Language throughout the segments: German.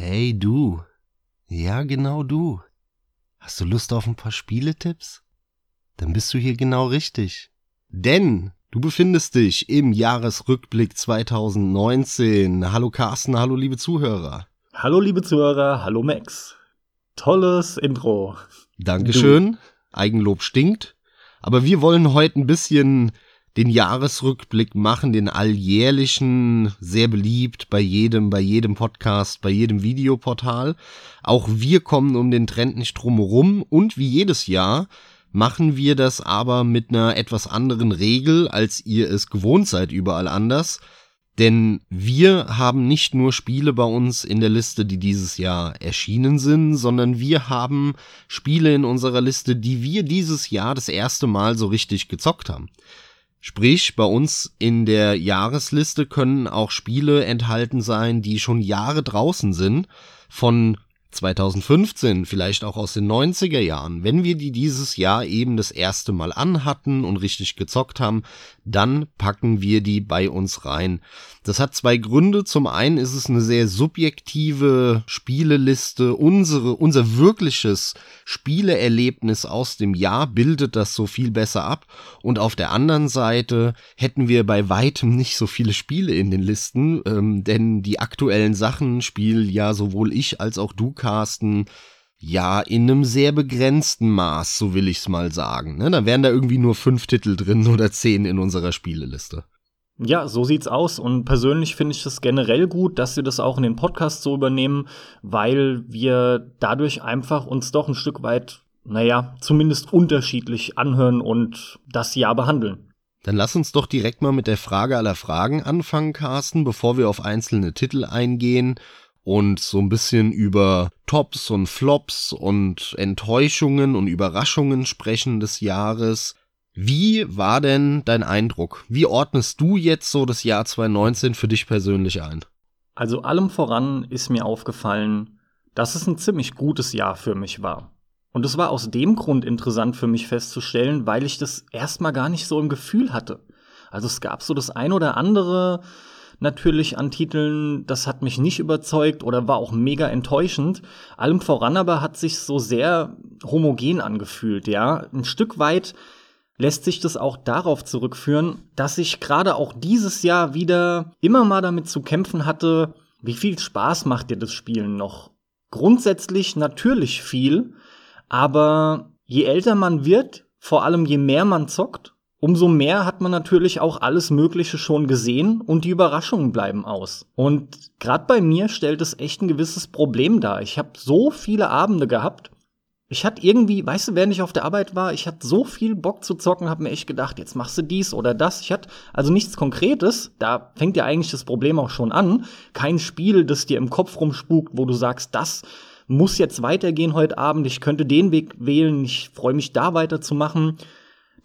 Hey du. Ja, genau du. Hast du Lust auf ein paar Spieletipps? Dann bist du hier genau richtig. Denn du befindest dich im Jahresrückblick 2019. Hallo Carsten, hallo liebe Zuhörer. Hallo liebe Zuhörer, hallo Max. Tolles Intro. Dankeschön. Du. Eigenlob stinkt. Aber wir wollen heute ein bisschen den Jahresrückblick machen, den alljährlichen, sehr beliebt bei jedem, bei jedem Podcast, bei jedem Videoportal. Auch wir kommen um den Trend nicht drumherum und wie jedes Jahr machen wir das aber mit einer etwas anderen Regel, als ihr es gewohnt seid überall anders. Denn wir haben nicht nur Spiele bei uns in der Liste, die dieses Jahr erschienen sind, sondern wir haben Spiele in unserer Liste, die wir dieses Jahr das erste Mal so richtig gezockt haben. Sprich, bei uns in der Jahresliste können auch Spiele enthalten sein, die schon Jahre draußen sind, von 2015, vielleicht auch aus den 90er Jahren, wenn wir die dieses Jahr eben das erste Mal anhatten und richtig gezockt haben, dann packen wir die bei uns rein. Das hat zwei Gründe. Zum einen ist es eine sehr subjektive Spieleliste. Unsere, unser wirkliches Spieleerlebnis aus dem Jahr bildet das so viel besser ab. Und auf der anderen Seite hätten wir bei weitem nicht so viele Spiele in den Listen, ähm, denn die aktuellen Sachen spielen ja sowohl ich als auch du, Carsten, ja, in einem sehr begrenzten Maß, so will ich's mal sagen. Ne? Da wären da irgendwie nur fünf Titel drin oder zehn in unserer Spieleliste. Ja, so sieht's aus. Und persönlich finde ich das generell gut, dass wir das auch in den Podcast so übernehmen, weil wir dadurch einfach uns doch ein Stück weit, naja, zumindest unterschiedlich anhören und das Jahr behandeln. Dann lass uns doch direkt mal mit der Frage aller Fragen anfangen, Carsten, bevor wir auf einzelne Titel eingehen und so ein bisschen über Tops und Flops und Enttäuschungen und Überraschungen sprechen des Jahres. Wie war denn dein Eindruck? Wie ordnest du jetzt so das Jahr 2019 für dich persönlich ein? Also allem voran ist mir aufgefallen, dass es ein ziemlich gutes Jahr für mich war. Und es war aus dem Grund interessant für mich festzustellen, weil ich das erstmal gar nicht so im Gefühl hatte. Also es gab so das ein oder andere natürlich an Titeln, das hat mich nicht überzeugt oder war auch mega enttäuschend. Allem voran aber hat sich so sehr homogen angefühlt, ja. Ein Stück weit lässt sich das auch darauf zurückführen, dass ich gerade auch dieses Jahr wieder immer mal damit zu kämpfen hatte, wie viel Spaß macht dir das Spielen noch? Grundsätzlich natürlich viel, aber je älter man wird, vor allem je mehr man zockt, umso mehr hat man natürlich auch alles Mögliche schon gesehen und die Überraschungen bleiben aus. Und gerade bei mir stellt es echt ein gewisses Problem dar. Ich habe so viele Abende gehabt, ich hatte irgendwie, weißt du, während ich auf der Arbeit war, ich hatte so viel Bock zu zocken, habe mir echt gedacht, jetzt machst du dies oder das. Ich hatte also nichts Konkretes. Da fängt ja eigentlich das Problem auch schon an. Kein Spiel, das dir im Kopf rumspukt, wo du sagst, das muss jetzt weitergehen heute Abend. Ich könnte den Weg wählen. Ich freue mich, da weiterzumachen.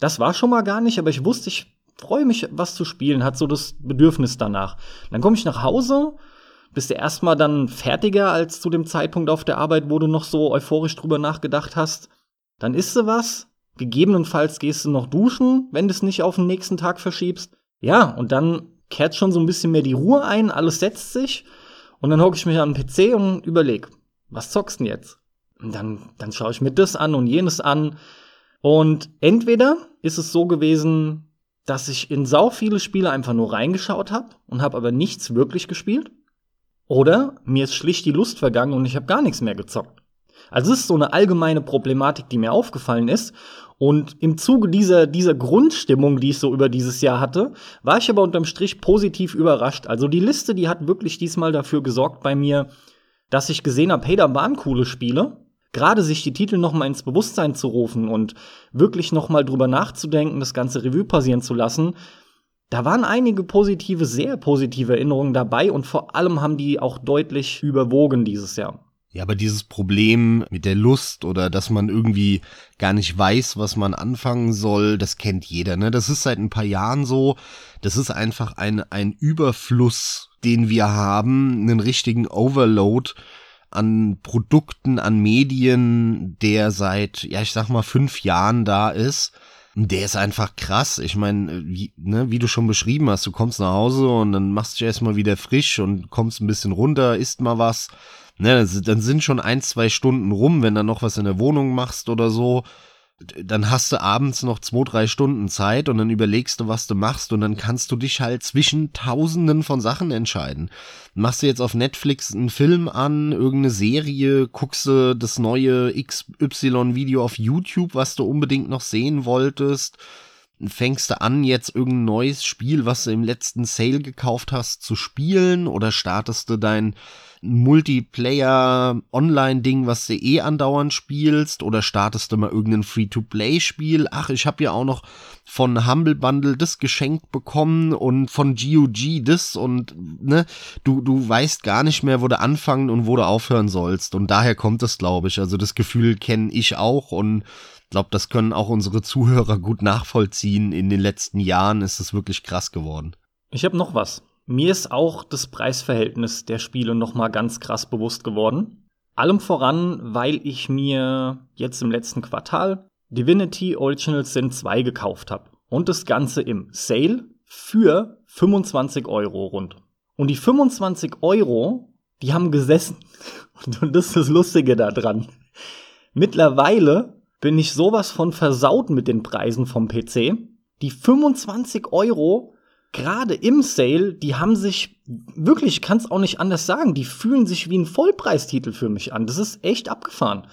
Das war schon mal gar nicht, aber ich wusste, ich freue mich, was zu spielen, hat so das Bedürfnis danach. Dann komme ich nach Hause bist du erstmal dann fertiger als zu dem Zeitpunkt auf der Arbeit, wo du noch so euphorisch drüber nachgedacht hast. Dann isst du was. Gegebenenfalls gehst du noch duschen, wenn du es nicht auf den nächsten Tag verschiebst. Ja, und dann kehrt schon so ein bisschen mehr die Ruhe ein, alles setzt sich. Und dann hocke ich mich an den PC und überleg, was zockst denn jetzt? Und dann, dann schaue ich mir das an und jenes an. Und entweder ist es so gewesen, dass ich in sau viele Spiele einfach nur reingeschaut habe und habe aber nichts wirklich gespielt. Oder mir ist schlicht die Lust vergangen und ich habe gar nichts mehr gezockt. Also es ist so eine allgemeine Problematik, die mir aufgefallen ist. Und im Zuge dieser, dieser Grundstimmung, die ich so über dieses Jahr hatte, war ich aber unterm Strich positiv überrascht. Also die Liste, die hat wirklich diesmal dafür gesorgt bei mir, dass ich gesehen habe, hey, da waren coole Spiele. Gerade sich die Titel noch mal ins Bewusstsein zu rufen und wirklich noch mal drüber nachzudenken, das ganze Revue passieren zu lassen, da waren einige positive, sehr positive Erinnerungen dabei und vor allem haben die auch deutlich überwogen dieses Jahr. Ja, aber dieses Problem mit der Lust oder dass man irgendwie gar nicht weiß, was man anfangen soll, das kennt jeder, ne? Das ist seit ein paar Jahren so. Das ist einfach ein, ein Überfluss, den wir haben, einen richtigen Overload an Produkten, an Medien, der seit, ja, ich sag mal, fünf Jahren da ist der ist einfach krass. Ich meine, wie, ne, wie du schon beschrieben hast, du kommst nach Hause und dann machst du dich erstmal wieder frisch und kommst ein bisschen runter, isst mal was. Ne, dann sind schon ein, zwei Stunden rum, wenn du noch was in der Wohnung machst oder so dann hast du abends noch zwei, drei Stunden Zeit und dann überlegst du, was du machst und dann kannst du dich halt zwischen tausenden von Sachen entscheiden. Machst du jetzt auf Netflix einen Film an, irgendeine Serie, guckst du das neue XY-Video auf YouTube, was du unbedingt noch sehen wolltest, fängst du an, jetzt irgendein neues Spiel, was du im letzten Sale gekauft hast, zu spielen oder startest du dein Multiplayer-Online-Ding, was du eh andauernd spielst oder startest du mal irgendein Free-to-Play-Spiel? Ach, ich habe ja auch noch von Humble Bundle das geschenkt bekommen und von GOG das und ne, du, du weißt gar nicht mehr, wo du anfangen und wo du aufhören sollst und daher kommt es, glaube ich. Also das Gefühl kenne ich auch und glaube, das können auch unsere Zuhörer gut nachvollziehen. In den letzten Jahren ist es wirklich krass geworden. Ich habe noch was. Mir ist auch das Preisverhältnis der Spiele noch mal ganz krass bewusst geworden. Allem voran, weil ich mir jetzt im letzten Quartal Divinity Original Sin 2 gekauft habe. Und das Ganze im Sale für 25 Euro rund. Und die 25 Euro, die haben gesessen. Und das ist das Lustige daran. Mittlerweile bin ich sowas von versaut mit den Preisen vom PC. Die 25 Euro, gerade im Sale, die haben sich wirklich, ich kann es auch nicht anders sagen, die fühlen sich wie ein Vollpreistitel für mich an. Das ist echt abgefahren.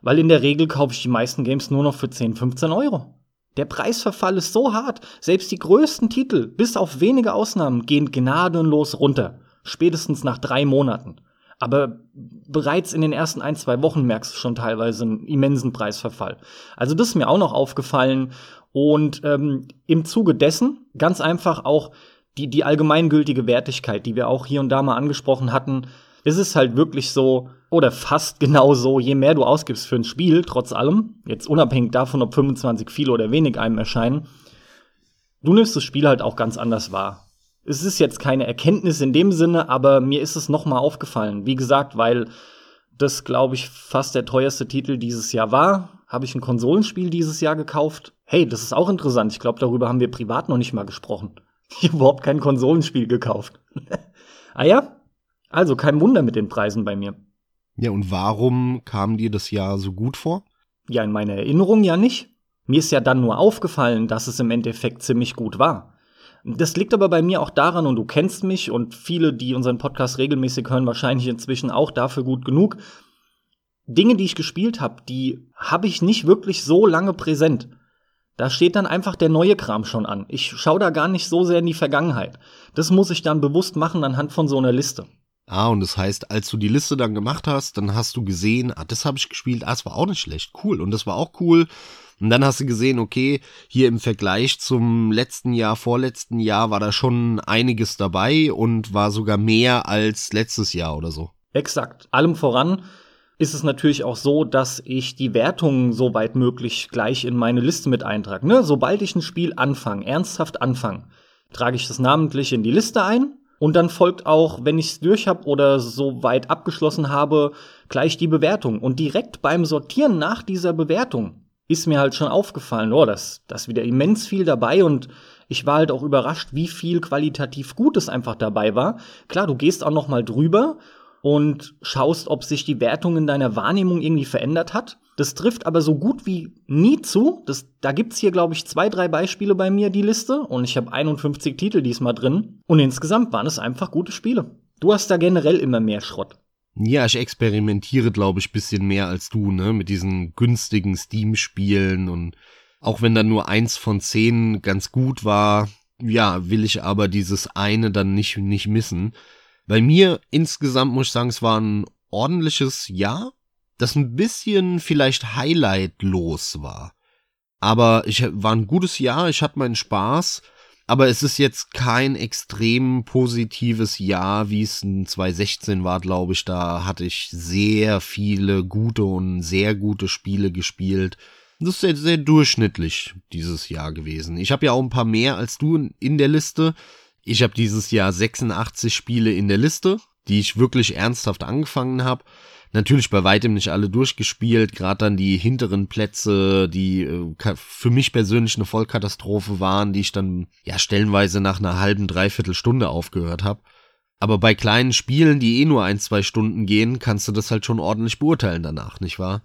Weil in der Regel kaufe ich die meisten Games nur noch für 10, 15 Euro. Der Preisverfall ist so hart. Selbst die größten Titel, bis auf wenige Ausnahmen, gehen gnadenlos runter. Spätestens nach drei Monaten. Aber bereits in den ersten ein, zwei Wochen merkst du schon teilweise einen immensen Preisverfall. Also das ist mir auch noch aufgefallen. Und ähm, im Zuge dessen ganz einfach auch die, die allgemeingültige Wertigkeit, die wir auch hier und da mal angesprochen hatten, ist es halt wirklich so, oder fast genau so, je mehr du ausgibst für ein Spiel, trotz allem, jetzt unabhängig davon, ob 25 viel oder wenig einem erscheinen, du nimmst das Spiel halt auch ganz anders wahr es ist jetzt keine Erkenntnis in dem Sinne, aber mir ist es noch mal aufgefallen. Wie gesagt, weil das, glaube ich, fast der teuerste Titel dieses Jahr war. Habe ich ein Konsolenspiel dieses Jahr gekauft? Hey, das ist auch interessant. Ich glaube, darüber haben wir privat noch nicht mal gesprochen. Ich habe überhaupt kein Konsolenspiel gekauft. ah ja? Also kein Wunder mit den Preisen bei mir. Ja, und warum kam dir das Jahr so gut vor? Ja, in meiner Erinnerung ja nicht. Mir ist ja dann nur aufgefallen, dass es im Endeffekt ziemlich gut war. Das liegt aber bei mir auch daran, und du kennst mich und viele, die unseren Podcast regelmäßig hören, wahrscheinlich inzwischen auch dafür gut genug. Dinge, die ich gespielt habe, die habe ich nicht wirklich so lange präsent. Da steht dann einfach der neue Kram schon an. Ich schaue da gar nicht so sehr in die Vergangenheit. Das muss ich dann bewusst machen anhand von so einer Liste. Ah, und das heißt, als du die Liste dann gemacht hast, dann hast du gesehen, ah, das habe ich gespielt, ah, das war auch nicht schlecht, cool. Und das war auch cool. Und dann hast du gesehen, okay, hier im Vergleich zum letzten Jahr, vorletzten Jahr war da schon einiges dabei und war sogar mehr als letztes Jahr oder so. Exakt. Allem voran ist es natürlich auch so, dass ich die Wertungen so weit möglich gleich in meine Liste mit eintrage. Ne? Sobald ich ein Spiel anfange, ernsthaft anfange, trage ich das namentlich in die Liste ein und dann folgt auch, wenn ich es durch habe oder so weit abgeschlossen habe, gleich die Bewertung. Und direkt beim Sortieren nach dieser Bewertung ist mir halt schon aufgefallen, oh, das, das wieder immens viel dabei und ich war halt auch überrascht, wie viel qualitativ Gutes einfach dabei war. Klar, du gehst auch noch mal drüber und schaust, ob sich die Wertung in deiner Wahrnehmung irgendwie verändert hat. Das trifft aber so gut wie nie zu. Das, da gibt's hier, glaube ich, zwei, drei Beispiele bei mir, die Liste. Und ich habe 51 Titel diesmal drin. Und insgesamt waren es einfach gute Spiele. Du hast da generell immer mehr Schrott. Ja, ich experimentiere, glaube ich, bisschen mehr als du, ne, mit diesen günstigen Steam-Spielen und auch wenn dann nur eins von zehn ganz gut war, ja, will ich aber dieses eine dann nicht, nicht missen. Bei mir insgesamt muss ich sagen, es war ein ordentliches Jahr, das ein bisschen vielleicht highlightlos war. Aber ich war ein gutes Jahr, ich hatte meinen Spaß aber es ist jetzt kein extrem positives Jahr, wie es in 2016 war, glaube ich. Da hatte ich sehr viele gute und sehr gute Spiele gespielt. Das ist sehr, sehr durchschnittlich dieses Jahr gewesen. Ich habe ja auch ein paar mehr als du in der Liste. Ich habe dieses Jahr 86 Spiele in der Liste, die ich wirklich ernsthaft angefangen habe. Natürlich bei weitem nicht alle durchgespielt, gerade dann die hinteren Plätze, die äh, für mich persönlich eine Vollkatastrophe waren, die ich dann ja stellenweise nach einer halben, dreiviertel Stunde aufgehört habe. Aber bei kleinen Spielen, die eh nur ein, zwei Stunden gehen, kannst du das halt schon ordentlich beurteilen danach, nicht wahr?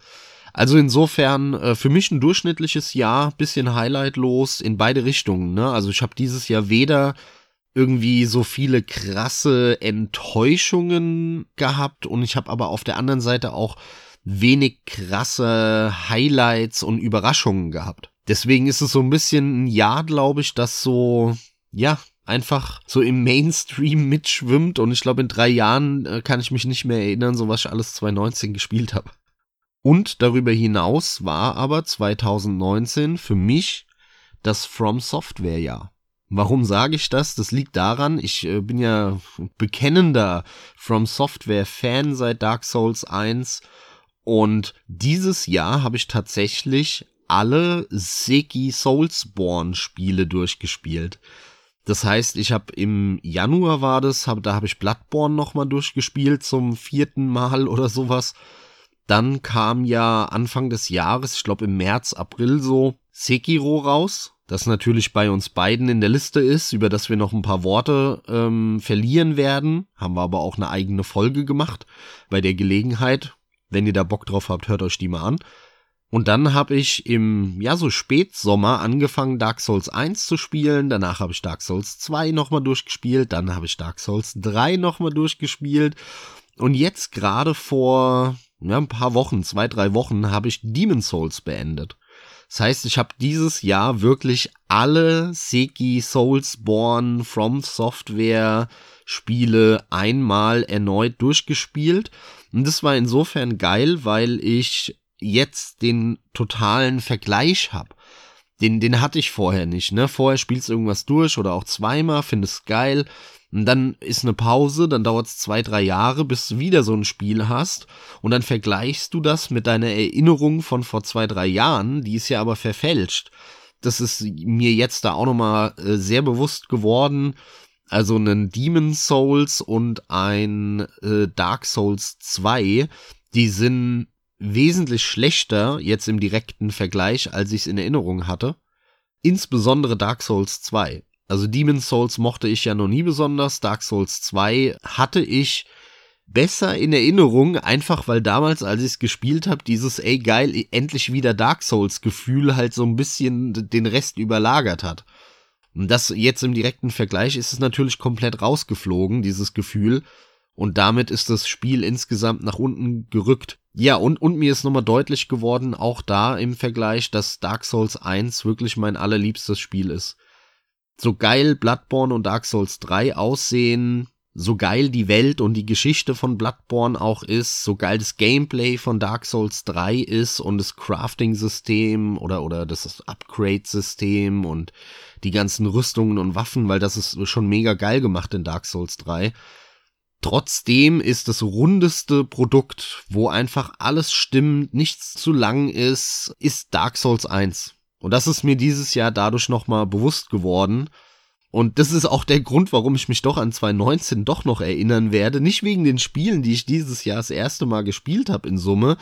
Also insofern äh, für mich ein durchschnittliches Jahr, bisschen highlightlos in beide Richtungen. Ne? Also ich habe dieses Jahr weder irgendwie so viele krasse Enttäuschungen gehabt und ich habe aber auf der anderen Seite auch wenig krasse Highlights und Überraschungen gehabt. Deswegen ist es so ein bisschen ein Jahr, glaube ich, das so, ja, einfach so im Mainstream mitschwimmt und ich glaube in drei Jahren äh, kann ich mich nicht mehr erinnern, so was ich alles 2019 gespielt habe. Und darüber hinaus war aber 2019 für mich das From Software Jahr. Warum sage ich das? Das liegt daran, ich äh, bin ja bekennender From Software Fan seit Dark Souls 1 und dieses Jahr habe ich tatsächlich alle Seki Soulsborne Spiele durchgespielt. Das heißt, ich habe im Januar war das, hab, da habe ich Bloodborne nochmal durchgespielt zum vierten Mal oder sowas. Dann kam ja Anfang des Jahres, ich glaube im März, April so, Sekiro raus, das natürlich bei uns beiden in der Liste ist, über das wir noch ein paar Worte ähm, verlieren werden. Haben wir aber auch eine eigene Folge gemacht bei der Gelegenheit. Wenn ihr da Bock drauf habt, hört euch die mal an. Und dann habe ich im, ja, so Spätsommer angefangen, Dark Souls 1 zu spielen. Danach habe ich Dark Souls 2 nochmal durchgespielt. Dann habe ich Dark Souls 3 nochmal durchgespielt. Und jetzt gerade vor ja, ein paar Wochen, zwei, drei Wochen, habe ich Demon Souls beendet. Das heißt, ich habe dieses Jahr wirklich alle Seki Soulsborne From Software Spiele einmal erneut durchgespielt. Und das war insofern geil, weil ich jetzt den totalen Vergleich habe. Den, den hatte ich vorher nicht, ne? Vorher spielst du irgendwas durch oder auch zweimal, findest geil. Und dann ist eine Pause, dann dauert es zwei, drei Jahre, bis du wieder so ein Spiel hast. Und dann vergleichst du das mit deiner Erinnerung von vor zwei, drei Jahren, die ist ja aber verfälscht. Das ist mir jetzt da auch nochmal äh, sehr bewusst geworden. Also einen Demon Souls und ein äh, Dark Souls 2, die sind wesentlich schlechter jetzt im direkten Vergleich, als ich es in Erinnerung hatte. Insbesondere Dark Souls 2. Also Demon Souls mochte ich ja noch nie besonders. Dark Souls 2 hatte ich besser in Erinnerung, einfach weil damals, als ich es gespielt habe, dieses ey geil, endlich wieder Dark Souls Gefühl halt so ein bisschen den Rest überlagert hat. Und das jetzt im direkten Vergleich ist es natürlich komplett rausgeflogen, dieses Gefühl. Und damit ist das Spiel insgesamt nach unten gerückt. Ja, und, und mir ist nochmal deutlich geworden, auch da im Vergleich, dass Dark Souls 1 wirklich mein allerliebstes Spiel ist. So geil Bloodborne und Dark Souls 3 aussehen, so geil die Welt und die Geschichte von Bloodborne auch ist, so geil das Gameplay von Dark Souls 3 ist und das Crafting-System oder, oder das Upgrade-System und die ganzen Rüstungen und Waffen, weil das ist schon mega geil gemacht in Dark Souls 3 Trotzdem ist das rundeste Produkt, wo einfach alles stimmt, nichts zu lang ist, ist Dark Souls 1. Und das ist mir dieses Jahr dadurch nochmal bewusst geworden. Und das ist auch der Grund, warum ich mich doch an 2019 doch noch erinnern werde. Nicht wegen den Spielen, die ich dieses Jahr das erste Mal gespielt habe in Summe,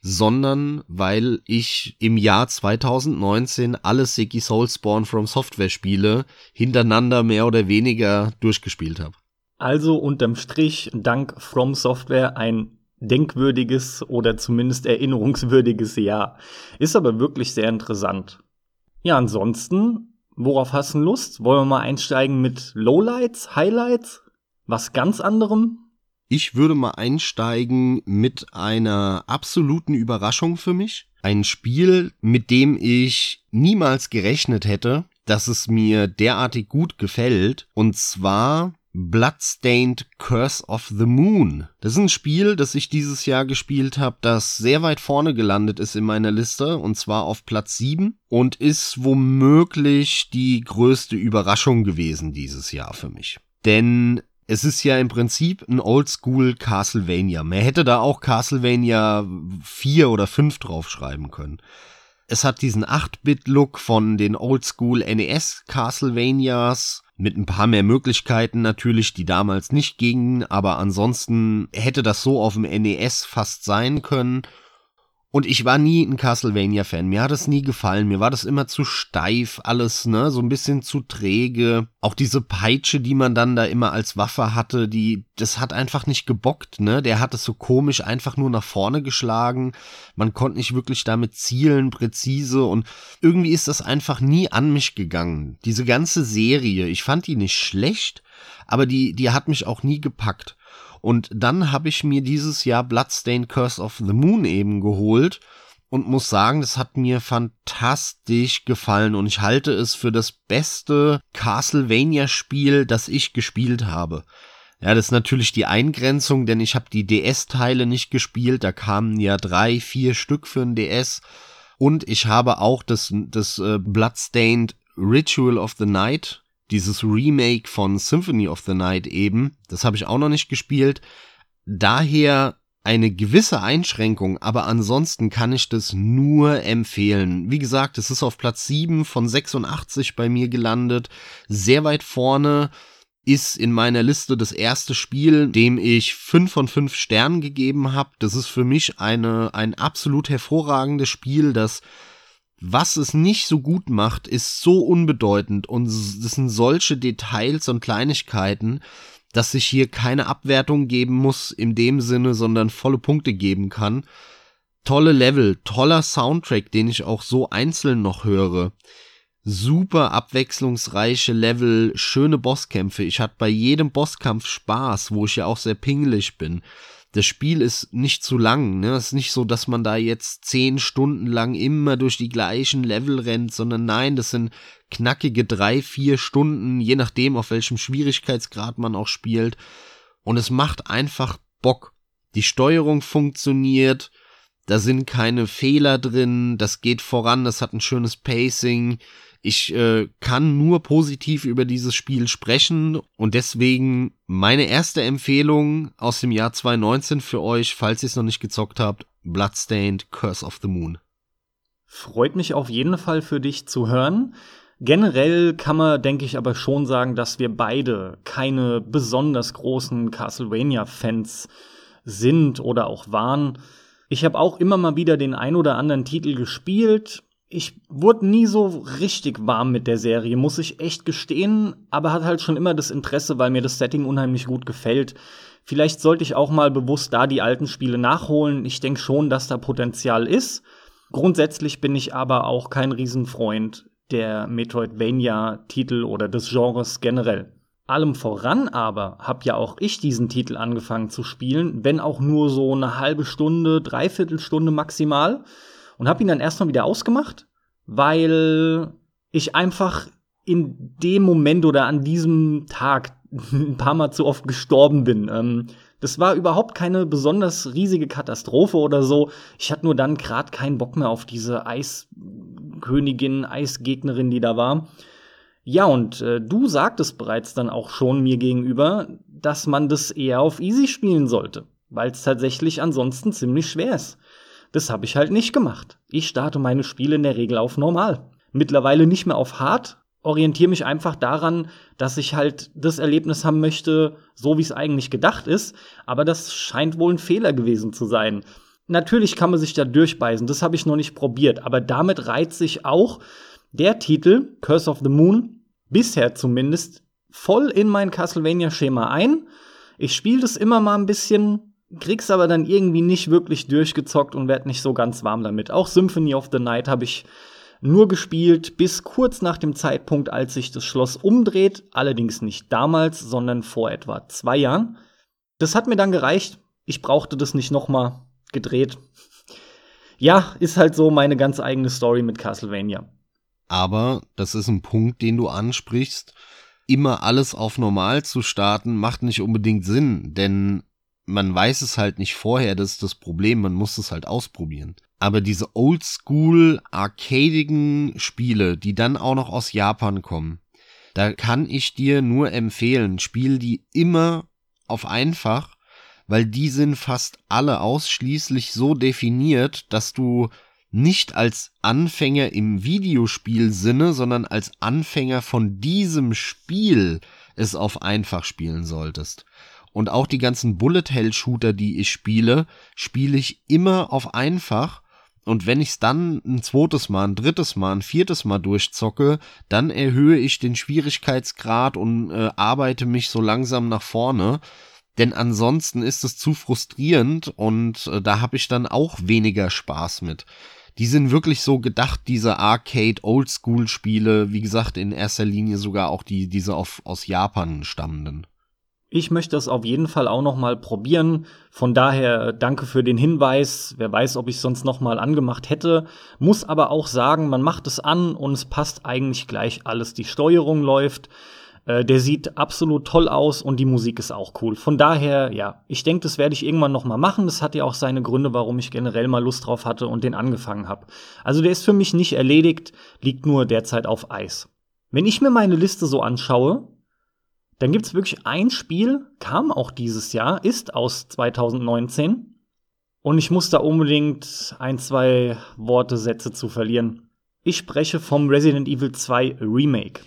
sondern weil ich im Jahr 2019 alle Seki Soulspawn from Software Spiele hintereinander mehr oder weniger durchgespielt habe. Also unterm Strich, dank From Software, ein denkwürdiges oder zumindest erinnerungswürdiges Jahr. Ist aber wirklich sehr interessant. Ja, ansonsten, worauf hast du Lust? Wollen wir mal einsteigen mit Lowlights, Highlights? Was ganz anderem? Ich würde mal einsteigen mit einer absoluten Überraschung für mich. Ein Spiel, mit dem ich niemals gerechnet hätte, dass es mir derartig gut gefällt. Und zwar Bloodstained Curse of the Moon. Das ist ein Spiel, das ich dieses Jahr gespielt habe, das sehr weit vorne gelandet ist in meiner Liste und zwar auf Platz 7 und ist womöglich die größte Überraschung gewesen dieses Jahr für mich. Denn es ist ja im Prinzip ein Oldschool Castlevania. Man hätte da auch Castlevania 4 oder 5 draufschreiben können. Es hat diesen 8-Bit-Look von den Oldschool NES Castlevanias mit ein paar mehr Möglichkeiten natürlich, die damals nicht gingen, aber ansonsten hätte das so auf dem NES fast sein können. Und ich war nie ein Castlevania-Fan. Mir hat es nie gefallen. Mir war das immer zu steif, alles, ne? So ein bisschen zu träge. Auch diese Peitsche, die man dann da immer als Waffe hatte, die, das hat einfach nicht gebockt, ne? Der hat es so komisch einfach nur nach vorne geschlagen. Man konnte nicht wirklich damit zielen, präzise. Und irgendwie ist das einfach nie an mich gegangen. Diese ganze Serie, ich fand die nicht schlecht, aber die, die hat mich auch nie gepackt. Und dann habe ich mir dieses Jahr Bloodstained Curse of the Moon eben geholt und muss sagen, das hat mir fantastisch gefallen und ich halte es für das beste Castlevania-Spiel, das ich gespielt habe. Ja, das ist natürlich die Eingrenzung, denn ich habe die DS-Teile nicht gespielt. Da kamen ja drei, vier Stück für ein DS. Und ich habe auch das, das äh, Bloodstained Ritual of the Night dieses Remake von Symphony of the Night eben, das habe ich auch noch nicht gespielt. Daher eine gewisse Einschränkung, aber ansonsten kann ich das nur empfehlen. Wie gesagt, es ist auf Platz 7 von 86 bei mir gelandet, sehr weit vorne ist in meiner Liste das erste Spiel, dem ich 5 von 5 Sternen gegeben habe. Das ist für mich eine, ein absolut hervorragendes Spiel, das was es nicht so gut macht, ist so unbedeutend und das sind solche Details und Kleinigkeiten, dass sich hier keine Abwertung geben muss in dem Sinne, sondern volle Punkte geben kann. Tolle Level, toller Soundtrack, den ich auch so einzeln noch höre. Super abwechslungsreiche Level, schöne Bosskämpfe. Ich hatte bei jedem Bosskampf Spaß, wo ich ja auch sehr pingelig bin das Spiel ist nicht zu lang. Ne? Es ist nicht so, dass man da jetzt zehn Stunden lang immer durch die gleichen Level rennt, sondern nein, das sind knackige drei, vier Stunden, je nachdem, auf welchem Schwierigkeitsgrad man auch spielt. Und es macht einfach Bock. Die Steuerung funktioniert, da sind keine Fehler drin, das geht voran, das hat ein schönes Pacing ich äh, kann nur positiv über dieses Spiel sprechen und deswegen meine erste Empfehlung aus dem Jahr 2019 für euch, falls ihr es noch nicht gezockt habt, Bloodstained Curse of the Moon. Freut mich auf jeden Fall für dich zu hören. Generell kann man, denke ich, aber schon sagen, dass wir beide keine besonders großen Castlevania-Fans sind oder auch waren. Ich habe auch immer mal wieder den ein oder anderen Titel gespielt, ich wurde nie so richtig warm mit der Serie, muss ich echt gestehen, aber hat halt schon immer das Interesse, weil mir das Setting unheimlich gut gefällt. Vielleicht sollte ich auch mal bewusst da die alten Spiele nachholen. Ich denke schon, dass da Potenzial ist. Grundsätzlich bin ich aber auch kein Riesenfreund der Metroidvania-Titel oder des Genres generell. Allem voran aber hab ja auch ich diesen Titel angefangen zu spielen, wenn auch nur so eine halbe Stunde, dreiviertel Stunde maximal und habe ihn dann erstmal wieder ausgemacht, weil ich einfach in dem Moment oder an diesem Tag ein paar Mal zu oft gestorben bin. Ähm, das war überhaupt keine besonders riesige Katastrophe oder so. Ich hatte nur dann gerade keinen Bock mehr auf diese Eiskönigin, Eisgegnerin, die da war. Ja, und äh, du sagtest bereits dann auch schon mir gegenüber, dass man das eher auf Easy spielen sollte, weil es tatsächlich ansonsten ziemlich schwer ist. Das habe ich halt nicht gemacht. Ich starte meine Spiele in der Regel auf normal. Mittlerweile nicht mehr auf hart, orientiere mich einfach daran, dass ich halt das Erlebnis haben möchte, so wie es eigentlich gedacht ist, aber das scheint wohl ein Fehler gewesen zu sein. Natürlich kann man sich da durchbeißen, das habe ich noch nicht probiert, aber damit reiht sich auch der Titel Curse of the Moon bisher zumindest voll in mein Castlevania-Schema ein. Ich spiele das immer mal ein bisschen, krieg's aber dann irgendwie nicht wirklich durchgezockt und werd nicht so ganz warm damit. Auch Symphony of the Night habe ich nur gespielt bis kurz nach dem Zeitpunkt, als sich das Schloss umdreht, allerdings nicht damals, sondern vor etwa zwei Jahren. Das hat mir dann gereicht. Ich brauchte das nicht noch mal gedreht. Ja, ist halt so meine ganz eigene Story mit Castlevania. Aber das ist ein Punkt, den du ansprichst. Immer alles auf normal zu starten, macht nicht unbedingt Sinn, denn man weiß es halt nicht vorher, das ist das Problem, man muss es halt ausprobieren. Aber diese oldschool arcadigen Spiele, die dann auch noch aus Japan kommen, da kann ich dir nur empfehlen, spiel die immer auf einfach, weil die sind fast alle ausschließlich so definiert, dass du nicht als Anfänger im Videospielsinne, sondern als Anfänger von diesem Spiel es auf einfach spielen solltest. Und auch die ganzen Bullet Hell Shooter, die ich spiele, spiele ich immer auf einfach, Und wenn ich es dann ein zweites Mal, ein drittes Mal, ein viertes Mal durchzocke, dann erhöhe ich den Schwierigkeitsgrad und äh, arbeite mich so langsam nach vorne. Denn ansonsten ist es zu frustrierend und äh, da habe ich dann auch weniger Spaß mit. Die sind wirklich so gedacht, diese Arcade Oldschool Spiele, wie gesagt, in erster Linie sogar auch die, diese auf, aus Japan stammenden. Ich möchte es auf jeden Fall auch noch mal probieren. Von daher danke für den Hinweis. Wer weiß, ob ich es sonst noch mal angemacht hätte. Muss aber auch sagen, man macht es an und es passt eigentlich gleich alles. Die Steuerung läuft. Äh, der sieht absolut toll aus und die Musik ist auch cool. Von daher, ja, ich denke, das werde ich irgendwann noch mal machen. Das hat ja auch seine Gründe, warum ich generell mal Lust drauf hatte und den angefangen habe. Also der ist für mich nicht erledigt, liegt nur derzeit auf Eis. Wenn ich mir meine Liste so anschaue, dann gibt's wirklich ein Spiel, kam auch dieses Jahr, ist aus 2019. Und ich muss da unbedingt ein, zwei Worte, Sätze zu verlieren. Ich spreche vom Resident Evil 2 Remake.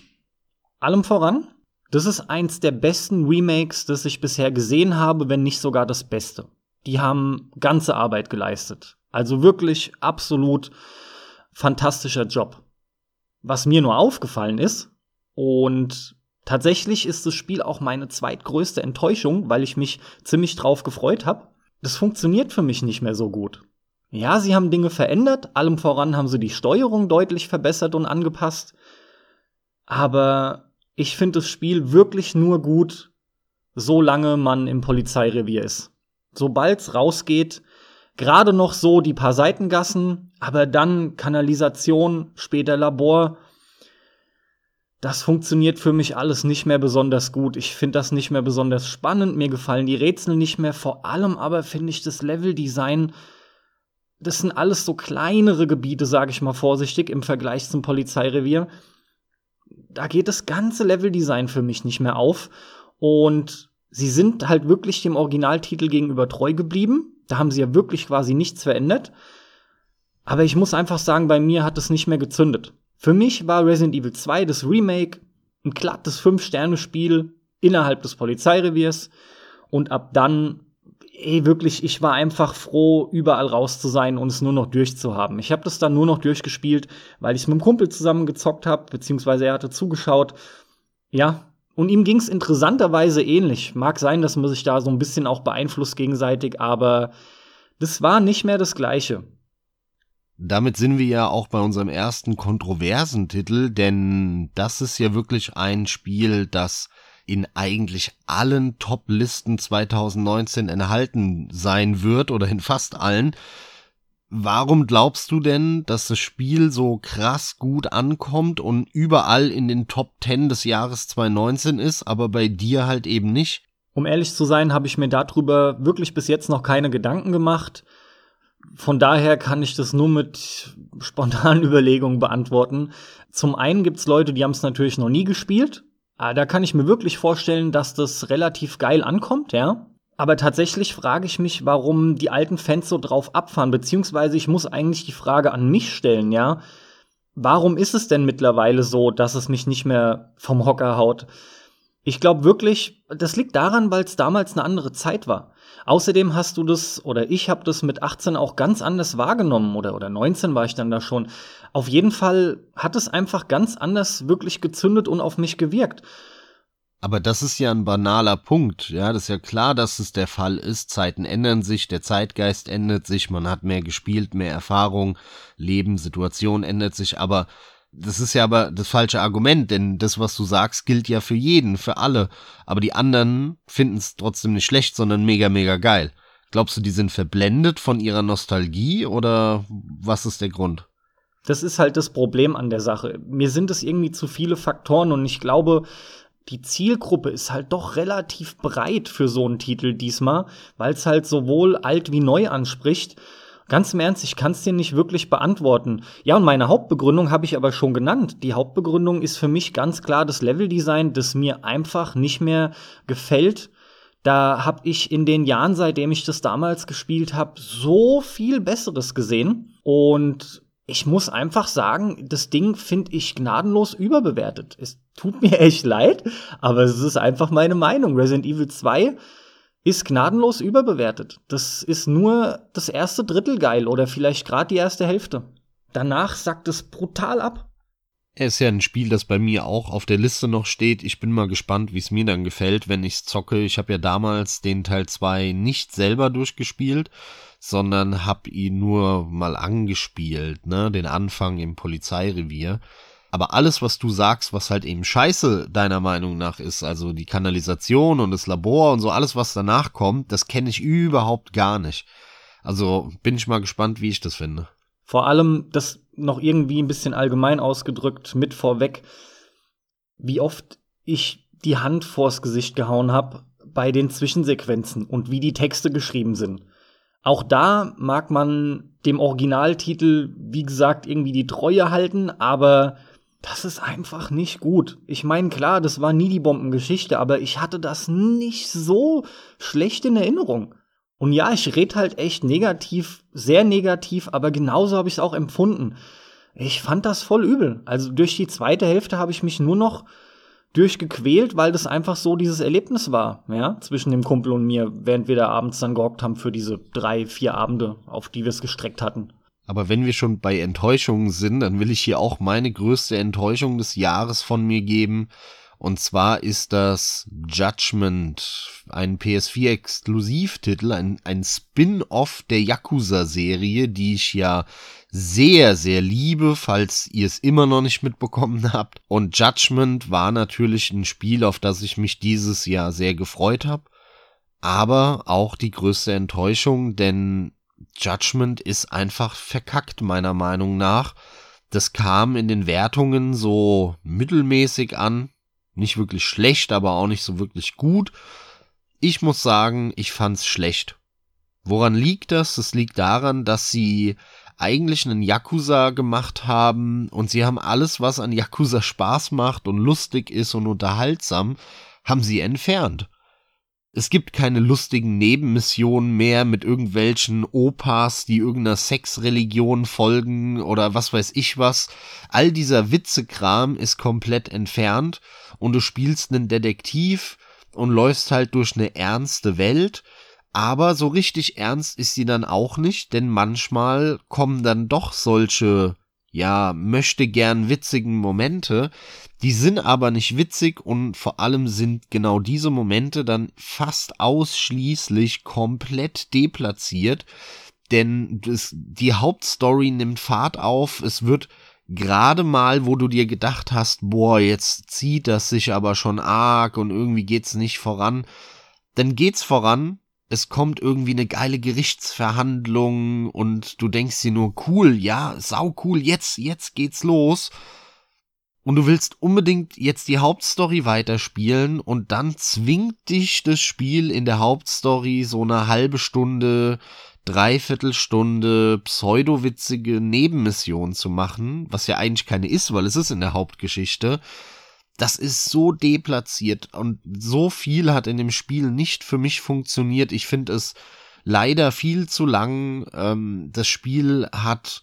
Allem voran, das ist eins der besten Remakes, das ich bisher gesehen habe, wenn nicht sogar das Beste. Die haben ganze Arbeit geleistet. Also wirklich absolut fantastischer Job. Was mir nur aufgefallen ist, und Tatsächlich ist das Spiel auch meine zweitgrößte Enttäuschung, weil ich mich ziemlich drauf gefreut habe. Das funktioniert für mich nicht mehr so gut. Ja, sie haben Dinge verändert, allem voran haben sie die Steuerung deutlich verbessert und angepasst. Aber ich finde das Spiel wirklich nur gut, solange man im Polizeirevier ist. Sobald's rausgeht, gerade noch so die paar Seitengassen, aber dann Kanalisation, später Labor, das funktioniert für mich alles nicht mehr besonders gut. Ich finde das nicht mehr besonders spannend. Mir gefallen die Rätsel nicht mehr. Vor allem aber finde ich das Leveldesign, das sind alles so kleinere Gebiete, sage ich mal vorsichtig, im Vergleich zum Polizeirevier. Da geht das ganze Leveldesign für mich nicht mehr auf. Und sie sind halt wirklich dem Originaltitel gegenüber treu geblieben. Da haben sie ja wirklich quasi nichts verändert. Aber ich muss einfach sagen, bei mir hat es nicht mehr gezündet. Für mich war Resident Evil 2 das Remake ein glattes 5-Sterne-Spiel innerhalb des Polizeireviers und ab dann ey, wirklich, ich war einfach froh, überall raus zu sein und es nur noch durchzuhaben. Ich habe das dann nur noch durchgespielt, weil ich mit einem Kumpel zusammen gezockt habe, beziehungsweise er hatte zugeschaut. Ja, und ihm ging es interessanterweise ähnlich. Mag sein, dass man sich da so ein bisschen auch beeinflusst gegenseitig, aber das war nicht mehr das Gleiche. Damit sind wir ja auch bei unserem ersten kontroversen Titel, denn das ist ja wirklich ein Spiel, das in eigentlich allen Top-Listen 2019 enthalten sein wird oder in fast allen. Warum glaubst du denn, dass das Spiel so krass gut ankommt und überall in den Top 10 des Jahres 2019 ist, aber bei dir halt eben nicht? Um ehrlich zu sein, habe ich mir darüber wirklich bis jetzt noch keine Gedanken gemacht. Von daher kann ich das nur mit spontanen Überlegungen beantworten. Zum einen gibt's Leute, die haben es natürlich noch nie gespielt. Ah, da kann ich mir wirklich vorstellen, dass das relativ geil ankommt, ja. Aber tatsächlich frage ich mich, warum die alten Fans so drauf abfahren, beziehungsweise ich muss eigentlich die Frage an mich stellen, ja. Warum ist es denn mittlerweile so, dass es mich nicht mehr vom Hocker haut? Ich glaube wirklich, das liegt daran, weil es damals eine andere Zeit war. Außerdem hast du das, oder ich habe das mit 18 auch ganz anders wahrgenommen, oder, oder 19 war ich dann da schon. Auf jeden Fall hat es einfach ganz anders wirklich gezündet und auf mich gewirkt. Aber das ist ja ein banaler Punkt, ja, das ist ja klar, dass es der Fall ist. Zeiten ändern sich, der Zeitgeist ändert sich, man hat mehr gespielt, mehr Erfahrung, Leben, Situation ändert sich, aber das ist ja aber das falsche Argument, denn das, was du sagst, gilt ja für jeden, für alle. Aber die anderen finden es trotzdem nicht schlecht, sondern mega, mega geil. Glaubst du, die sind verblendet von ihrer Nostalgie oder was ist der Grund? Das ist halt das Problem an der Sache. Mir sind es irgendwie zu viele Faktoren und ich glaube, die Zielgruppe ist halt doch relativ breit für so einen Titel diesmal, weil es halt sowohl alt wie neu anspricht. Ganz im Ernst, ich kann es dir nicht wirklich beantworten. Ja, und meine Hauptbegründung habe ich aber schon genannt. Die Hauptbegründung ist für mich ganz klar das Leveldesign, das mir einfach nicht mehr gefällt. Da habe ich in den Jahren, seitdem ich das damals gespielt habe, so viel Besseres gesehen. Und ich muss einfach sagen, das Ding finde ich gnadenlos überbewertet. Es tut mir echt leid, aber es ist einfach meine Meinung. Resident Evil 2 ist gnadenlos überbewertet. Das ist nur das erste Drittel geil oder vielleicht gerade die erste Hälfte. Danach sackt es brutal ab. Er ist ja ein Spiel, das bei mir auch auf der Liste noch steht. Ich bin mal gespannt, wie es mir dann gefällt, wenn ich es zocke. Ich habe ja damals den Teil 2 nicht selber durchgespielt, sondern habe ihn nur mal angespielt, ne, den Anfang im Polizeirevier. Aber alles, was du sagst, was halt eben scheiße deiner Meinung nach ist, also die Kanalisation und das Labor und so alles, was danach kommt, das kenne ich überhaupt gar nicht. Also bin ich mal gespannt, wie ich das finde. Vor allem, das noch irgendwie ein bisschen allgemein ausgedrückt mit vorweg, wie oft ich die Hand vors Gesicht gehauen habe bei den Zwischensequenzen und wie die Texte geschrieben sind. Auch da mag man dem Originaltitel, wie gesagt, irgendwie die Treue halten, aber das ist einfach nicht gut. Ich meine, klar, das war nie die Bombengeschichte, aber ich hatte das nicht so schlecht in Erinnerung. Und ja, ich rede halt echt negativ, sehr negativ, aber genauso habe ich es auch empfunden. Ich fand das voll übel. Also durch die zweite Hälfte habe ich mich nur noch durchgequält, weil das einfach so dieses Erlebnis war, ja, zwischen dem Kumpel und mir, während wir da abends dann gehockt haben für diese drei, vier Abende, auf die wir es gestreckt hatten. Aber wenn wir schon bei Enttäuschungen sind, dann will ich hier auch meine größte Enttäuschung des Jahres von mir geben. Und zwar ist das Judgment, ein PS4-Exklusivtitel, ein, ein Spin-off der Yakuza-Serie, die ich ja sehr, sehr liebe, falls ihr es immer noch nicht mitbekommen habt. Und Judgment war natürlich ein Spiel, auf das ich mich dieses Jahr sehr gefreut habe. Aber auch die größte Enttäuschung, denn Judgment ist einfach verkackt, meiner Meinung nach. Das kam in den Wertungen so mittelmäßig an. Nicht wirklich schlecht, aber auch nicht so wirklich gut. Ich muss sagen, ich fand's schlecht. Woran liegt das? Das liegt daran, dass sie eigentlich einen Yakuza gemacht haben und sie haben alles, was an Yakuza Spaß macht und lustig ist und unterhaltsam, haben sie entfernt es gibt keine lustigen Nebenmissionen mehr mit irgendwelchen Opas, die irgendeiner Sexreligion folgen oder was weiß ich was. All dieser Witzekram ist komplett entfernt und du spielst einen Detektiv und läufst halt durch eine ernste Welt. Aber so richtig ernst ist sie dann auch nicht, denn manchmal kommen dann doch solche ja, möchte gern witzigen Momente. Die sind aber nicht witzig und vor allem sind genau diese Momente dann fast ausschließlich komplett deplatziert, denn das, die Hauptstory nimmt Fahrt auf, es wird gerade mal, wo du dir gedacht hast, boah, jetzt zieht das sich aber schon arg und irgendwie geht's nicht voran, dann geht's voran es kommt irgendwie eine geile Gerichtsverhandlung und du denkst dir nur cool, ja, sau cool, jetzt, jetzt geht's los. Und du willst unbedingt jetzt die Hauptstory weiterspielen und dann zwingt dich das Spiel in der Hauptstory so eine halbe Stunde, Dreiviertelstunde pseudowitzige Nebenmission zu machen, was ja eigentlich keine ist, weil es ist in der Hauptgeschichte das ist so deplatziert und so viel hat in dem Spiel nicht für mich funktioniert. Ich finde es leider viel zu lang. Ähm, das Spiel hat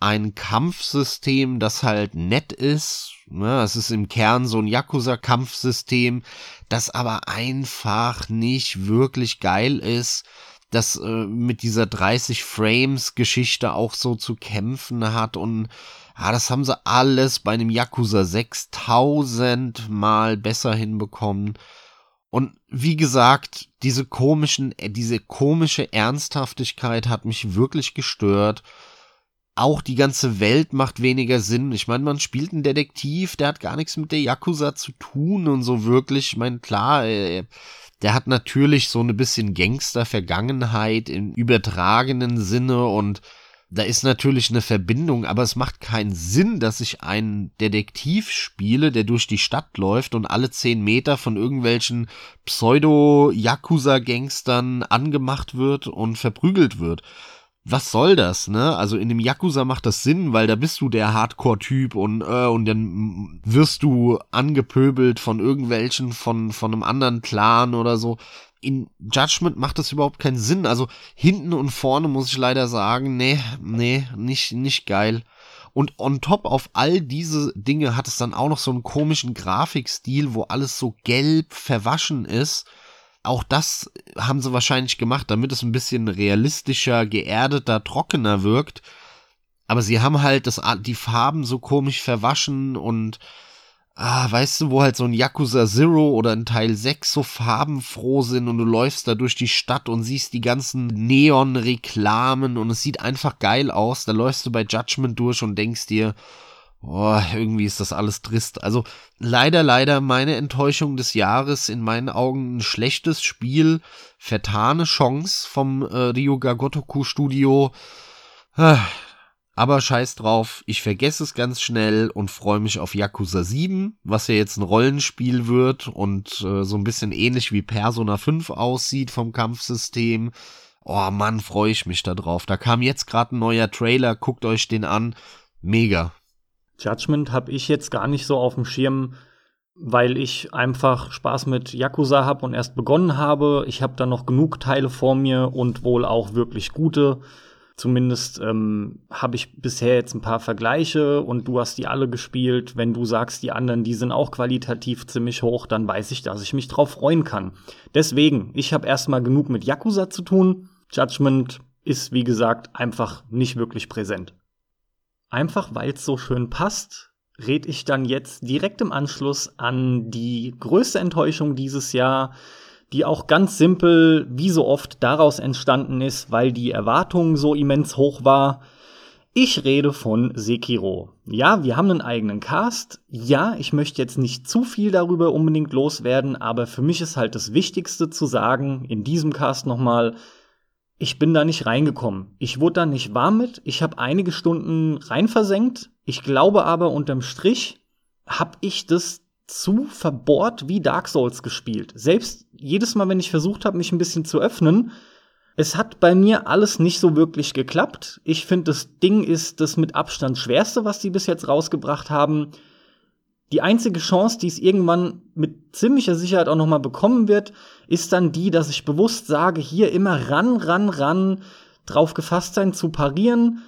ein Kampfsystem, das halt nett ist. Ne? Es ist im Kern so ein Yakuza-Kampfsystem, das aber einfach nicht wirklich geil ist das äh, mit dieser 30 Frames Geschichte auch so zu kämpfen hat und ja, das haben sie alles bei einem Yakuza 6000 mal besser hinbekommen. Und wie gesagt, diese komischen, äh, diese komische Ernsthaftigkeit hat mich wirklich gestört. Auch die ganze Welt macht weniger Sinn. Ich meine, man spielt einen Detektiv, der hat gar nichts mit der Yakuza zu tun und so wirklich. Ich meine, klar, äh, der hat natürlich so eine bisschen Gangster-Vergangenheit im übertragenen Sinne und da ist natürlich eine Verbindung, aber es macht keinen Sinn, dass ich einen Detektiv spiele, der durch die Stadt läuft und alle zehn Meter von irgendwelchen Pseudo-Yakuza-Gangstern angemacht wird und verprügelt wird. Was soll das, ne? Also in dem Yakuza macht das Sinn, weil da bist du der Hardcore-Typ und, äh, und dann wirst du angepöbelt von irgendwelchen, von, von einem anderen Clan oder so in Judgment macht das überhaupt keinen Sinn. Also hinten und vorne muss ich leider sagen, nee, nee, nicht, nicht geil. Und on top auf all diese Dinge hat es dann auch noch so einen komischen Grafikstil, wo alles so gelb verwaschen ist. auch das haben sie wahrscheinlich gemacht, damit es ein bisschen realistischer, geerdeter, trockener wirkt. Aber sie haben halt das, die Farben so komisch verwaschen und ah, weißt du, wo halt so ein Yakuza Zero oder ein Teil 6 so farbenfroh sind und du läufst da durch die Stadt und siehst die ganzen Neon-Reklamen und es sieht einfach geil aus. Da läufst du bei Judgment durch und denkst dir, oh, irgendwie ist das alles trist. Also leider, leider meine Enttäuschung des Jahres, in meinen Augen ein schlechtes Spiel, vertane Chance vom äh, Ryuga Gotoku Studio. Aber scheiß drauf, ich vergesse es ganz schnell und freue mich auf Yakuza 7, was ja jetzt ein Rollenspiel wird und äh, so ein bisschen ähnlich wie Persona 5 aussieht vom Kampfsystem. Oh Mann, freue ich mich da drauf. Da kam jetzt gerade ein neuer Trailer, guckt euch den an. Mega. Judgment habe ich jetzt gar nicht so auf dem Schirm, weil ich einfach Spaß mit Yakuza habe und erst begonnen habe. Ich habe da noch genug Teile vor mir und wohl auch wirklich gute. Zumindest ähm, habe ich bisher jetzt ein paar Vergleiche und du hast die alle gespielt. Wenn du sagst, die anderen, die sind auch qualitativ ziemlich hoch, dann weiß ich, dass ich mich drauf freuen kann. Deswegen, ich habe erstmal genug mit Yakuza zu tun. Judgment ist, wie gesagt, einfach nicht wirklich präsent. Einfach weil es so schön passt, red ich dann jetzt direkt im Anschluss an die größte Enttäuschung dieses Jahr, die auch ganz simpel, wie so oft, daraus entstanden ist, weil die Erwartung so immens hoch war. Ich rede von Sekiro. Ja, wir haben einen eigenen Cast. Ja, ich möchte jetzt nicht zu viel darüber unbedingt loswerden, aber für mich ist halt das Wichtigste zu sagen, in diesem Cast nochmal, ich bin da nicht reingekommen. Ich wurde da nicht warm mit. Ich habe einige Stunden rein versenkt. Ich glaube aber unterm Strich habe ich das zu verbohrt wie Dark Souls gespielt. Selbst jedes Mal, wenn ich versucht habe, mich ein bisschen zu öffnen, es hat bei mir alles nicht so wirklich geklappt. Ich finde, das Ding ist das mit Abstand schwerste, was die bis jetzt rausgebracht haben. Die einzige Chance, die es irgendwann mit ziemlicher Sicherheit auch noch mal bekommen wird, ist dann die, dass ich bewusst sage, hier immer ran, ran, ran, drauf gefasst sein zu parieren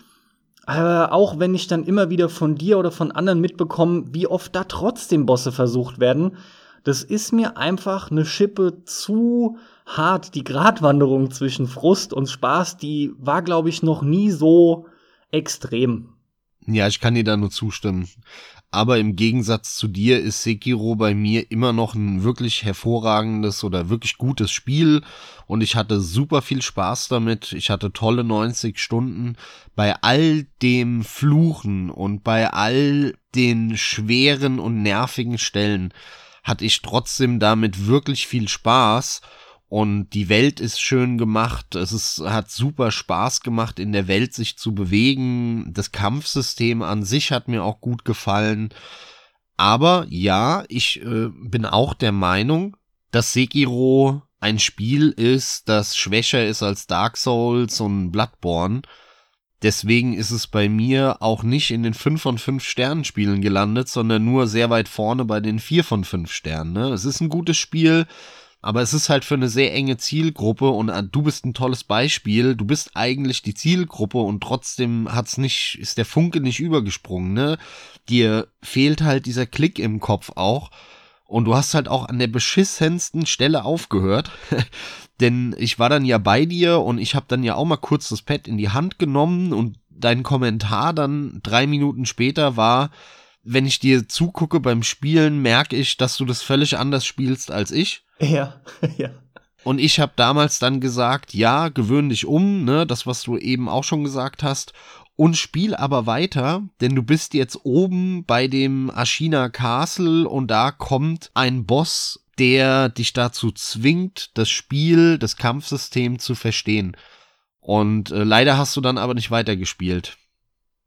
aber auch wenn ich dann immer wieder von dir oder von anderen mitbekomme, wie oft da trotzdem Bosse versucht werden, das ist mir einfach eine Schippe zu hart. Die Gratwanderung zwischen Frust und Spaß, die war, glaube ich, noch nie so extrem. Ja, ich kann dir da nur zustimmen. Aber im Gegensatz zu dir ist Sekiro bei mir immer noch ein wirklich hervorragendes oder wirklich gutes Spiel und ich hatte super viel Spaß damit. Ich hatte tolle 90 Stunden. Bei all dem Fluchen und bei all den schweren und nervigen Stellen hatte ich trotzdem damit wirklich viel Spaß und die Welt ist schön gemacht. Es ist, hat super Spaß gemacht, in der Welt sich zu bewegen. Das Kampfsystem an sich hat mir auch gut gefallen. Aber ja, ich äh, bin auch der Meinung, dass Sekiro ein Spiel ist, das schwächer ist als Dark Souls und Bloodborne. Deswegen ist es bei mir auch nicht in den 5 von 5 Sternen Spielen gelandet, sondern nur sehr weit vorne bei den 4 von 5 Sternen. Ne? Es ist ein gutes Spiel, aber es ist halt für eine sehr enge Zielgruppe und äh, du bist ein tolles Beispiel. Du bist eigentlich die Zielgruppe und trotzdem hat's nicht, ist der Funke nicht übergesprungen, ne? Dir fehlt halt dieser Klick im Kopf auch. Und du hast halt auch an der beschissensten Stelle aufgehört. Denn ich war dann ja bei dir und ich habe dann ja auch mal kurz das Pad in die Hand genommen und dein Kommentar dann drei Minuten später war, wenn ich dir zugucke beim Spielen, merke ich, dass du das völlig anders spielst als ich. Ja, ja. Und ich habe damals dann gesagt, ja, gewöhn dich um, ne, das, was du eben auch schon gesagt hast, und spiel aber weiter, denn du bist jetzt oben bei dem Ashina Castle und da kommt ein Boss, der dich dazu zwingt, das Spiel, das Kampfsystem zu verstehen. Und äh, leider hast du dann aber nicht weitergespielt.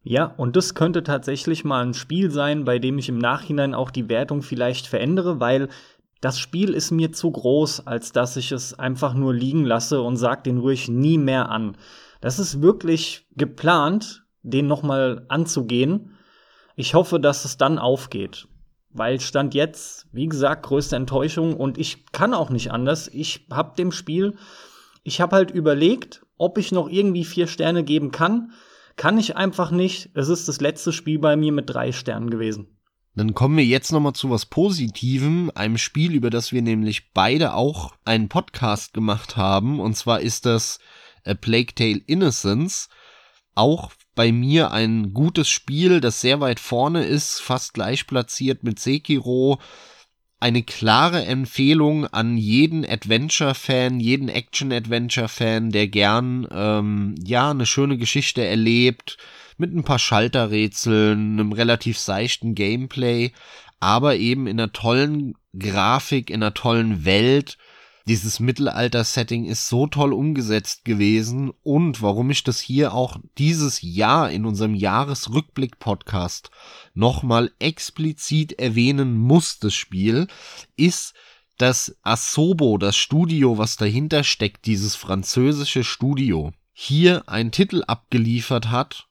Ja, und das könnte tatsächlich mal ein Spiel sein, bei dem ich im Nachhinein auch die Wertung vielleicht verändere, weil das Spiel ist mir zu groß, als dass ich es einfach nur liegen lasse und sag den ruhig nie mehr an. Das ist wirklich geplant, den nochmal anzugehen. Ich hoffe, dass es dann aufgeht. Weil Stand jetzt, wie gesagt, größte Enttäuschung und ich kann auch nicht anders. Ich hab dem Spiel, ich hab halt überlegt, ob ich noch irgendwie vier Sterne geben kann. Kann ich einfach nicht. Es ist das letzte Spiel bei mir mit drei Sternen gewesen. Dann kommen wir jetzt nochmal zu was Positivem, einem Spiel, über das wir nämlich beide auch einen Podcast gemacht haben. Und zwar ist das A Plague Tale Innocence. Auch bei mir ein gutes Spiel, das sehr weit vorne ist, fast gleich platziert mit Sekiro. Eine klare Empfehlung an jeden Adventure-Fan, jeden Action-Adventure-Fan, der gern ähm, ja eine schöne Geschichte erlebt, mit ein paar Schalterrätseln, einem relativ seichten Gameplay, aber eben in einer tollen Grafik, in einer tollen Welt. Dieses Mittelalter-Setting ist so toll umgesetzt gewesen und warum ich das hier auch dieses Jahr in unserem Jahresrückblick-Podcast nochmal explizit erwähnen muss, das Spiel, ist, dass Asobo, das Studio, was dahinter steckt, dieses französische Studio, hier einen Titel abgeliefert hat,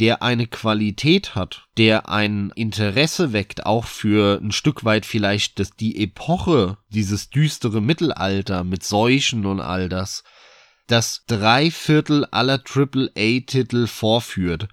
der eine Qualität hat, der ein Interesse weckt, auch für ein Stück weit vielleicht das, die Epoche, dieses düstere Mittelalter mit Seuchen und all das, das drei Viertel aller Triple-A-Titel vorführt.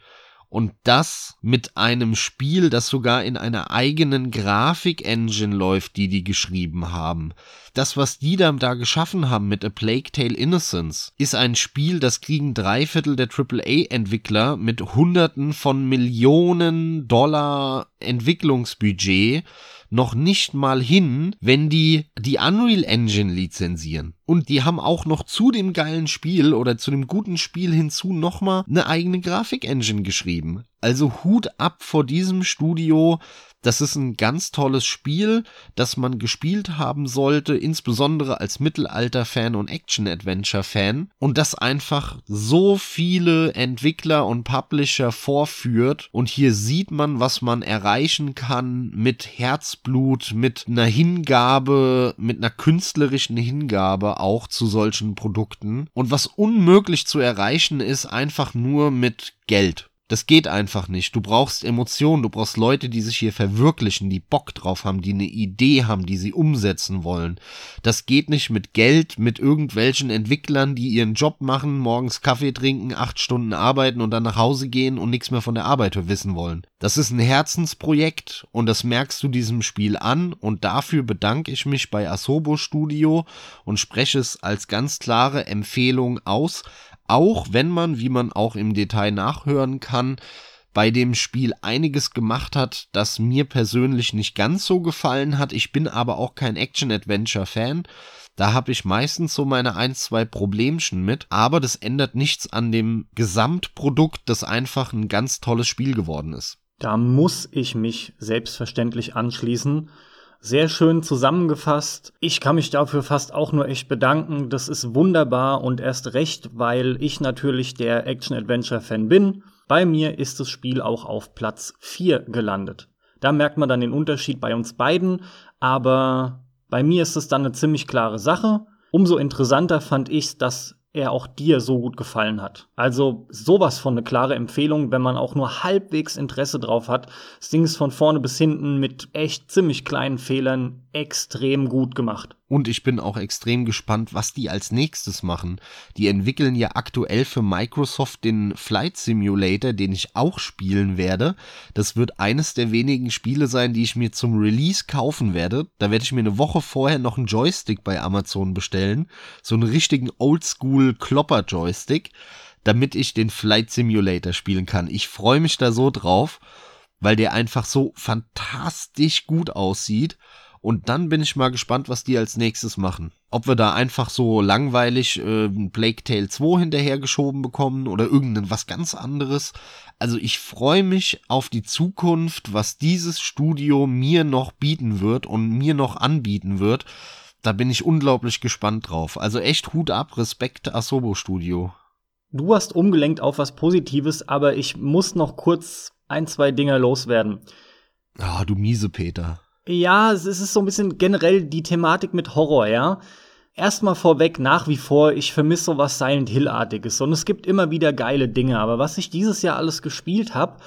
Und das mit einem Spiel, das sogar in einer eigenen Grafik-Engine läuft, die die geschrieben haben. Das, was die da, da geschaffen haben mit A Plague Tale Innocence, ist ein Spiel, das kriegen drei Viertel der AAA-Entwickler mit Hunderten von Millionen Dollar Entwicklungsbudget noch nicht mal hin, wenn die die Unreal Engine lizenzieren. Und die haben auch noch zu dem geilen Spiel oder zu dem guten Spiel hinzu nochmal eine eigene Grafik-Engine geschrieben. Also Hut ab vor diesem Studio, das ist ein ganz tolles Spiel, das man gespielt haben sollte, insbesondere als Mittelalter-Fan und Action-Adventure-Fan. Und das einfach so viele Entwickler und Publisher vorführt. Und hier sieht man, was man erreichen kann mit Herzblut, mit einer Hingabe, mit einer künstlerischen Hingabe auch zu solchen Produkten. Und was unmöglich zu erreichen ist, einfach nur mit Geld. Das geht einfach nicht. Du brauchst Emotionen, du brauchst Leute, die sich hier verwirklichen, die Bock drauf haben, die eine Idee haben, die sie umsetzen wollen. Das geht nicht mit Geld, mit irgendwelchen Entwicklern, die ihren Job machen, morgens Kaffee trinken, acht Stunden arbeiten und dann nach Hause gehen und nichts mehr von der Arbeit wissen wollen. Das ist ein Herzensprojekt und das merkst du diesem Spiel an und dafür bedanke ich mich bei Asobo Studio und spreche es als ganz klare Empfehlung aus auch wenn man, wie man auch im Detail nachhören kann, bei dem Spiel einiges gemacht hat, das mir persönlich nicht ganz so gefallen hat. Ich bin aber auch kein Action-Adventure-Fan. Da habe ich meistens so meine ein, zwei Problemchen mit, aber das ändert nichts an dem Gesamtprodukt, das einfach ein ganz tolles Spiel geworden ist. Da muss ich mich selbstverständlich anschließen. Sehr schön zusammengefasst. Ich kann mich dafür fast auch nur echt bedanken. Das ist wunderbar und erst recht, weil ich natürlich der Action-Adventure-Fan bin. Bei mir ist das Spiel auch auf Platz 4 gelandet. Da merkt man dann den Unterschied bei uns beiden, aber bei mir ist es dann eine ziemlich klare Sache. Umso interessanter fand ich, dass er auch dir so gut gefallen hat. Also sowas von eine klare Empfehlung, wenn man auch nur halbwegs Interesse drauf hat. Das Ding ist von vorne bis hinten mit echt ziemlich kleinen Fehlern extrem gut gemacht. Und ich bin auch extrem gespannt, was die als nächstes machen. Die entwickeln ja aktuell für Microsoft den Flight Simulator, den ich auch spielen werde. Das wird eines der wenigen Spiele sein, die ich mir zum Release kaufen werde. Da werde ich mir eine Woche vorher noch einen Joystick bei Amazon bestellen. So einen richtigen Oldschool Klopper Joystick, damit ich den Flight Simulator spielen kann. Ich freue mich da so drauf, weil der einfach so fantastisch gut aussieht und dann bin ich mal gespannt, was die als nächstes machen. Ob wir da einfach so langweilig äh, Plague Tale 2 hinterhergeschoben bekommen oder irgendein was ganz anderes. Also ich freue mich auf die Zukunft, was dieses Studio mir noch bieten wird und mir noch anbieten wird. Da bin ich unglaublich gespannt drauf. Also echt Hut ab, Respekt Asobo Studio. Du hast umgelenkt auf was Positives, aber ich muss noch kurz ein, zwei Dinger loswerden. Ah, du miese Peter. Ja, es ist so ein bisschen generell die Thematik mit Horror, ja. Erstmal vorweg, nach wie vor, ich vermisse sowas Silent Hill-artiges. Und es gibt immer wieder geile Dinge. Aber was ich dieses Jahr alles gespielt habe,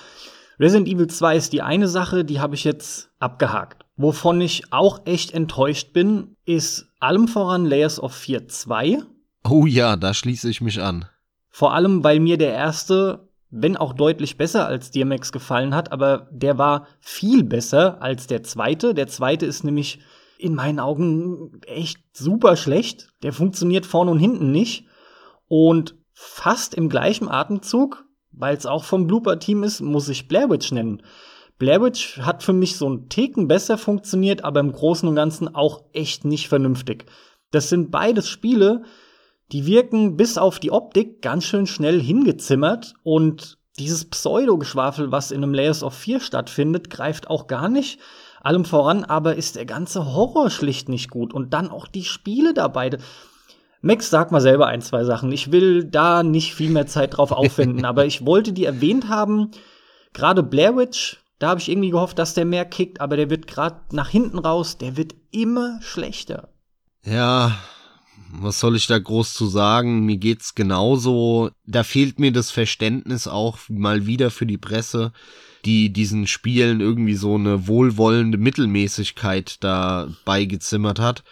Resident Evil 2 ist die eine Sache, die habe ich jetzt abgehakt. Wovon ich auch echt enttäuscht bin, ist allem voran Layers of Fear 2. Oh ja, da schließe ich mich an. Vor allem, weil mir der erste wenn auch deutlich besser als DMX gefallen hat, aber der war viel besser als der zweite. Der zweite ist nämlich in meinen Augen echt super schlecht. Der funktioniert vorne und hinten nicht. Und fast im gleichen Atemzug, weil es auch vom Blooper-Team ist, muss ich Blair Witch nennen. Blair Witch hat für mich so ein Ticken besser funktioniert, aber im Großen und Ganzen auch echt nicht vernünftig. Das sind beides Spiele, die wirken bis auf die Optik ganz schön schnell hingezimmert und dieses Pseudo-Geschwafel, was in einem Layers of 4 stattfindet, greift auch gar nicht. Allem voran aber ist der ganze Horror schlicht nicht gut und dann auch die Spiele dabei. Max, sag mal selber ein, zwei Sachen. Ich will da nicht viel mehr Zeit drauf aufwenden, aber ich wollte die erwähnt haben. Gerade Blair Witch, da habe ich irgendwie gehofft, dass der mehr kickt, aber der wird gerade nach hinten raus, der wird immer schlechter. Ja, was soll ich da groß zu sagen? Mir geht's genauso. Da fehlt mir das Verständnis auch mal wieder für die Presse, die diesen Spielen irgendwie so eine wohlwollende Mittelmäßigkeit da beigezimmert hat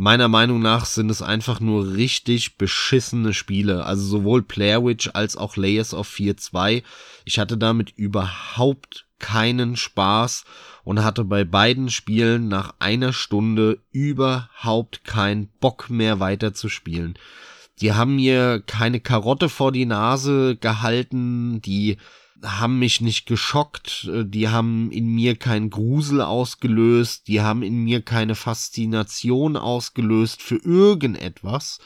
meiner Meinung nach sind es einfach nur richtig beschissene Spiele. Also sowohl Player Witch als auch Layers of 4.2. Ich hatte damit überhaupt keinen Spaß und hatte bei beiden Spielen nach einer Stunde überhaupt keinen Bock mehr weiterzuspielen. Die haben mir keine Karotte vor die Nase gehalten, die haben mich nicht geschockt, äh, die haben in mir keinen Grusel ausgelöst, die haben in mir keine Faszination ausgelöst für irgendetwas.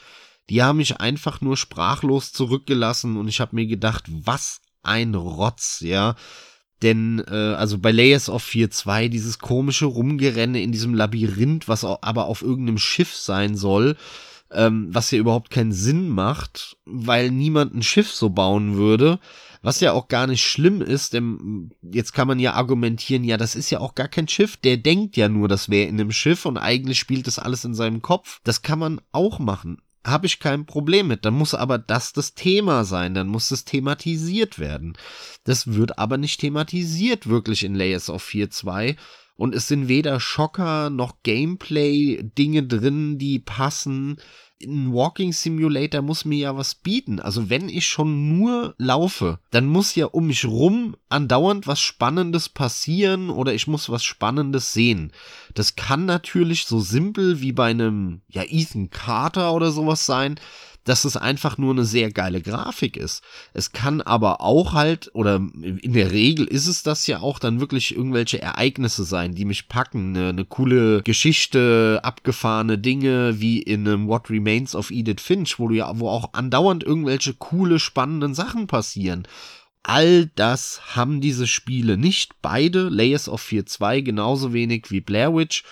Die haben mich einfach nur sprachlos zurückgelassen und ich habe mir gedacht, was ein Rotz, ja. Denn, äh, also bei Layers of 4.2, dieses komische Rumgerenne in diesem Labyrinth, was auch, aber auf irgendeinem Schiff sein soll, ähm, was ja überhaupt keinen Sinn macht, weil niemand ein Schiff so bauen würde. Was ja auch gar nicht schlimm ist, denn jetzt kann man ja argumentieren, ja, das ist ja auch gar kein Schiff, der denkt ja nur, das wäre in einem Schiff und eigentlich spielt das alles in seinem Kopf. Das kann man auch machen. Habe ich kein Problem mit. Dann muss aber das das Thema sein, dann muss es thematisiert werden. Das wird aber nicht thematisiert wirklich in Layers of 4.2 und es sind weder Schocker noch Gameplay-Dinge drin, die passen ein Walking Simulator muss mir ja was bieten. Also wenn ich schon nur laufe, dann muss ja um mich rum andauernd was Spannendes passieren oder ich muss was Spannendes sehen. Das kann natürlich so simpel wie bei einem, ja, Ethan Carter oder sowas sein dass es einfach nur eine sehr geile Grafik ist. Es kann aber auch halt, oder in der Regel ist es das ja auch, dann wirklich irgendwelche Ereignisse sein, die mich packen. Eine, eine coole Geschichte, abgefahrene Dinge, wie in einem What Remains of Edith Finch, wo du ja, wo auch andauernd irgendwelche coole, spannenden Sachen passieren. All das haben diese Spiele nicht. Beide, Layers of 4.2 genauso wenig wie Blair Witch.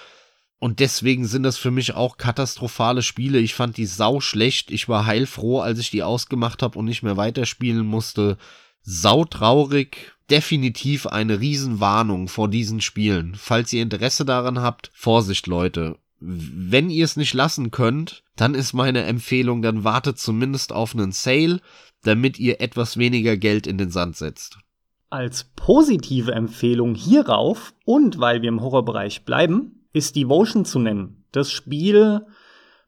Und deswegen sind das für mich auch katastrophale Spiele. Ich fand die sau schlecht. Ich war heilfroh, als ich die ausgemacht habe und nicht mehr weiterspielen musste. Sau traurig. Definitiv eine Riesenwarnung vor diesen Spielen. Falls ihr Interesse daran habt, Vorsicht Leute. Wenn ihr es nicht lassen könnt, dann ist meine Empfehlung, dann wartet zumindest auf einen Sale, damit ihr etwas weniger Geld in den Sand setzt. Als positive Empfehlung hierauf und weil wir im Horrorbereich bleiben, ist Devotion zu nennen. Das Spiel,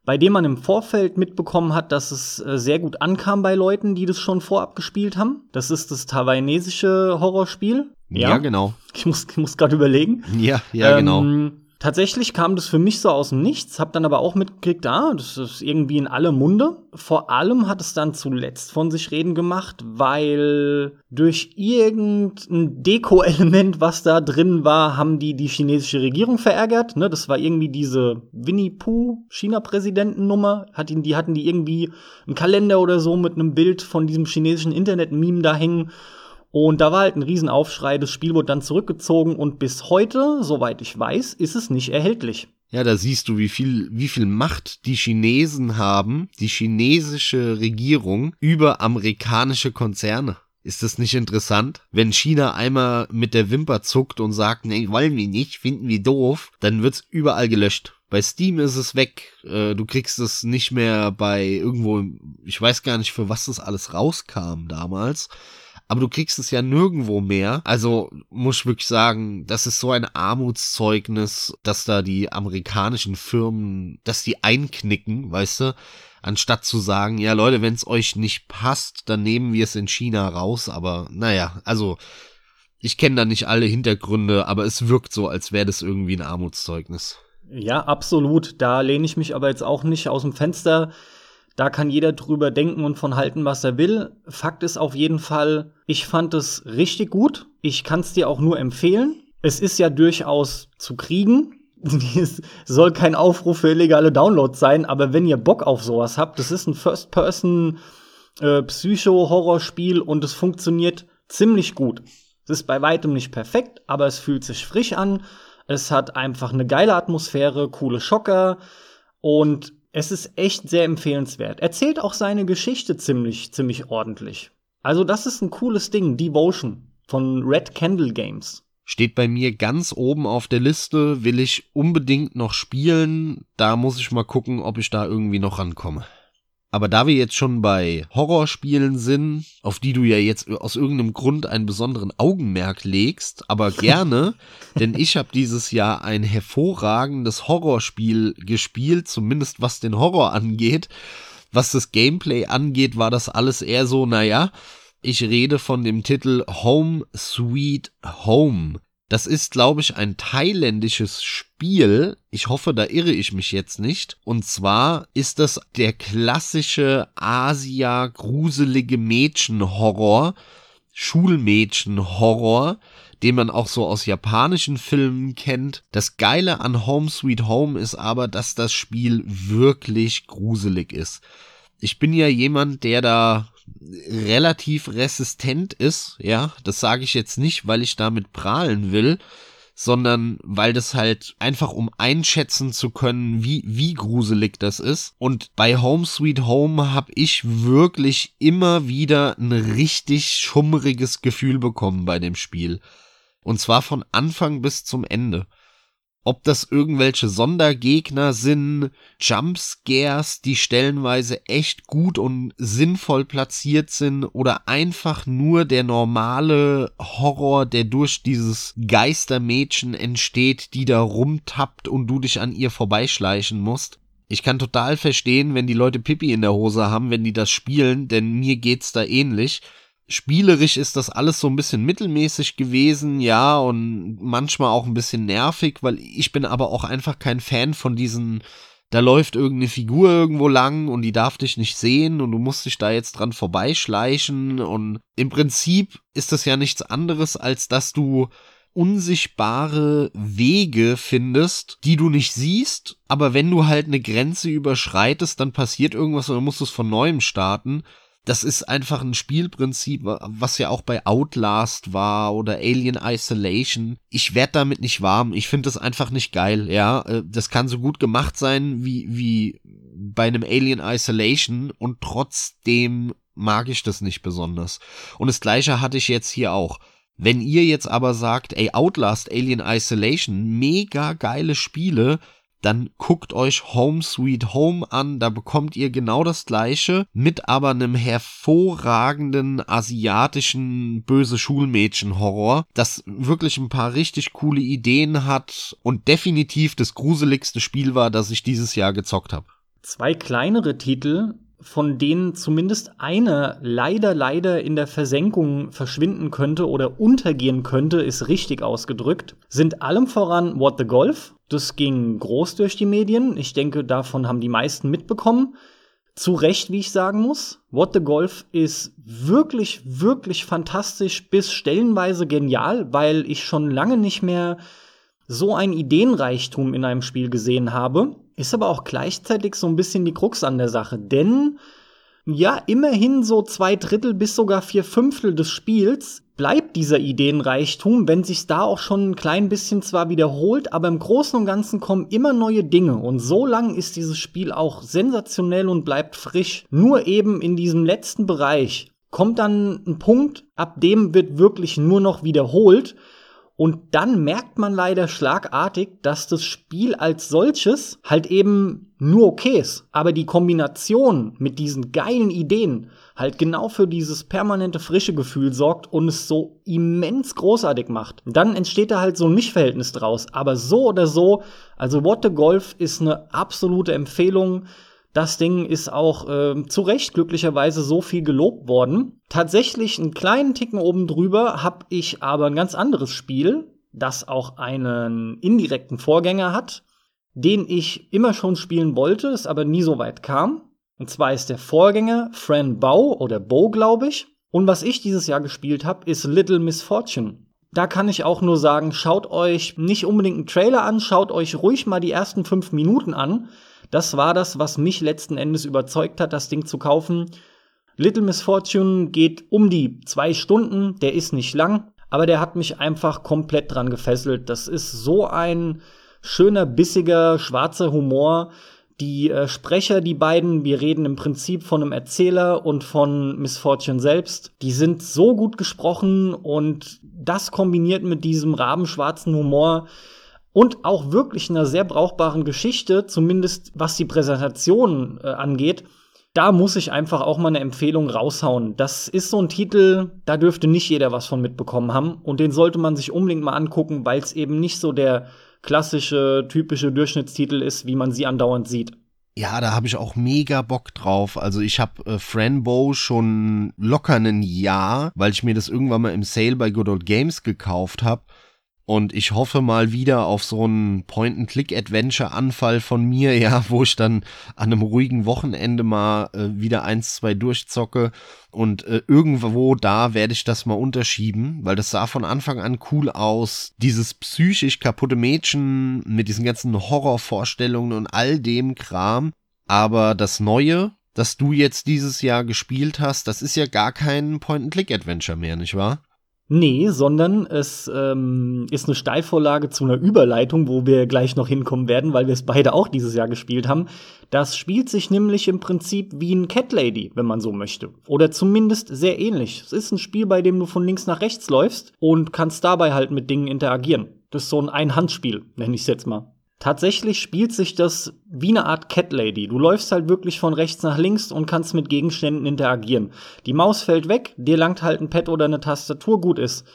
bei dem man im Vorfeld mitbekommen hat, dass es äh, sehr gut ankam bei Leuten, die das schon vorab gespielt haben. Das ist das taiwanesische Horrorspiel. Ja, ja genau. Ich muss, ich muss gerade überlegen. Ja, ja, genau. ähm, genau. Tatsächlich kam das für mich so aus dem Nichts, hab dann aber auch mitgekriegt, ah, das ist irgendwie in alle Munde. Vor allem hat es dann zuletzt von sich reden gemacht, weil durch irgendein Deko-Element, was da drin war, haben die die chinesische Regierung verärgert. Ne, das war irgendwie diese Winnie Pooh China-Präsidentennummer. Hat die, die hatten die irgendwie einen Kalender oder so mit einem Bild von diesem chinesischen Internet-Meme da hängen. Und da war halt ein Riesenaufschrei, das Spiel wurde dann zurückgezogen und bis heute, soweit ich weiß, ist es nicht erhältlich. Ja, da siehst du, wie viel, wie viel Macht die Chinesen haben, die chinesische Regierung über amerikanische Konzerne. Ist das nicht interessant? Wenn China einmal mit der Wimper zuckt und sagt, nee, wollen wir nicht, finden wir doof, dann wird's überall gelöscht. Bei Steam ist es weg. Äh, du kriegst es nicht mehr bei irgendwo, ich weiß gar nicht, für was das alles rauskam damals aber du kriegst es ja nirgendwo mehr. Also muss ich wirklich sagen, das ist so ein Armutszeugnis, dass da die amerikanischen Firmen, dass die einknicken, weißt du, anstatt zu sagen, ja Leute, wenn es euch nicht passt, dann nehmen wir es in China raus, aber naja, also ich kenne da nicht alle Hintergründe, aber es wirkt so, als wäre das irgendwie ein Armutszeugnis. Ja, absolut. Da lehne ich mich aber jetzt auch nicht aus dem Fenster. Da kann jeder drüber denken und von halten, was er will. Fakt ist auf jeden Fall, ich fand es richtig gut. Ich kann es dir auch nur empfehlen. Es ist ja durchaus zu kriegen. Es soll kein Aufruf für illegale Downloads sein, aber wenn ihr Bock auf sowas habt, das ist ein First-Person äh, Psycho-Horrorspiel und es funktioniert ziemlich gut. Es ist bei weitem nicht perfekt, aber es fühlt sich frisch an. Es hat einfach eine geile Atmosphäre, coole Schocker und es ist echt sehr empfehlenswert. Erzählt auch seine Geschichte ziemlich, ziemlich ordentlich. Also das ist ein cooles Ding, Devotion von Red Candle Games. Steht bei mir ganz oben auf der Liste, will ich unbedingt noch spielen. Da muss ich mal gucken, ob ich da irgendwie noch rankomme. Aber da wir jetzt schon bei Horrorspielen sind, auf die du ja jetzt aus irgendeinem Grund einen besonderen Augenmerk legst, aber gerne, denn ich habe dieses Jahr ein hervorragendes Horrorspiel gespielt, zumindest was den Horror angeht. Was das Gameplay angeht, war das alles eher so, naja, ich rede von dem Titel Home Sweet Home. Das ist, glaube ich, ein thailändisches Spiel. Ich hoffe, da irre ich mich jetzt nicht. Und zwar ist das der klassische Asia-gruselige Mädchenhorror, Schulmädchenhorror, den man auch so aus japanischen Filmen kennt. Das Geile an Home Sweet Home ist aber, dass das Spiel wirklich gruselig ist. Ich bin ja jemand, der da relativ resistent ist, ja, das sage ich jetzt nicht, weil ich damit prahlen will, sondern weil das halt einfach um einschätzen zu können, wie wie gruselig das ist. Und bei Home Sweet Home habe ich wirklich immer wieder ein richtig schummriges Gefühl bekommen bei dem Spiel. Und zwar von Anfang bis zum Ende ob das irgendwelche Sondergegner sind, Jumpscares, die stellenweise echt gut und sinnvoll platziert sind oder einfach nur der normale Horror, der durch dieses Geistermädchen entsteht, die da rumtappt und du dich an ihr vorbeischleichen musst. Ich kann total verstehen, wenn die Leute Pipi in der Hose haben, wenn die das spielen, denn mir geht's da ähnlich. Spielerisch ist das alles so ein bisschen mittelmäßig gewesen, ja, und manchmal auch ein bisschen nervig, weil ich bin aber auch einfach kein Fan von diesen, da läuft irgendeine Figur irgendwo lang und die darf dich nicht sehen und du musst dich da jetzt dran vorbeischleichen und im Prinzip ist das ja nichts anderes, als dass du unsichtbare Wege findest, die du nicht siehst, aber wenn du halt eine Grenze überschreitest, dann passiert irgendwas und dann musst du es von neuem starten das ist einfach ein Spielprinzip, was ja auch bei Outlast war oder Alien Isolation. Ich werd damit nicht warm. Ich finde das einfach nicht geil, ja. Äh, das kann so gut gemacht sein wie, wie bei einem Alien Isolation und trotzdem mag ich das nicht besonders. Und das gleiche hatte ich jetzt hier auch. Wenn ihr jetzt aber sagt, ey, Outlast, Alien Isolation, mega geile Spiele, dann guckt euch Home Sweet Home an, da bekommt ihr genau das gleiche, mit aber einem hervorragenden asiatischen böse Schulmädchen Horror, das wirklich ein paar richtig coole Ideen hat und definitiv das gruseligste Spiel war, das ich dieses Jahr gezockt habe. Zwei kleinere Titel, von denen zumindest einer leider, leider in der Versenkung verschwinden könnte oder untergehen könnte, ist richtig ausgedrückt, sind allem voran What the Golf das ging groß durch die Medien. Ich denke, davon haben die meisten mitbekommen. Zu Recht, wie ich sagen muss. What the Golf ist wirklich, wirklich fantastisch bis stellenweise genial, weil ich schon lange nicht mehr so ein Ideenreichtum in einem Spiel gesehen habe. Ist aber auch gleichzeitig so ein bisschen die Krux an der Sache, denn ja, immerhin so zwei Drittel bis sogar vier Fünftel des Spiels bleibt dieser Ideenreichtum, wenn sich da auch schon ein klein bisschen zwar wiederholt, aber im Großen und Ganzen kommen immer neue Dinge und so lang ist dieses Spiel auch sensationell und bleibt frisch. Nur eben in diesem letzten Bereich kommt dann ein Punkt, ab dem wird wirklich nur noch wiederholt Und dann merkt man leider schlagartig, dass das Spiel als solches halt eben nur okay ist. Aber die Kombination mit diesen geilen Ideen halt genau für dieses permanente frische Gefühl sorgt und es so immens großartig macht. Dann entsteht da halt so ein Mischverhältnis draus. Aber so oder so, also What the Golf ist eine absolute Empfehlung. Das Ding ist auch äh, zu Recht glücklicherweise so viel gelobt worden. Tatsächlich einen kleinen Ticken oben drüber habe ich aber ein ganz anderes Spiel, das auch einen indirekten Vorgänger hat, den ich immer schon spielen wollte, es aber nie so weit kam. Und zwar ist der Vorgänger Fran Bow oder Bow, glaube ich. Und was ich dieses Jahr gespielt habe, ist Little Misfortune. Da kann ich auch nur sagen, schaut euch nicht unbedingt einen Trailer an, schaut euch ruhig mal die ersten fünf Minuten an das war das, was mich letzten Endes überzeugt hat, das Ding zu kaufen. Little Misfortune geht um die zwei Stunden, der ist nicht lang, aber der hat mich einfach komplett dran gefesselt. Das ist so ein schöner, bissiger, schwarzer Humor. Die äh, Sprecher, die beiden, wir reden im Prinzip von einem Erzähler und von Misfortune selbst, die sind so gut gesprochen und das kombiniert mit diesem rabenschwarzen Humor, und auch wirklich einer sehr brauchbaren Geschichte, zumindest was die Präsentation äh, angeht. Da muss ich einfach auch mal eine Empfehlung raushauen. Das ist so ein Titel, da dürfte nicht jeder was von mitbekommen haben. Und den sollte man sich unbedingt mal angucken, weil es eben nicht so der klassische, typische Durchschnittstitel ist, wie man sie andauernd sieht. Ja, da habe ich auch mega Bock drauf. Also ich habe äh, Franbo schon locker ein Jahr, weil ich mir das irgendwann mal im Sale bei Good Old Games gekauft habe. Und ich hoffe mal wieder auf so einen Point-and-Click-Adventure-Anfall von mir, ja, wo ich dann an einem ruhigen Wochenende mal äh, wieder eins, zwei durchzocke. Und äh, irgendwo da werde ich das mal unterschieben, weil das sah von Anfang an cool aus. Dieses psychisch kaputte Mädchen mit diesen ganzen Horrorvorstellungen und all dem Kram. Aber das Neue, das du jetzt dieses Jahr gespielt hast, das ist ja gar kein Point-and-Click-Adventure mehr, nicht wahr? Nee, sondern es ähm, ist eine Steilvorlage zu einer Überleitung, wo wir gleich noch hinkommen werden, weil wir es beide auch dieses Jahr gespielt haben. Das spielt sich nämlich im Prinzip wie ein Cat Lady, wenn man so möchte. Oder zumindest sehr ähnlich. Es ist ein Spiel, bei dem du von links nach rechts läufst und kannst dabei halt mit Dingen interagieren. Das ist so ein Einhandspiel, nenne ich es jetzt mal. Tatsächlich spielt sich das wie eine Art Cat Lady. Du läufst halt wirklich von rechts nach links und kannst mit Gegenständen interagieren. Die Maus fällt weg, dir langt halt ein Pad oder eine Tastatur gut ist.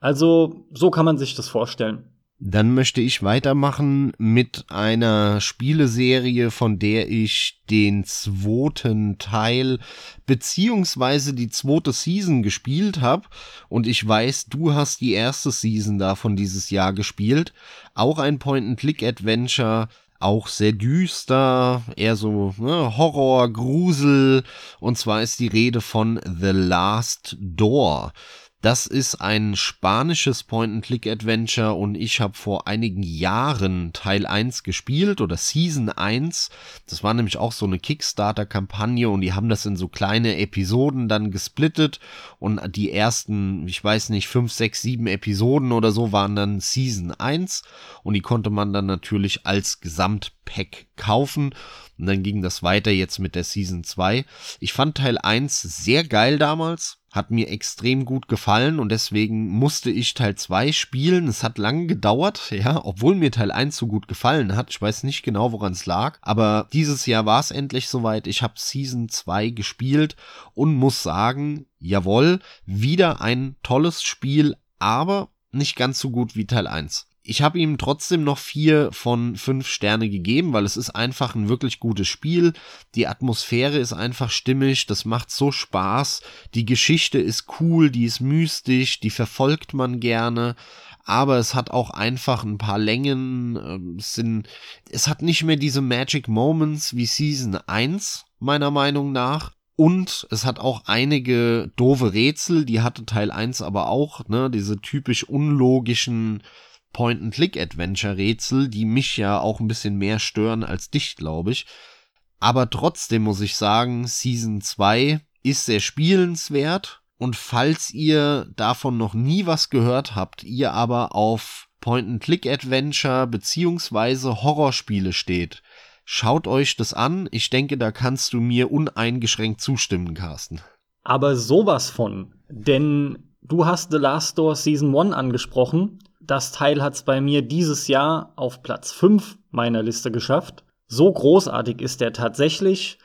Also, so kann man sich das vorstellen. Dann möchte ich weitermachen mit einer Spieleserie, von der ich den zweiten Teil beziehungsweise die zweite Season gespielt habe. Und ich weiß, du hast die erste Season davon dieses Jahr gespielt. Auch ein Point-and-Click-Adventure, auch sehr düster, eher so ne, Horror, Grusel. Und zwar ist die Rede von The Last Door. Das ist ein spanisches Point-and-Click-Adventure und ich habe vor einigen Jahren Teil 1 gespielt oder Season 1. Das war nämlich auch so eine Kickstarter-Kampagne und die haben das in so kleine Episoden dann gesplittet und die ersten, ich weiß nicht, 5, 6, 7 Episoden oder so waren dann Season 1 und die konnte man dann natürlich als Gesamtpack kaufen und dann ging das weiter jetzt mit der Season 2. Ich fand Teil 1 sehr geil damals hat mir extrem gut gefallen und deswegen musste ich Teil 2 spielen. Es hat lange gedauert, ja, obwohl mir Teil 1 so gut gefallen hat. Ich weiß nicht genau, woran es lag, aber dieses Jahr war es endlich soweit. Ich habe Season 2 gespielt und muss sagen, jawohl, wieder ein tolles Spiel, aber nicht ganz so gut wie Teil 1 ich habe ihm trotzdem noch vier von fünf Sterne gegeben, weil es ist einfach ein wirklich gutes Spiel. Die Atmosphäre ist einfach stimmig, das macht so Spaß. Die Geschichte ist cool, die ist mystisch, die verfolgt man gerne. Aber es hat auch einfach ein paar Längen. Ähm, es, sind, es hat nicht mehr diese Magic Moments wie Season 1, meiner Meinung nach. Und es hat auch einige doofe Rätsel, die hatte Teil 1 aber auch, ne, diese typisch unlogischen Point-and-Click-Adventure-Rätsel, die mich ja auch ein bisschen mehr stören als dich, glaube ich. Aber trotzdem muss ich sagen, Season 2 ist sehr spielenswert. Und falls ihr davon noch nie was gehört habt, ihr aber auf Point-and-Click-Adventure beziehungsweise Horrorspiele steht, schaut euch das an. Ich denke, da kannst du mir uneingeschränkt zustimmen, Carsten. Aber sowas von. Denn du hast The Last Door Season 1 angesprochen Das Teil hat es bei mir dieses Jahr auf Platz 5 meiner Liste geschafft. So großartig ist der tatsächlich.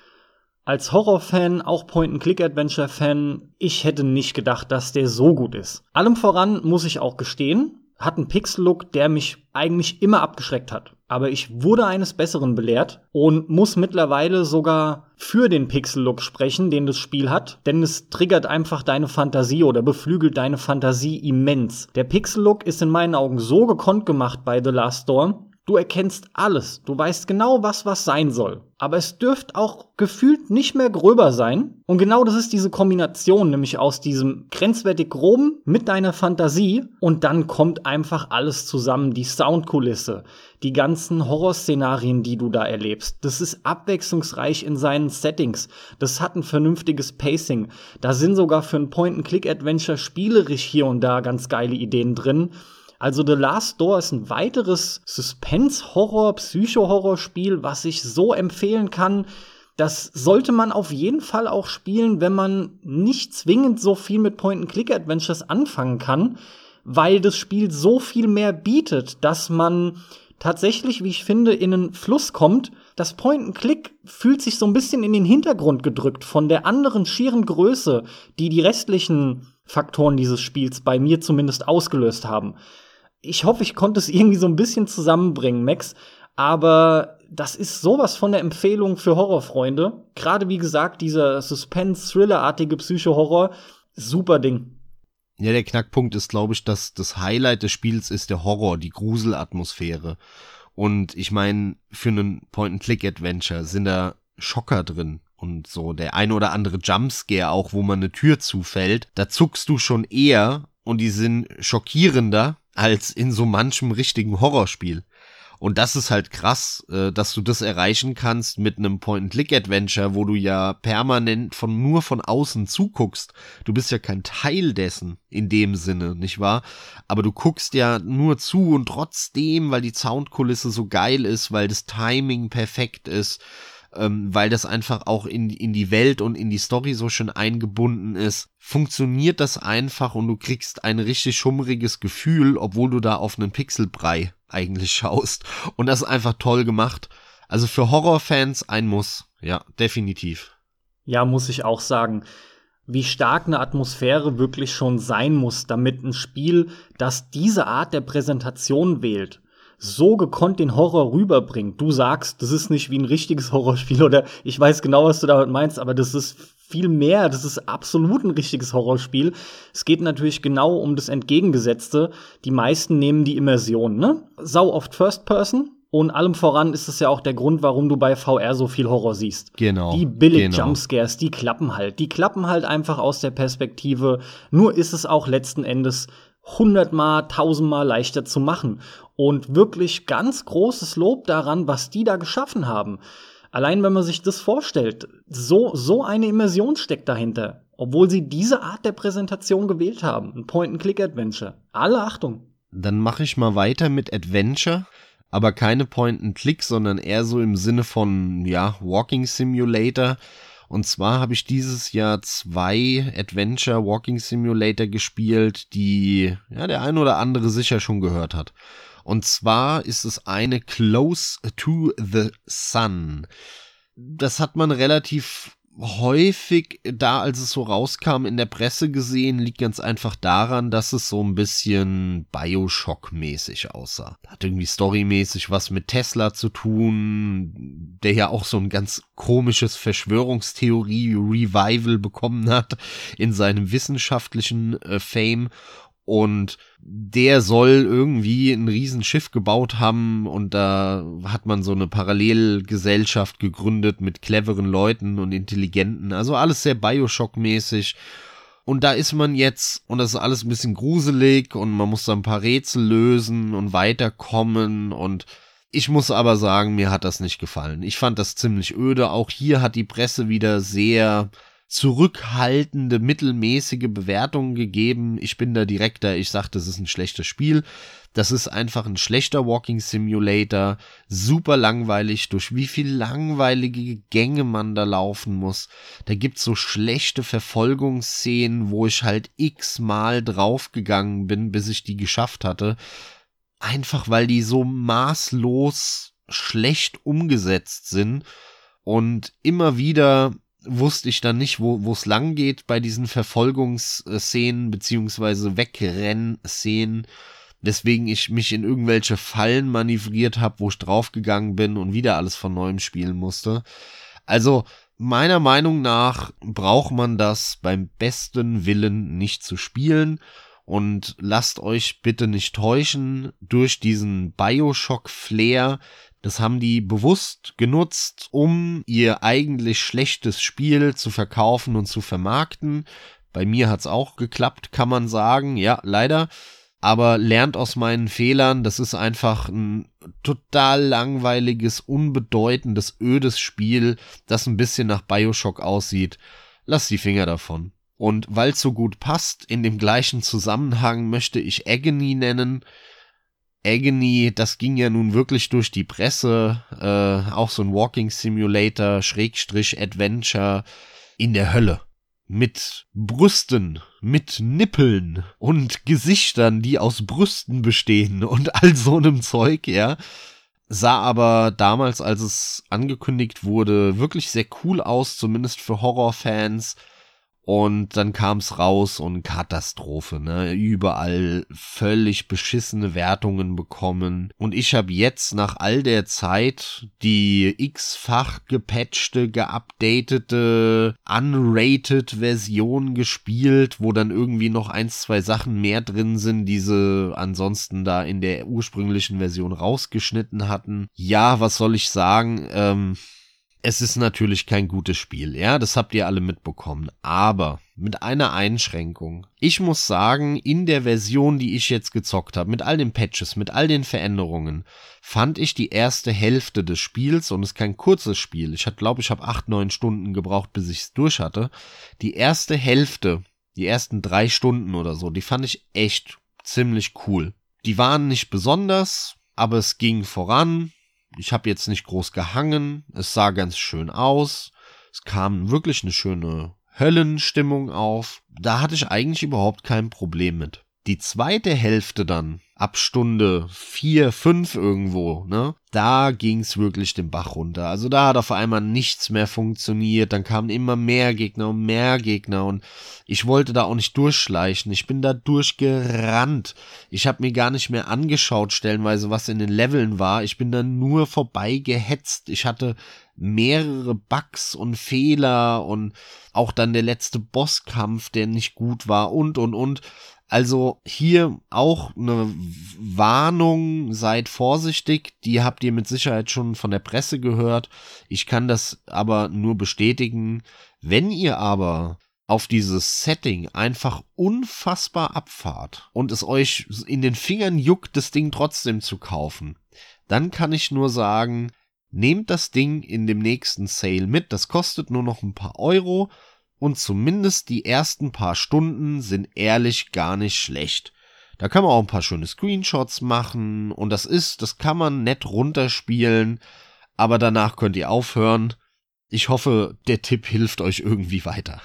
Als Horrorfan, auch Point-and-Click-Adventure-Fan, ich hätte nicht gedacht, dass der so gut ist. Allem voran muss ich auch gestehen, hat einen Pixel-Look, der mich eigentlich immer abgeschreckt hat. Aber ich wurde eines Besseren belehrt und muss mittlerweile sogar für den Pixel-Look sprechen, den das Spiel hat, denn es triggert einfach deine Fantasie oder beflügelt deine Fantasie immens. Der Pixel-Look ist in meinen Augen so gekonnt gemacht bei The Last Door, Du erkennst alles. Du weißt genau, was was sein soll. Aber es dürft auch gefühlt nicht mehr gröber sein. Und genau das ist diese Kombination, nämlich aus diesem grenzwertig groben mit deiner Fantasie. Und dann kommt einfach alles zusammen. Die Soundkulisse, die ganzen Horrorszenarien, die du da erlebst. Das ist abwechslungsreich in seinen Settings. Das hat ein vernünftiges Pacing. Da sind sogar für ein Point-and-Click-Adventure spielerisch hier und da ganz geile Ideen drin. Also The Last Door ist ein weiteres Suspense-Horror, Psycho-Horror-Spiel, was ich so empfehlen kann. Das sollte man auf jeden Fall auch spielen, wenn man nicht zwingend so viel mit Point-and-Click-Adventures anfangen kann, weil das Spiel so viel mehr bietet, dass man tatsächlich, wie ich finde, in einen Fluss kommt. Das Point-and-Click fühlt sich so ein bisschen in den Hintergrund gedrückt von der anderen schieren Größe, die die restlichen Faktoren dieses Spiels bei mir zumindest ausgelöst haben ich hoffe, ich konnte es irgendwie so ein bisschen zusammenbringen, Max. Aber das ist sowas von der Empfehlung für Horrorfreunde. Gerade wie gesagt, dieser Suspense-Thriller-artige Psycho-Horror. Super Ding. Ja, der Knackpunkt ist, glaube ich, dass das Highlight des Spiels ist der Horror, die Gruselatmosphäre. Und ich meine, für einen Point-and-Click-Adventure sind da Schocker drin und so der ein oder andere Jumpscare auch, wo man eine Tür zufällt. Da zuckst du schon eher und die sind schockierender als in so manchem richtigen Horrorspiel. Und das ist halt krass, äh, dass du das erreichen kannst mit einem Point-and-Click-Adventure, wo du ja permanent von nur von außen zuguckst. Du bist ja kein Teil dessen in dem Sinne, nicht wahr? Aber du guckst ja nur zu und trotzdem, weil die Soundkulisse so geil ist, weil das Timing perfekt ist, ähm, weil das einfach auch in, in die Welt und in die Story so schön eingebunden ist, funktioniert das einfach und du kriegst ein richtig schummriges Gefühl, obwohl du da auf einen Pixelbrei eigentlich schaust. Und das ist einfach toll gemacht. Also für Horrorfans ein Muss. Ja, definitiv. Ja, muss ich auch sagen wie stark eine Atmosphäre wirklich schon sein muss, damit ein Spiel, das diese Art der Präsentation wählt, so gekonnt den Horror rüberbringt. Du sagst, das ist nicht wie ein richtiges Horrorspiel oder ich weiß genau, was du damit meinst, aber das ist viel mehr. Das ist absolut ein richtiges Horrorspiel. Es geht natürlich genau um das Entgegengesetzte. Die meisten nehmen die Immersion, ne? Sau oft First Person. Und allem voran ist es ja auch der Grund, warum du bei VR so viel Horror siehst. Genau. Die billig genau. Jumpscares, die klappen halt. Die klappen halt einfach aus der Perspektive. Nur ist es auch letzten Endes hundertmal, tausendmal leichter zu machen. Und wirklich ganz großes Lob daran, was die da geschaffen haben. Allein wenn man sich das vorstellt, so, so eine Immersion steckt dahinter. Obwohl sie diese Art der Präsentation gewählt haben. Ein Point-and-Click-Adventure. Alle Achtung. Dann mache ich mal weiter mit Adventure. Aber keine Point-and-Click, sondern eher so im Sinne von, ja, Walking Simulator. Und zwar habe ich dieses Jahr zwei Adventure Walking Simulator gespielt, die ja der ein oder andere sicher schon gehört hat. Und zwar ist es eine Close to the Sun. Das hat man relativ häufig da, als es so rauskam, in der Presse gesehen, liegt ganz einfach daran, dass es so ein bisschen Bioshock-mäßig aussah. Hat irgendwie storymäßig was mit Tesla zu tun, der ja auch so ein ganz komisches Verschwörungstheorie-Revival bekommen hat in seinem wissenschaftlichen äh, Fame und der soll irgendwie ein Riesenschiff gebaut haben und da hat man so eine Parallelgesellschaft gegründet mit cleveren Leuten und intelligenten, also alles sehr Bioshock-mäßig. Und da ist man jetzt, und das ist alles ein bisschen gruselig und man muss da ein paar Rätsel lösen und weiterkommen und ich muss aber sagen, mir hat das nicht gefallen. Ich fand das ziemlich öde. Auch hier hat die Presse wieder sehr zurückhaltende, mittelmäßige Bewertungen gegeben. Ich bin da direkter, ich sag, das ist ein schlechtes Spiel. Das ist einfach ein schlechter Walking Simulator, super langweilig, durch wie viel langweilige Gänge man da laufen muss. Da gibt's so schlechte Verfolgungsszenen, wo ich halt x-mal draufgegangen bin, bis ich die geschafft hatte. Einfach weil die so maßlos schlecht umgesetzt sind und immer wieder wusste ich dann nicht, wo es lang geht bei diesen Verfolgungsszenen beziehungsweise Wegrennszenen weswegen ich mich in irgendwelche Fallen manövriert habe, wo ich draufgegangen bin und wieder alles von neuem spielen musste. Also meiner Meinung nach braucht man das beim besten Willen nicht zu spielen und lasst euch bitte nicht täuschen durch diesen Bioshock-Flair. Das haben die bewusst genutzt, um ihr eigentlich schlechtes Spiel zu verkaufen und zu vermarkten. Bei mir hat's auch geklappt, kann man sagen. Ja, leider aber lernt aus meinen Fehlern. Das ist einfach ein total langweiliges, unbedeutendes, ödes Spiel, das ein bisschen nach Bioshock aussieht. Lass die Finger davon. Und weil es so gut passt, in dem gleichen Zusammenhang möchte ich Agony nennen. Agony, das ging ja nun wirklich durch die Presse, äh, auch so ein Walking Simulator, Schrägstrich Adventure in der Hölle mit Brüsten, mit Nippeln und Gesichtern, die aus Brüsten bestehen und all so einem Zeug, ja. Sah aber damals, als es angekündigt wurde, wirklich sehr cool aus, zumindest für Horrorfans. Und dann kam's raus und Katastrophe, ne? Überall völlig beschissene Wertungen bekommen. Und ich habe jetzt nach all der Zeit die x-fach gepatchte, geupdatete, unrated Version gespielt, wo dann irgendwie noch eins, zwei Sachen mehr drin sind, diese ansonsten da in der ursprünglichen Version rausgeschnitten hatten. Ja, was soll ich sagen? Ähm, es ist natürlich kein gutes Spiel, ja, das habt ihr alle mitbekommen, aber mit einer Einschränkung. Ich muss sagen, in der Version, die ich jetzt gezockt habe, mit all den Patches, mit all den Veränderungen, fand ich die erste Hälfte des Spiels, und es ist kein kurzes Spiel, ich glaube, ich habe acht, neun Stunden gebraucht, bis ich es durch hatte, die erste Hälfte, die ersten drei Stunden oder so, die fand ich echt ziemlich cool. Die waren nicht besonders, aber es ging voran, ich habe jetzt nicht groß gehangen, es sah ganz schön aus, es kam wirklich eine schöne Höllenstimmung auf. Da hatte ich eigentlich überhaupt kein Problem mit. Die zweite Hälfte dann, ab Stunde vier, fünf irgendwo, ne, da ging's wirklich den Bach runter. Also da hat auf einmal nichts mehr funktioniert, dann kamen immer mehr Gegner und mehr Gegner und ich wollte da auch nicht durchschleichen. Ich bin da durchgerannt. Ich habe mir gar nicht mehr angeschaut, stellenweise, was in den Leveln war. Ich bin da nur vorbei gehetzt. Ich hatte mehrere Bugs und Fehler und auch dann der letzte Bosskampf, der nicht gut war und und und. Also hier auch eine Warnung, seid vorsichtig, die habt ihr mit Sicherheit schon von der Presse gehört. Ich kann das aber nur bestätigen. Wenn ihr aber auf dieses Setting einfach unfassbar abfahrt und es euch in den Fingern juckt, das Ding trotzdem zu kaufen, dann kann ich nur sagen, nehmt das Ding in dem nächsten Sale mit. Das kostet nur noch ein paar Euro und zumindest die ersten paar Stunden sind ehrlich gar nicht schlecht. Da kann man auch ein paar schöne Screenshots machen und das ist, das kann man nett runterspielen, aber danach könnt ihr aufhören. Ich hoffe, der Tipp hilft euch irgendwie weiter.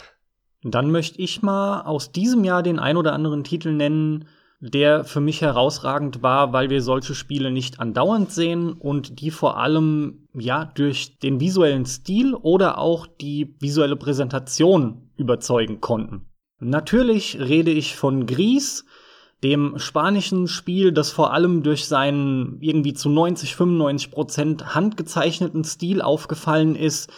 Dann möchte ich mal aus diesem Jahr den ein oder anderen Titel nennen, der für mich herausragend war, weil wir solche Spiele nicht andauernd sehen und die vor allem ja durch den visuellen Stil oder auch die visuelle Präsentation überzeugen konnten. Natürlich rede ich von Gries, dem spanischen Spiel, das vor allem durch seinen irgendwie zu 90, 95 Prozent handgezeichneten Stil aufgefallen ist,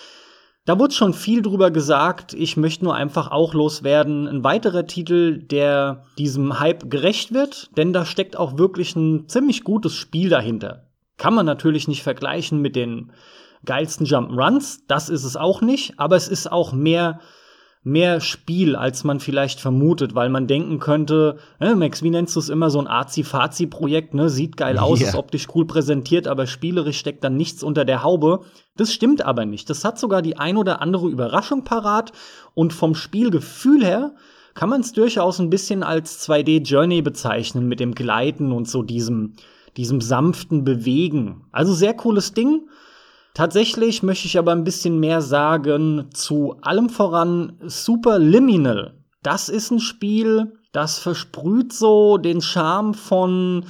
da wurde schon viel drüber gesagt. Ich möchte nur einfach auch loswerden. Ein weiterer Titel, der diesem Hype gerecht wird, denn da steckt auch wirklich ein ziemlich gutes Spiel dahinter. Kann man natürlich nicht vergleichen mit den geilsten Jump'n'Runs. Das ist es auch nicht. Aber es ist auch mehr mehr Spiel, als man vielleicht vermutet, weil man denken könnte, äh, Max, wie nennst du es immer, so ein Azi-Fazi-Projekt, ne? Sieht geil aus, yeah. ist optisch cool präsentiert, aber spielerisch steckt dann nichts unter der Haube. Das stimmt aber nicht. Das hat sogar die ein oder andere Überraschung parat und vom Spielgefühl her kann man es durchaus ein bisschen als 2D-Journey bezeichnen mit dem Gleiten und so diesem, diesem sanften Bewegen. Also sehr cooles Ding. Tatsächlich möchte ich aber ein bisschen mehr sagen zu allem voran Superliminal. Das ist ein Spiel, das versprüht so den Charme von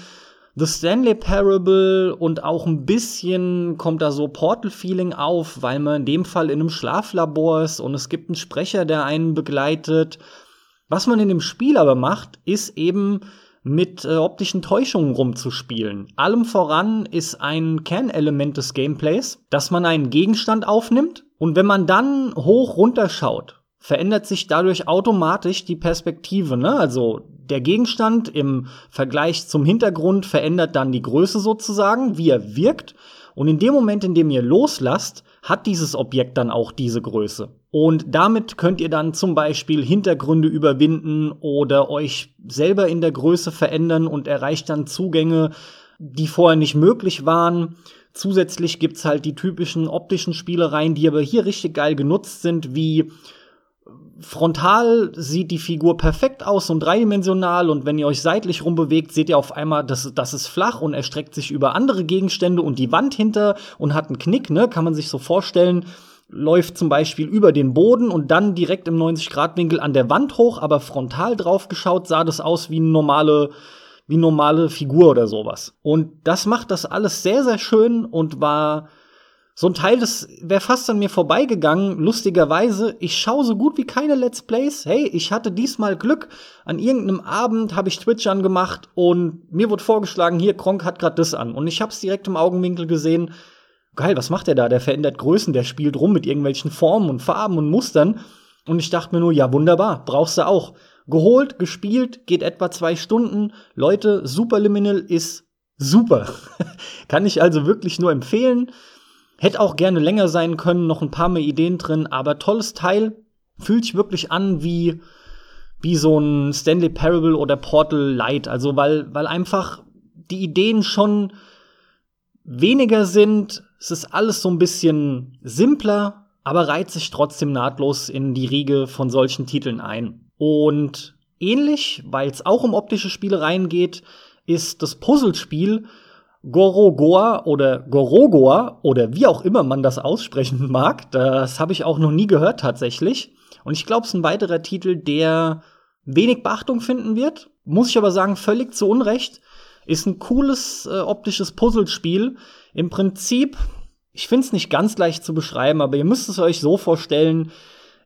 The Stanley Parable und auch ein bisschen kommt da so Portal-Feeling auf, weil man in dem Fall in einem Schlaflabor ist und es gibt einen Sprecher, der einen begleitet. Was man in dem Spiel aber macht, ist eben mit äh, optischen Täuschungen rumzuspielen. Allem voran ist ein Kernelement des Gameplays, dass man einen Gegenstand aufnimmt und wenn man dann hoch runterschaut, verändert sich dadurch automatisch die Perspektive. Ne? Also der Gegenstand im Vergleich zum Hintergrund verändert dann die Größe sozusagen, wie er wirkt. Und in dem Moment, in dem ihr loslasst, hat dieses Objekt dann auch diese Größe. Und damit könnt ihr dann zum Beispiel Hintergründe überwinden oder euch selber in der Größe verändern und erreicht dann Zugänge, die vorher nicht möglich waren. Zusätzlich gibt's halt die typischen optischen Spielereien, die aber hier richtig geil genutzt sind, wie frontal sieht die Figur perfekt aus und dreidimensional und wenn ihr euch seitlich rumbewegt, seht ihr auf einmal, dass das ist flach und erstreckt sich über andere Gegenstände und die Wand hinter und hat einen Knick, ne? Kann man sich so vorstellen. Läuft zum Beispiel über den Boden und dann direkt im 90-Grad-Winkel an der Wand hoch, aber frontal drauf geschaut sah das aus wie eine normale, wie normale Figur oder sowas. Und das macht das alles sehr, sehr schön und war so ein Teil, das wäre fast an mir vorbeigegangen, lustigerweise. Ich schaue so gut wie keine Let's Plays. Hey, ich hatte diesmal Glück. An irgendeinem Abend habe ich Twitch angemacht und mir wurde vorgeschlagen, hier, Kronk hat grad das an. Und ich hab's direkt im Augenwinkel gesehen. Geil, was macht der da? Der verändert Größen, der spielt rum mit irgendwelchen Formen und Farben und Mustern. Und ich dachte mir nur, ja, wunderbar, brauchst du auch. Geholt, gespielt, geht etwa zwei Stunden. Leute, Superliminal ist super. Kann ich also wirklich nur empfehlen. Hätte auch gerne länger sein können, noch ein paar mehr Ideen drin, aber tolles Teil. Fühlt sich wirklich an wie, wie so ein Stanley Parable oder Portal Light. Also, weil, weil einfach die Ideen schon weniger sind. Es ist alles so ein bisschen simpler, aber reiht sich trotzdem nahtlos in die Riege von solchen Titeln ein. Und ähnlich, weil es auch um optische Spielereien geht, ist das Puzzlespiel Gorogoa oder Gorogoa oder wie auch immer man das aussprechen mag. Das habe ich auch noch nie gehört tatsächlich. Und ich glaube, es ist ein weiterer Titel, der wenig Beachtung finden wird. Muss ich aber sagen, völlig zu Unrecht. Ist ein cooles äh, optisches Puzzlespiel. Im Prinzip, ich finde es nicht ganz leicht zu beschreiben, aber ihr müsst es euch so vorstellen,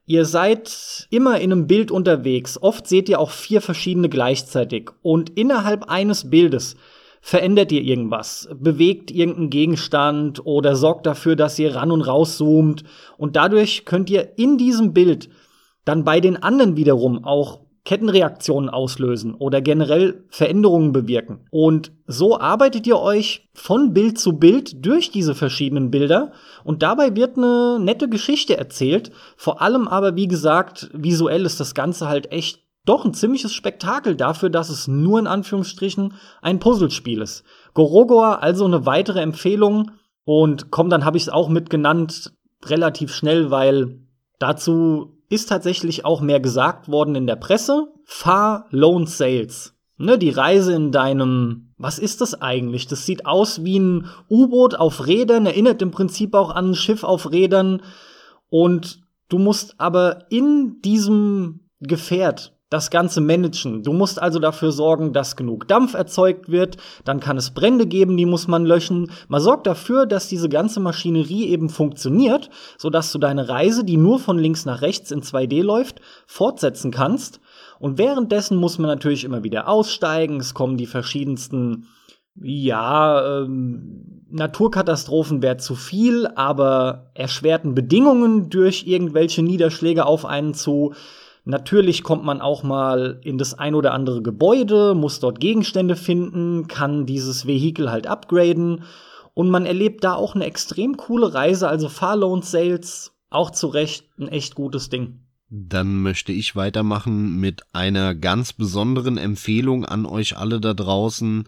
Ihr seid immer in einem Bild unterwegs. Oft seht ihr auch vier verschiedene gleichzeitig. Und innerhalb eines Bildes verändert ihr irgendwas, bewegt irgendeinen Gegenstand oder sorgt dafür, dass ihr ran und raus zoomt. Und dadurch könnt ihr in diesem Bild dann bei den anderen wiederum auch Kettenreaktionen auslösen oder generell Veränderungen bewirken. Und so arbeitet ihr euch von Bild zu Bild durch diese verschiedenen Bilder und dabei wird eine nette Geschichte erzählt. Vor allem aber, wie gesagt, visuell ist das Ganze halt echt doch ein ziemliches Spektakel dafür, dass es nur in Anführungsstrichen ein Puzzlespiel ist. Gorogoa also eine weitere Empfehlung und komm, dann habe ich es auch mitgenannt relativ schnell, weil dazu ist tatsächlich auch mehr gesagt worden in der Presse. Far Lone Sales. Ne, die Reise in deinem, was ist das eigentlich? Das sieht aus wie ein U-Boot auf Rädern, erinnert im Prinzip auch an ein Schiff auf Rädern. Und du musst aber in diesem Gefährt das Ganze managen. Du musst also dafür sorgen, dass genug Dampf erzeugt wird, dann kann es Brände geben, die muss man löschen. Man sorgt dafür, dass diese ganze Maschinerie eben funktioniert, sodass du deine Reise, die nur von links nach rechts in 2D läuft, fortsetzen kannst. Und währenddessen muss man natürlich immer wieder aussteigen, es kommen die verschiedensten ja, ähm, Naturkatastrophen wäre zu viel, aber erschwerten Bedingungen durch irgendwelche Niederschläge auf einen zu. Natürlich kommt man auch mal in das ein oder andere Gebäude, muss dort Gegenstände finden, kann dieses Vehikel halt upgraden und man erlebt da auch eine extrem coole Reise, also Far Loan Sales auch zu Recht ein echt gutes Ding. Dann möchte ich weitermachen mit einer ganz besonderen Empfehlung an euch alle da draußen.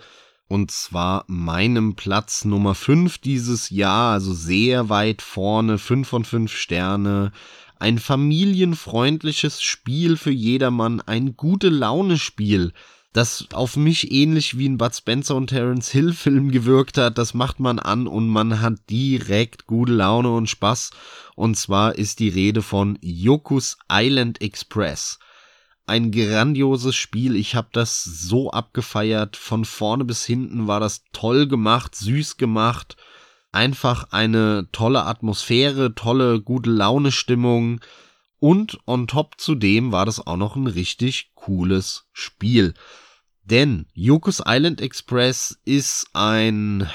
Und zwar meinem Platz Nummer 5 dieses Jahr, also sehr weit vorne, 5 von 5 Sterne. Ein familienfreundliches Spiel für jedermann, ein gute Laune Spiel das auf mich ähnlich wie ein Bud Spencer und Terence Hill Film gewirkt hat. Das macht man an und man hat direkt gute Laune und Spaß. Und zwar ist die Rede von Yokus Island Express. Ein grandioses Spiel. Ich habe das so abgefeiert. Von vorne bis hinten war das toll gemacht, süß gemacht. Einfach eine tolle Atmosphäre, tolle gute Laune Stimmung. Und on top zudem war das auch noch ein richtig cooles Spiel. Denn Yokos Island Express ist ein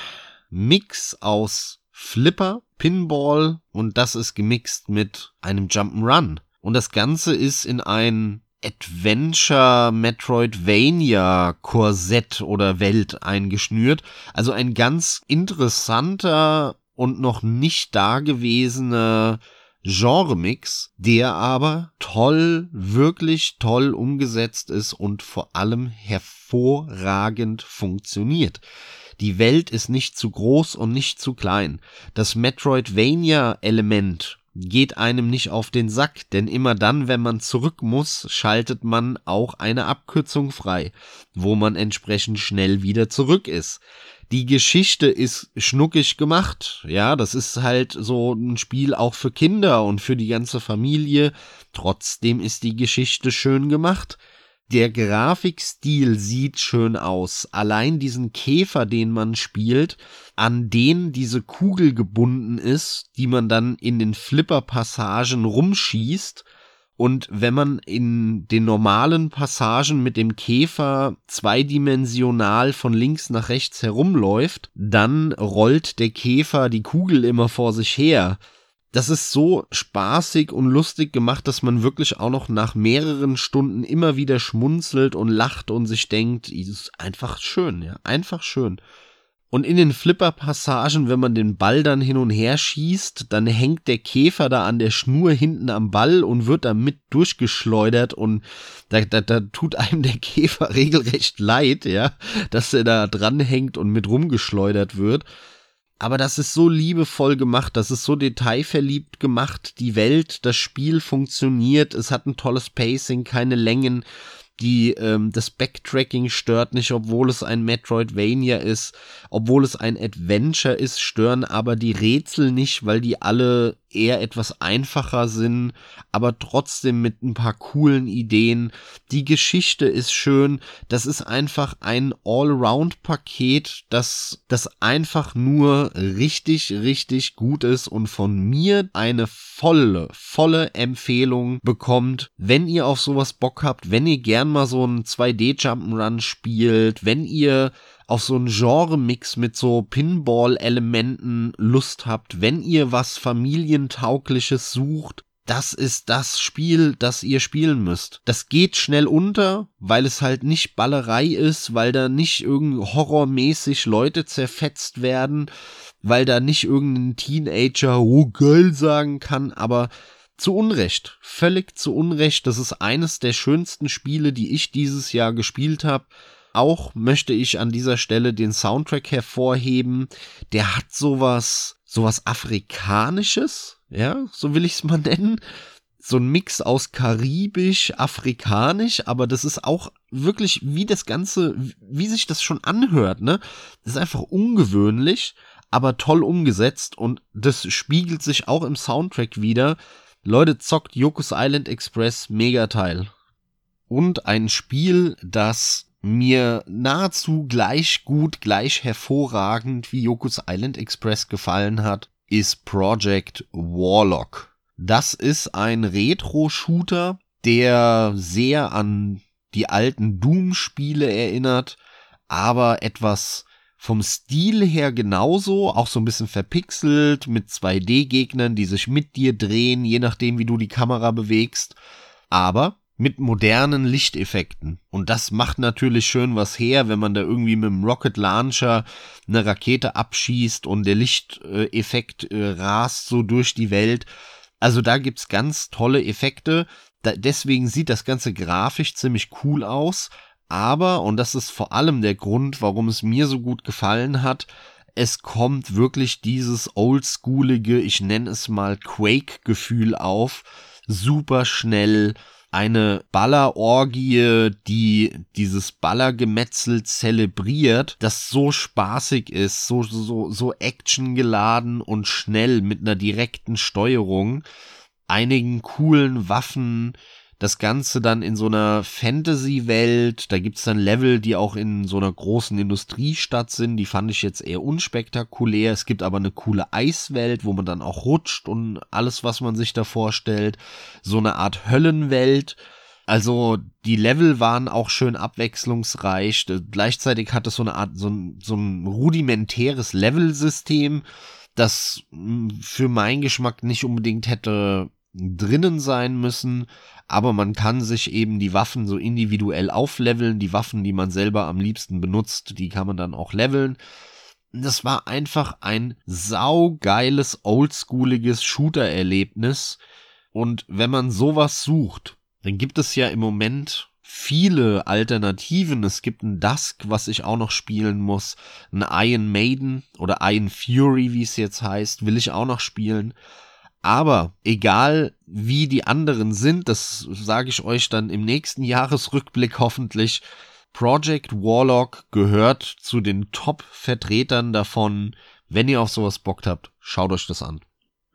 Mix aus Flipper, Pinball und das ist gemixt mit einem Jump'n'Run. Und das Ganze ist in ein Adventure Metroidvania Korsett oder Welt eingeschnürt. Also ein ganz interessanter und noch nicht dagewesener Genremix, der aber toll, wirklich toll umgesetzt ist und vor allem hervorragend funktioniert. Die Welt ist nicht zu groß und nicht zu klein. Das Metroidvania-Element geht einem nicht auf den Sack, denn immer dann, wenn man zurück muss, schaltet man auch eine Abkürzung frei, wo man entsprechend schnell wieder zurück ist. Die Geschichte ist schnuckig gemacht. Ja, das ist halt so ein Spiel auch für Kinder und für die ganze Familie. Trotzdem ist die Geschichte schön gemacht. Der Grafikstil sieht schön aus. Allein diesen Käfer, den man spielt, an den diese Kugel gebunden ist, die man dann in den Flipper-Passagen rumschießt, und wenn man in den normalen Passagen mit dem Käfer zweidimensional von links nach rechts herumläuft, dann rollt der Käfer die Kugel immer vor sich her. Das ist so spaßig und lustig gemacht, dass man wirklich auch noch nach mehreren Stunden immer wieder schmunzelt und lacht und sich denkt, ist einfach schön, ja, einfach schön. Und in den Flipper-Passagen, wenn man den Ball dann hin und her schießt, dann hängt der Käfer da an der Schnur hinten am Ball und wird damit durchgeschleudert und da, da, da tut einem der Käfer regelrecht leid, ja, dass er da dran hängt und mit rumgeschleudert wird. Aber das ist so liebevoll gemacht, das ist so detailverliebt gemacht, die Welt, das Spiel funktioniert, es hat ein tolles Pacing, keine Längen, die ähm, das Backtracking stört nicht, obwohl es ein Metroidvania ist, obwohl es ein Adventure ist, stören aber die Rätsel nicht, weil die alle eher etwas einfacher sind, aber trotzdem mit ein paar coolen Ideen. Die Geschichte ist schön, das ist einfach ein Allround-Paket, das, das einfach nur richtig, richtig gut ist und von mir eine volle, volle Empfehlung bekommt, wenn ihr auf sowas Bock habt, wenn ihr gern mal so ein 2D Jump'n'Run spielt, wenn ihr auf so einen Genre-Mix mit so Pinball-Elementen Lust habt, wenn ihr was Familientaugliches sucht, das ist das Spiel, das ihr spielen müsst. Das geht schnell unter, weil es halt nicht Ballerei ist, weil da nicht irgend horrormäßig Leute zerfetzt werden, weil da nicht irgendein Teenager oh geil sagen kann, aber zu Unrecht, völlig zu Unrecht. Das ist eines der schönsten Spiele, die ich dieses Jahr gespielt habe. Auch möchte ich an dieser Stelle den Soundtrack hervorheben. Der hat sowas, sowas Afrikanisches, ja, so will ich es mal nennen. So ein Mix aus karibisch, afrikanisch, aber das ist auch wirklich, wie das Ganze, wie sich das schon anhört, ne? Das ist einfach ungewöhnlich, aber toll umgesetzt und das spiegelt sich auch im Soundtrack wieder. Leute, zockt Yokos Island Express, mega Teil. Und ein Spiel, das mir nahezu gleich gut, gleich hervorragend wie Yoko's Island Express gefallen hat, ist Project Warlock. Das ist ein Retro-Shooter, der sehr an die alten Doom-Spiele erinnert, aber etwas vom Stil her genauso, auch so ein bisschen verpixelt mit 2D-Gegnern, die sich mit dir drehen, je nachdem, wie du die Kamera bewegst. Aber mit modernen Lichteffekten. Und das macht natürlich schön was her, wenn man da irgendwie mit dem Rocket Launcher eine Rakete abschießt und der Lichteffekt äh, rast so durch die Welt. Also da gibt's ganz tolle Effekte. Da, deswegen sieht das Ganze grafisch ziemlich cool aus. Aber, und das ist vor allem der Grund, warum es mir so gut gefallen hat, es kommt wirklich dieses oldschoolige, ich nenne es mal Quake-Gefühl auf. Super schnell, eine Ballerorgie, die dieses Ballergemetzel zelebriert, das so spaßig ist, so, so, so actiongeladen und schnell mit einer direkten Steuerung, einigen coolen Waffen, das Ganze dann in so einer Fantasy-Welt, da gibt's dann Level, die auch in so einer großen Industriestadt sind, die fand ich jetzt eher unspektakulär. Es gibt aber eine coole Eiswelt, wo man dann auch rutscht und alles, was man sich da vorstellt. So eine Art Höllenwelt. Also die Level waren auch schön abwechslungsreich. Gleichzeitig hat es so eine Art, so ein, so ein rudimentäres Levelsystem, das für meinen Geschmack nicht unbedingt hätte drinnen sein müssen, aber man kann sich eben die Waffen so individuell aufleveln, die Waffen, die man selber am liebsten benutzt, die kann man dann auch leveln. Das war einfach ein saugeiles, oldschooliges Shooter-Erlebnis. Und wenn man sowas sucht, dann gibt es ja im Moment viele Alternativen. Es gibt ein Dusk, was ich auch noch spielen muss. Ein Iron Maiden oder Iron Fury, wie es jetzt heißt, will ich auch noch spielen. Aber egal wie die anderen sind, das sage ich euch dann im nächsten Jahresrückblick hoffentlich, Project Warlock gehört zu den Top-Vertretern davon. Wenn ihr auf sowas Bock habt, schaut euch das an.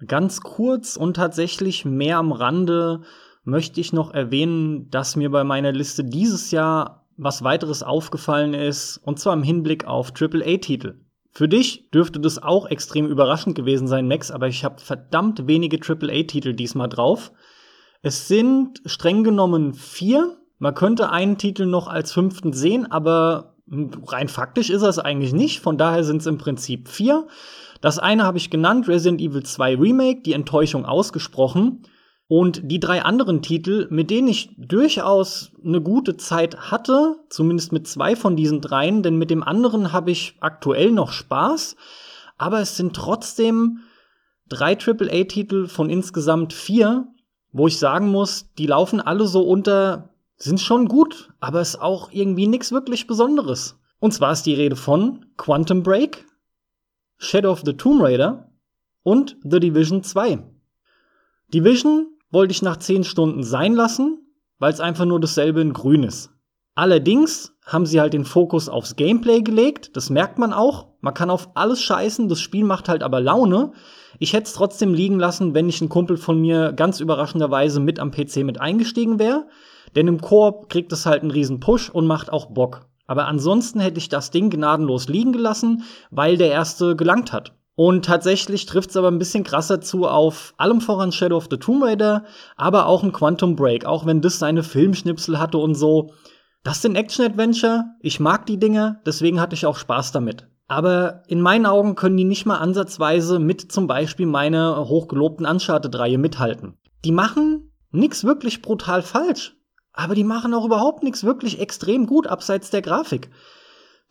Ganz kurz und tatsächlich mehr am Rande möchte ich noch erwähnen, dass mir bei meiner Liste dieses Jahr was weiteres aufgefallen ist, und zwar im Hinblick auf AAA-Titel. Für dich dürfte das auch extrem überraschend gewesen sein, Max, aber ich habe verdammt wenige AAA-Titel diesmal drauf. Es sind streng genommen vier. Man könnte einen Titel noch als fünften sehen, aber rein faktisch ist es eigentlich nicht. Von daher sind es im Prinzip vier. Das eine habe ich genannt, Resident Evil 2 Remake, die Enttäuschung ausgesprochen. Und die drei anderen Titel, mit denen ich durchaus eine gute Zeit hatte, zumindest mit zwei von diesen dreien, denn mit dem anderen habe ich aktuell noch Spaß, aber es sind trotzdem drei AAA-Titel von insgesamt vier, wo ich sagen muss, die laufen alle so unter, sind schon gut, aber ist auch irgendwie nichts wirklich Besonderes. Und zwar ist die Rede von Quantum Break, Shadow of the Tomb Raider und The Division 2. Division wollte ich nach 10 Stunden sein lassen, weil es einfach nur dasselbe in grün ist. Allerdings haben sie halt den Fokus aufs Gameplay gelegt, das merkt man auch. Man kann auf alles scheißen, das Spiel macht halt aber Laune. Ich hätte es trotzdem liegen lassen, wenn nicht ein Kumpel von mir ganz überraschenderweise mit am PC mit eingestiegen wäre. Denn im Koop kriegt es halt einen riesen Push und macht auch Bock. Aber ansonsten hätte ich das Ding gnadenlos liegen gelassen, weil der erste gelangt hat. Und tatsächlich trifft es aber ein bisschen krasser zu auf allem voran Shadow of the Tomb Raider, aber auch ein Quantum Break, auch wenn das seine Filmschnipsel hatte und so. Das sind Action-Adventure, ich mag die Dinge, deswegen hatte ich auch Spaß damit. Aber in meinen Augen können die nicht mal ansatzweise mit zum Beispiel meiner hochgelobten Uncharted-Reihe mithalten. Die machen nix wirklich brutal falsch, aber die machen auch überhaupt nichts wirklich extrem gut abseits der Grafik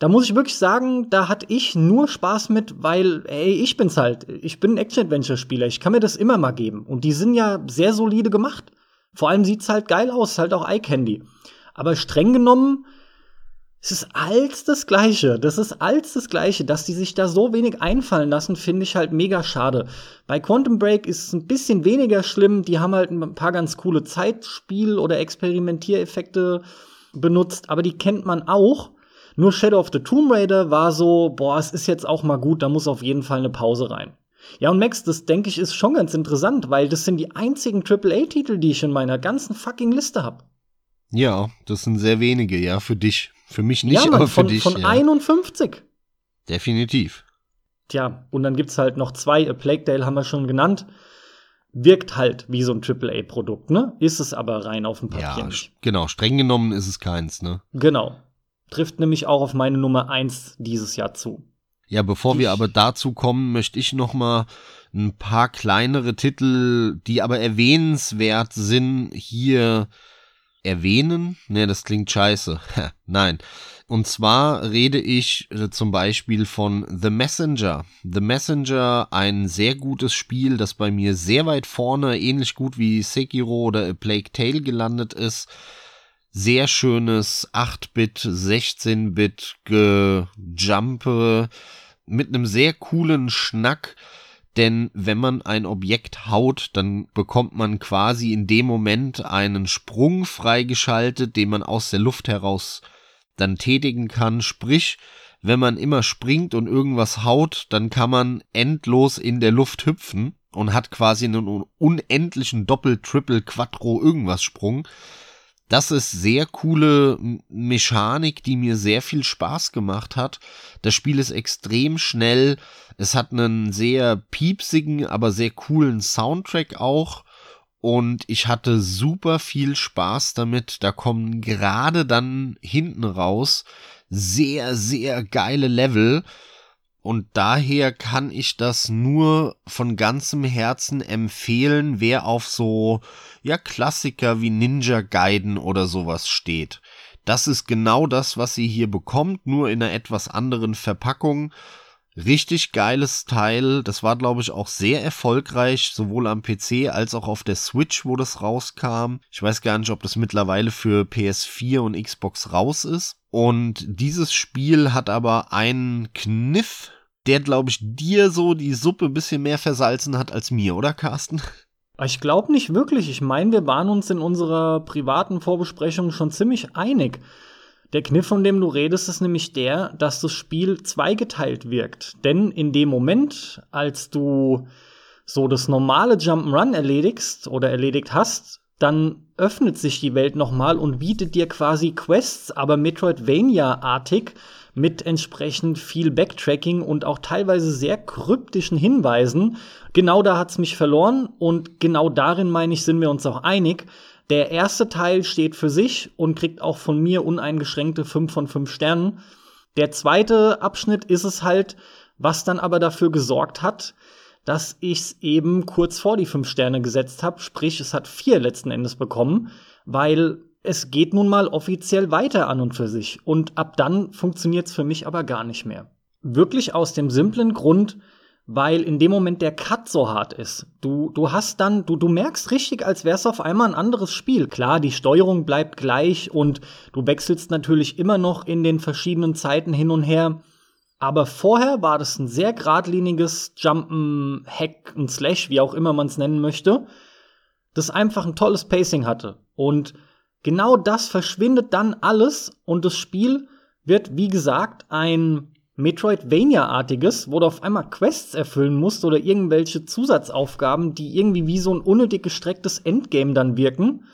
da muss ich wirklich sagen, da hatte ich nur Spaß mit, weil, ey, ich bin's halt. Ich bin ein Action-Adventure-Spieler. Ich kann mir das immer mal geben. Und die sind ja sehr solide gemacht. Vor allem sieht's halt geil aus, halt auch Eye-Candy. Aber streng genommen, es ist alles das Gleiche. Das ist alles das Gleiche. Dass die sich da so wenig einfallen lassen, finde ich halt mega schade. Bei Quantum Break ist es ein bisschen weniger schlimm. Die haben halt ein paar ganz coole Zeitspiel- oder Experimentiereffekte benutzt, aber die kennt man auch. Nur Shadow of the Tomb Raider war so, boah, es ist jetzt auch mal gut, da muss auf jeden Fall eine Pause rein. Ja, und Max, das denke ich ist schon ganz interessant, weil das sind die einzigen AAA-Titel, die ich in meiner ganzen fucking Liste habe. Ja, das sind sehr wenige, ja, für dich. Für mich nicht, ja, Mann, aber für von, dich. Von ja. 51. Definitiv. Tja, und dann gibt's halt noch zwei. A Plague Tale haben wir schon genannt. Wirkt halt wie so ein AAA-Produkt, ne? Ist es aber rein auf dem Papier Ja, nicht. genau. Streng genommen ist es keins, ne? Genau. Trifft nämlich auch auf meine Nummer eins dieses Jahr zu. Ja, bevor wir Ich- aber dazu kommen, möchte ich noch mal ein paar kleinere Titel, die aber erwähnenswert sind, hier erwähnen. Ne, das klingt scheiße. Nein. Und zwar rede ich äh, zum Beispiel von The Messenger. The Messenger, ein sehr gutes Spiel, das bei mir sehr weit vorne, ähnlich gut wie Sekiro oder A Plague Tale gelandet ist. Sehr schönes 8-Bit, 16-Bit Gejumpe mit einem sehr coolen Schnack denn wenn man ein Objekt haut, dann bekommt man quasi in dem Moment einen Sprung freigeschaltet, den man aus der Luft heraus dann tätigen kann. Sprich, wenn man immer springt und irgendwas haut, dann kann man endlos in der Luft hüpfen und hat quasi einen unendlichen Doppel, Triple, Quattro, irgendwas Sprung. Das ist sehr coole Mechanik, die mir sehr viel Spaß gemacht hat. Das Spiel ist extrem schnell. Es hat einen sehr piepsigen, aber sehr coolen Soundtrack auch. Und ich hatte super viel Spaß damit. Da kommen gerade dann hinten raus sehr, sehr geile Level. Und daher kann ich das nur von ganzem Herzen empfehlen, wer auf so, ja, Klassiker wie Ninja Gaiden oder sowas steht. Das ist genau das, was ihr hier bekommt, nur in einer etwas anderen Verpackung. Richtig geiles Teil. Das war, glaube ich, auch sehr erfolgreich, sowohl am PC als auch auf der Switch, wo das rauskam. Ich weiß gar nicht, ob das mittlerweile für PS4 und Xbox raus ist. Und dieses Spiel hat aber einen Kniff, der, glaube ich, dir so die Suppe ein bisschen mehr versalzen hat als mir, oder Carsten? Ich glaube nicht wirklich. Ich meine, wir waren uns in unserer privaten Vorbesprechung schon ziemlich einig. Der Kniff, von dem du redest, ist nämlich der, dass das Spiel zweigeteilt wirkt. Denn in dem Moment, als du so das normale Jump'n'Run erledigst oder erledigt hast, dann öffnet sich die Welt nochmal und bietet dir quasi Quests, aber Metroidvania-artig mit entsprechend viel Backtracking und auch teilweise sehr kryptischen Hinweisen. Genau da hat's mich verloren und genau darin, meine ich, sind wir uns auch einig. Der erste Teil steht für sich und kriegt auch von mir uneingeschränkte 5 von 5 Sternen. Der zweite Abschnitt ist es halt, was dann aber dafür gesorgt hat, dass ich es eben kurz vor die fünf Sterne gesetzt habe. Sprich, es hat vier letzten Endes bekommen, weil es geht nun mal offiziell weiter an und für sich. Und ab dann funktioniert es für mich aber gar nicht mehr. Wirklich aus dem simplen Grund, weil in dem Moment der Cut so hart ist. Du, du hast dann, du, du merkst richtig, als wär's auf einmal ein anderes Spiel. Klar, die Steuerung bleibt gleich und du wechselst natürlich immer noch in den verschiedenen Zeiten hin und her. Aber vorher war das ein sehr geradliniges Jumpen, Hack und Slash, wie auch immer man es nennen möchte, das einfach ein tolles Pacing hatte. Und genau das verschwindet dann alles und das Spiel wird, wie gesagt, ein Metroidvania-artiges, wo du auf einmal Quests erfüllen musst oder irgendwelche Zusatzaufgaben, die irgendwie wie so ein unnötig gestrecktes Endgame dann wirken.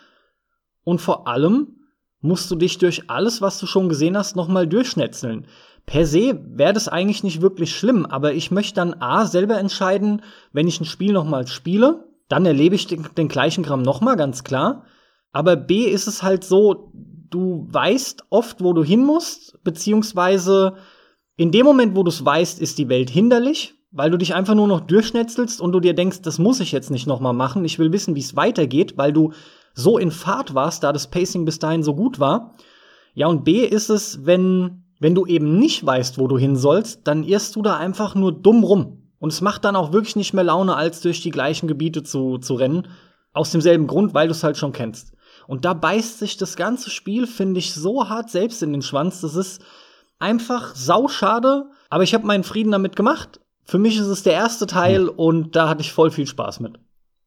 Und vor allem musst du dich durch alles, was du schon gesehen hast, nochmal durchschnetzeln per se wäre das eigentlich nicht wirklich schlimm, aber ich möchte dann A selber entscheiden, wenn ich ein Spiel nochmal spiele, dann erlebe ich den, den gleichen Kram nochmal, ganz klar. Aber B ist es halt so, du weißt oft, wo du hin musst, beziehungsweise in dem Moment, wo du es weißt, ist die Welt hinderlich, weil du dich einfach nur noch durchschnetzelst und du dir denkst, das muss ich jetzt nicht nochmal machen, ich will wissen, wie es weitergeht, weil du so in Fahrt warst, da das Pacing bis dahin so gut war. Ja, und B ist es, wenn wenn du eben nicht weißt, wo du hin sollst, dann irrst du da einfach nur dumm rum. Und es macht dann auch wirklich nicht mehr Laune, als durch die gleichen Gebiete zu, zu rennen. Aus demselben Grund, weil du es halt schon kennst. Und da beißt sich das ganze Spiel, finde ich, so hart selbst in den Schwanz. Das ist einfach sauschade. Aber ich habe meinen Frieden damit gemacht. Für mich ist es der erste Teil hm. und da hatte ich voll viel Spaß mit.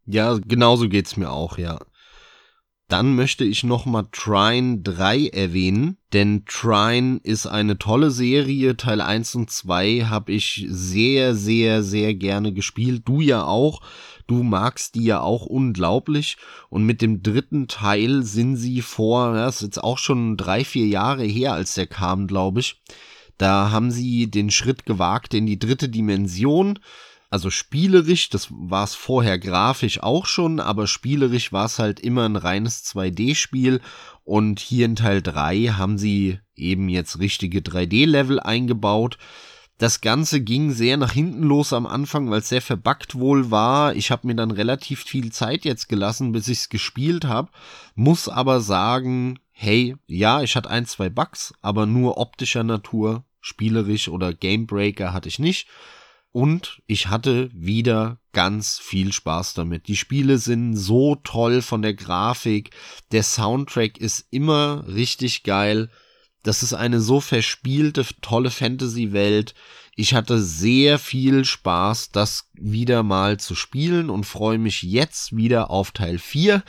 Ja, genauso geht's mir auch, ja. Dann möchte ich nochmal Trine 3 erwähnen, denn Trine ist eine tolle Serie. Teil 1 und 2 habe ich sehr, sehr, sehr gerne gespielt. Du ja auch. Du magst die ja auch unglaublich. Und mit dem dritten Teil sind sie vor, das ist jetzt auch schon drei, vier Jahre her, als der kam, glaube ich. Da haben sie den Schritt gewagt in die dritte Dimension also spielerisch, das war es vorher grafisch auch schon, aber spielerisch war es halt immer ein reines 2D-Spiel. Und hier in Teil 3 haben sie eben jetzt richtige 3D-Level eingebaut. Das Ganze ging sehr nach hinten los am Anfang, weil es sehr verbuggt wohl war. Ich habe mir dann relativ viel Zeit jetzt gelassen, bis ich es gespielt habe. Muss aber sagen, hey, ja, ich hatte ein, zwei Bugs, aber nur optischer Natur, spielerisch oder Gamebreaker hatte ich nicht. Und ich hatte wieder ganz viel Spaß damit. Die Spiele sind so toll von der Grafik. Der Soundtrack ist immer richtig geil. Das ist eine so verspielte, tolle Fantasy-Welt. Ich hatte sehr viel Spaß, das wieder mal zu spielen und freue mich jetzt wieder auf Teil 4,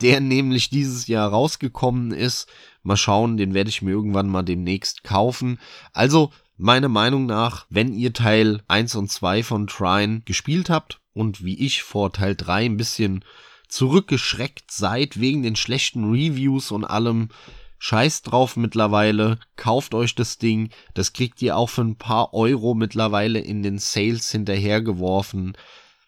der nämlich dieses Jahr rausgekommen ist. Mal schauen, den werde ich mir irgendwann mal demnächst kaufen. Also, meiner Meinung nach, wenn ihr Teil 1 und 2 von Trine gespielt habt und wie ich vor Teil 3 ein bisschen zurückgeschreckt seid wegen den schlechten Reviews und allem, Scheiß drauf mittlerweile, kauft euch das Ding, das kriegt ihr auch für ein paar Euro mittlerweile in den Sales hinterhergeworfen.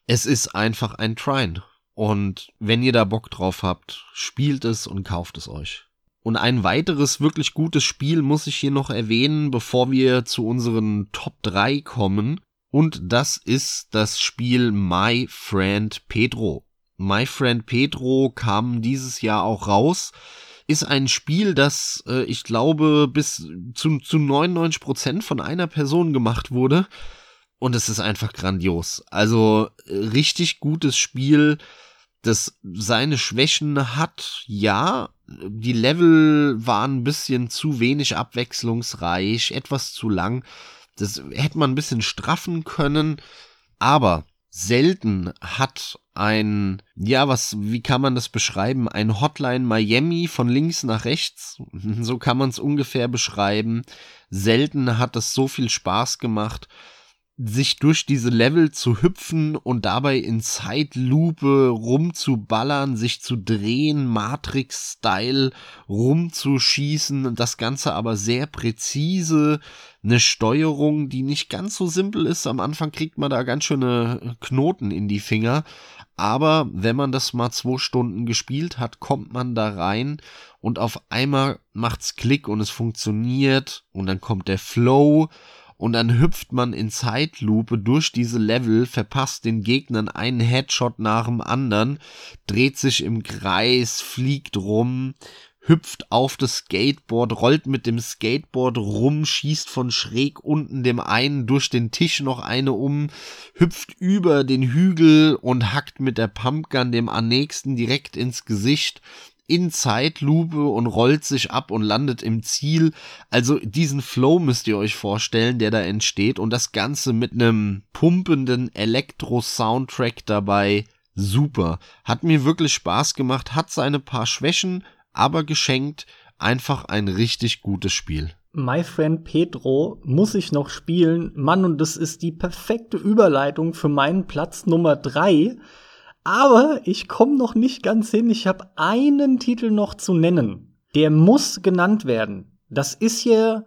Es ist einfach ein Trine. Und wenn ihr da Bock drauf habt, spielt es und kauft es euch. Und ein weiteres wirklich gutes Spiel muss ich hier noch erwähnen, bevor wir zu unseren Top 3 kommen. Und das ist das Spiel My Friend Pedro. My Friend Pedro kam dieses Jahr auch raus ist ein Spiel, das äh, ich glaube bis zu, zu 99 Prozent von einer Person gemacht wurde. Und es ist einfach grandios. Also äh, richtig gutes Spiel, das seine Schwächen hat. Ja, die Level waren ein bisschen zu wenig abwechslungsreich, etwas zu lang. Das hätte man ein bisschen straffen können. Aber selten hat ein, ja, was, wie kann man das beschreiben? Ein Hotline Miami von links nach rechts. So kann man es ungefähr beschreiben. Selten hat es so viel Spaß gemacht sich durch diese Level zu hüpfen und dabei in Zeitlupe rumzuballern, sich zu drehen, Matrix-Style rumzuschießen das Ganze aber sehr präzise, eine Steuerung, die nicht ganz so simpel ist. Am Anfang kriegt man da ganz schöne Knoten in die Finger, aber wenn man das mal zwei Stunden gespielt hat, kommt man da rein und auf einmal macht's Klick und es funktioniert und dann kommt der Flow und dann hüpft man in Zeitlupe durch diese Level, verpasst den Gegnern einen Headshot nach dem anderen, dreht sich im Kreis, fliegt rum, hüpft auf das Skateboard, rollt mit dem Skateboard rum, schießt von schräg unten dem einen durch den Tisch noch eine um, hüpft über den Hügel und hackt mit der Pumpgun dem nächsten direkt ins Gesicht in Zeitlupe und rollt sich ab und landet im Ziel. Also diesen Flow müsst ihr euch vorstellen, der da entsteht und das Ganze mit einem pumpenden Elektro-Soundtrack dabei. Super. Hat mir wirklich Spaß gemacht, hat seine paar Schwächen, aber geschenkt einfach ein richtig gutes Spiel. My Friend Pedro muss ich noch spielen. Mann, und das ist die perfekte Überleitung für meinen Platz Nummer drei aber ich komme noch nicht ganz hin. Ich habe einen Titel noch zu nennen. Der muss genannt werden. Das ist hier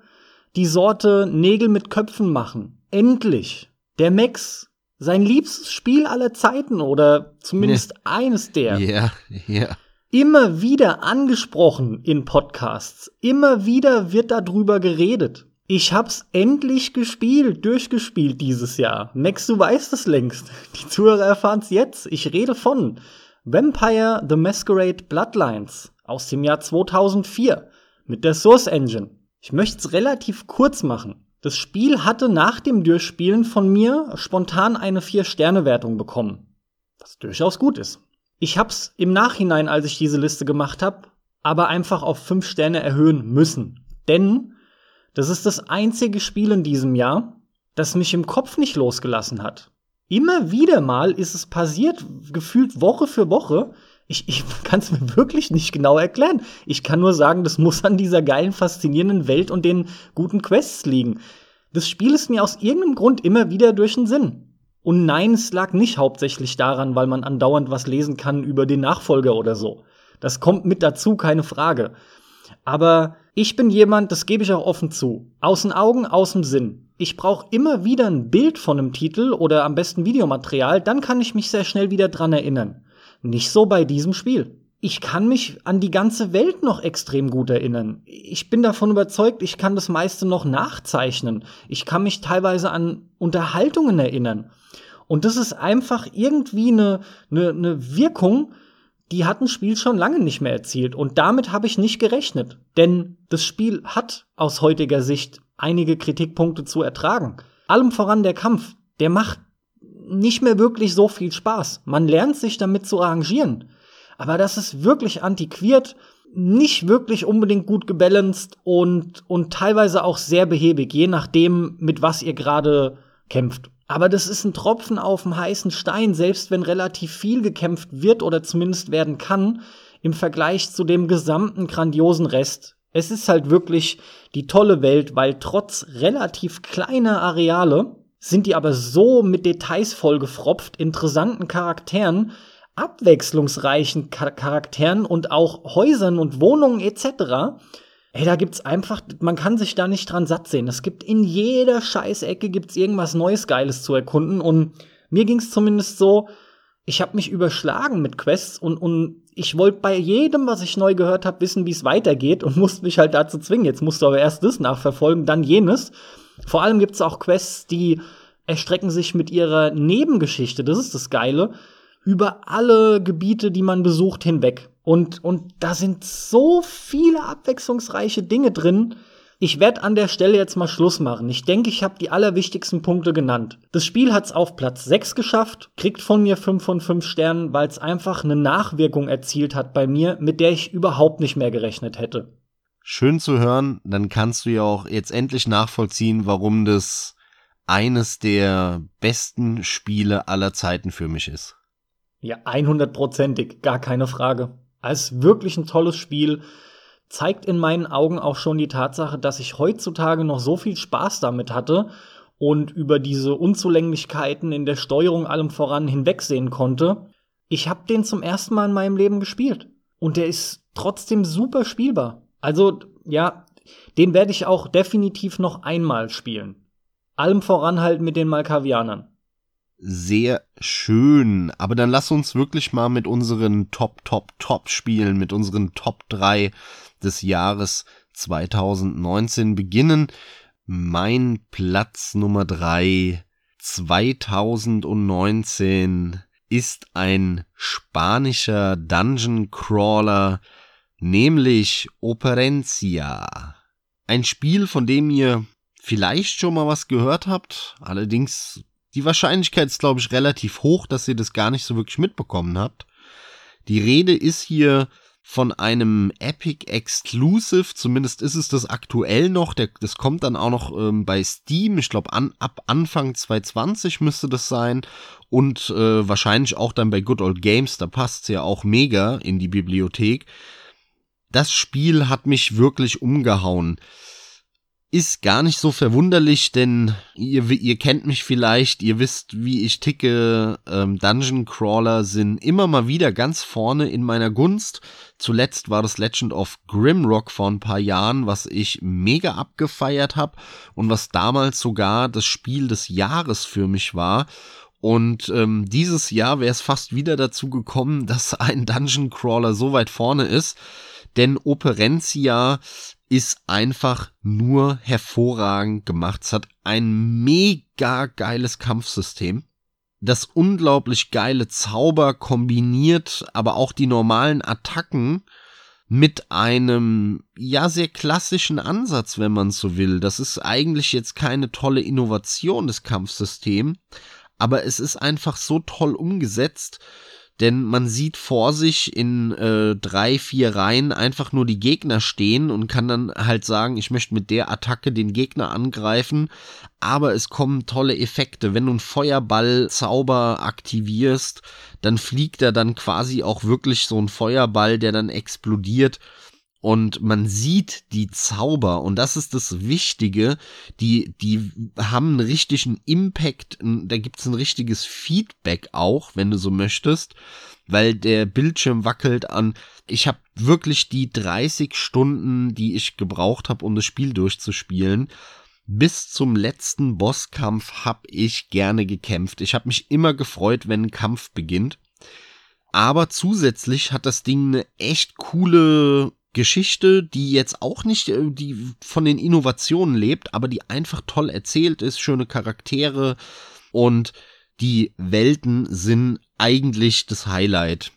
die Sorte Nägel mit Köpfen machen. Endlich. Der Max. Sein liebstes Spiel aller Zeiten oder zumindest nee. eines der. Ja, ja. Immer wieder angesprochen in Podcasts. Immer wieder wird darüber geredet. Ich hab's endlich gespielt, durchgespielt dieses Jahr. Max, du weißt es längst. Die Zuhörer erfahren's jetzt. Ich rede von Vampire the Masquerade Bloodlines aus dem Jahr 2004 mit der Source Engine. Ich möchte es relativ kurz machen. Das Spiel hatte nach dem Durchspielen von mir spontan eine 4-Sterne-Wertung bekommen. Was durchaus gut ist. Ich hab's im Nachhinein, als ich diese Liste gemacht habe, aber einfach auf 5 Sterne erhöhen müssen. Denn das ist das einzige Spiel in diesem Jahr, das mich im Kopf nicht losgelassen hat. Immer wieder mal ist es passiert, gefühlt Woche für Woche. Ich, ich kann es mir wirklich nicht genau erklären. Ich kann nur sagen, das muss an dieser geilen, faszinierenden Welt und den guten Quests liegen. Das Spiel ist mir aus irgendeinem Grund immer wieder durch den Sinn. Und nein, es lag nicht hauptsächlich daran, weil man andauernd was lesen kann über den Nachfolger oder so. Das kommt mit dazu, keine Frage. Aber ich bin jemand, das gebe ich auch offen zu. Aus den Augen, aus dem Sinn. Ich brauche immer wieder ein Bild von einem Titel oder am besten Videomaterial, dann kann ich mich sehr schnell wieder dran erinnern. Nicht so bei diesem Spiel. ich kann mich an die ganze Welt noch extrem gut erinnern. Ich bin davon überzeugt, ich kann das meiste noch nachzeichnen. Ich kann mich teilweise an Unterhaltungen erinnern. Und das ist einfach irgendwie eine, eine, eine Wirkung, die hat ein Spiel schon lange nicht mehr erzielt. Und damit habe ich nicht gerechnet. Denn das Spiel hat aus heutiger Sicht einige Kritikpunkte zu ertragen. Allem voran der Kampf. Der macht nicht mehr wirklich so viel Spaß. Man lernt sich damit zu arrangieren. Aber das ist wirklich antiquiert, nicht wirklich unbedingt gut gebalanced und, und teilweise auch sehr behäbig, je nachdem, mit was ihr gerade kämpft. Aber das ist ein Tropfen auf dem heißen Stein, selbst wenn relativ viel gekämpft wird oder zumindest werden kann, im Vergleich zu dem gesamten grandiosen Rest. Es ist halt wirklich die tolle Welt, weil trotz relativ kleiner Areale sind die aber so mit Details vollgefropft, interessanten Charakteren, abwechslungsreichen Charakteren und auch Häusern und Wohnungen etc. Ey, da gibt's einfach, man kann sich da nicht dran satt sehen. Es gibt in jeder Scheißecke gibt's irgendwas Neues Geiles zu erkunden und mir ging's zumindest so, ich habe mich überschlagen mit Quests und, und ich wollte bei jedem, was ich neu gehört habe, wissen, wie es weitergeht und musste mich halt dazu zwingen. Jetzt musst du aber erst das nachverfolgen, dann jenes. Vor allem gibt's auch Quests, die erstrecken sich mit ihrer Nebengeschichte, das ist das Geile, über alle Gebiete, die man besucht, hinweg. Und, und da sind so viele abwechslungsreiche Dinge drin. Ich werde an der Stelle jetzt mal Schluss machen. Ich denke, ich habe die allerwichtigsten Punkte genannt. Das Spiel hat es auf Platz 6 geschafft, kriegt von mir 5 von 5 Sternen, weil es einfach eine Nachwirkung erzielt hat bei mir, mit der ich überhaupt nicht mehr gerechnet hätte. Schön zu hören, dann kannst du ja auch jetzt endlich nachvollziehen, warum das eines der besten Spiele aller Zeiten für mich ist. Ja, 100%ig, gar keine Frage. Als wirklich ein tolles Spiel zeigt in meinen Augen auch schon die Tatsache, dass ich heutzutage noch so viel Spaß damit hatte und über diese Unzulänglichkeiten in der Steuerung allem voran hinwegsehen konnte. Ich habe den zum ersten Mal in meinem Leben gespielt und der ist trotzdem super spielbar. Also ja, den werde ich auch definitiv noch einmal spielen. Allem voran halt mit den Malkavianern sehr schön. Aber dann lass uns wirklich mal mit unseren Top, Top, Top spielen, mit unseren Top 3 des Jahres 2019 beginnen. Mein Platz Nummer 3 2019 ist ein spanischer Dungeon Crawler, nämlich Operencia. Ein Spiel, von dem ihr vielleicht schon mal was gehört habt, allerdings die Wahrscheinlichkeit ist, glaube ich, relativ hoch, dass ihr das gar nicht so wirklich mitbekommen habt. Die Rede ist hier von einem Epic Exclusive, zumindest ist es das aktuell noch, der, das kommt dann auch noch ähm, bei Steam, ich glaube an, ab Anfang 2020 müsste das sein und äh, wahrscheinlich auch dann bei Good Old Games, da passt's ja auch mega in die Bibliothek. Das Spiel hat mich wirklich umgehauen ist gar nicht so verwunderlich, denn ihr, ihr kennt mich vielleicht, ihr wisst, wie ich ticke. Ähm, Dungeon Crawler sind immer mal wieder ganz vorne in meiner Gunst. Zuletzt war das Legend of Grimrock vor ein paar Jahren, was ich mega abgefeiert habe und was damals sogar das Spiel des Jahres für mich war. Und ähm, dieses Jahr wäre es fast wieder dazu gekommen, dass ein Dungeon Crawler so weit vorne ist. Denn Operencia ist einfach nur hervorragend gemacht. Es hat ein mega geiles Kampfsystem. Das unglaublich geile Zauber kombiniert aber auch die normalen Attacken mit einem ja sehr klassischen Ansatz, wenn man so will. Das ist eigentlich jetzt keine tolle Innovation des Kampfsystems, aber es ist einfach so toll umgesetzt, denn man sieht vor sich in äh, drei, vier Reihen einfach nur die Gegner stehen und kann dann halt sagen, ich möchte mit der Attacke den Gegner angreifen, aber es kommen tolle Effekte. Wenn du einen Feuerball-Zauber aktivierst, dann fliegt er dann quasi auch wirklich so ein Feuerball, der dann explodiert und man sieht die Zauber und das ist das Wichtige, die, die haben einen richtigen Impact, da gibt's ein richtiges Feedback auch, wenn du so möchtest, weil der Bildschirm wackelt an. Ich habe wirklich die 30 Stunden, die ich gebraucht habe, um das Spiel durchzuspielen, bis zum letzten Bosskampf habe ich gerne gekämpft. Ich habe mich immer gefreut, wenn ein Kampf beginnt. Aber zusätzlich hat das Ding eine echt coole Geschichte, die jetzt auch nicht äh, die von den Innovationen lebt, aber die einfach toll erzählt ist, schöne Charaktere und die Welten sind eigentlich das Highlight.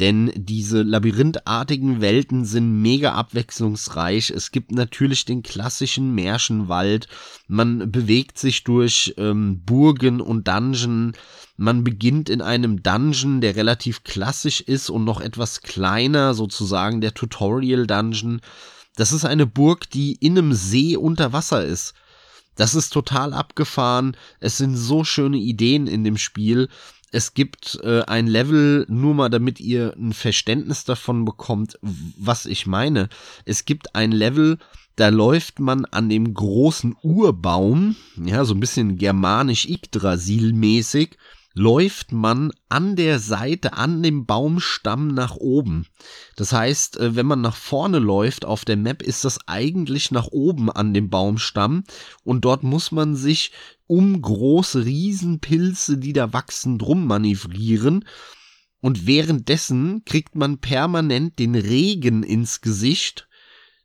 Denn diese labyrinthartigen Welten sind mega abwechslungsreich. Es gibt natürlich den klassischen Märchenwald. Man bewegt sich durch ähm, Burgen und Dungeon. Man beginnt in einem Dungeon, der relativ klassisch ist und noch etwas kleiner, sozusagen der Tutorial Dungeon. Das ist eine Burg, die in einem See unter Wasser ist. Das ist total abgefahren. Es sind so schöne Ideen in dem Spiel. Es gibt äh, ein Level, nur mal damit ihr ein Verständnis davon bekommt, was ich meine. Es gibt ein Level, da läuft man an dem großen Urbaum, ja, so ein bisschen germanisch Yggdrasil-mäßig, läuft man an der Seite, an dem Baumstamm nach oben. Das heißt, äh, wenn man nach vorne läuft auf der Map, ist das eigentlich nach oben an dem Baumstamm und dort muss man sich um große Riesenpilze, die da wachsen, drum manövrieren. Und währenddessen kriegt man permanent den Regen ins Gesicht,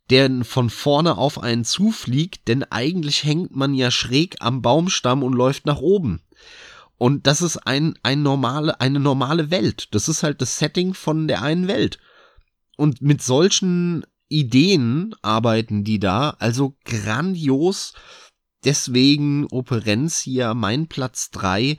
der von vorne auf einen zufliegt, denn eigentlich hängt man ja schräg am Baumstamm und läuft nach oben. Und das ist ein, ein normale, eine normale Welt. Das ist halt das Setting von der einen Welt. Und mit solchen Ideen arbeiten die da, also grandios. Deswegen Operencia mein Platz drei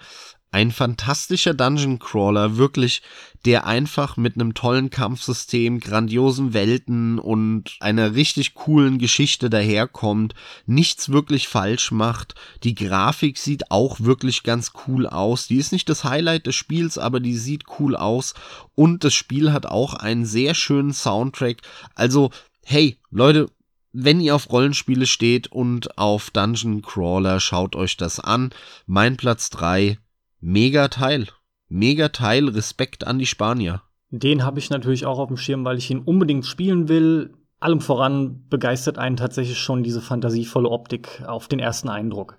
ein fantastischer Dungeon Crawler, wirklich, der einfach mit einem tollen Kampfsystem, grandiosen Welten und einer richtig coolen Geschichte daherkommt, nichts wirklich falsch macht. Die Grafik sieht auch wirklich ganz cool aus. Die ist nicht das Highlight des Spiels, aber die sieht cool aus und das Spiel hat auch einen sehr schönen Soundtrack. Also, hey, Leute, wenn ihr auf Rollenspiele steht und auf Dungeon Crawler, schaut euch das an. Mein Platz drei Mega Teil. Mega Teil. Respekt an die Spanier. Den habe ich natürlich auch auf dem Schirm, weil ich ihn unbedingt spielen will. Allem voran begeistert einen tatsächlich schon diese fantasievolle Optik auf den ersten Eindruck.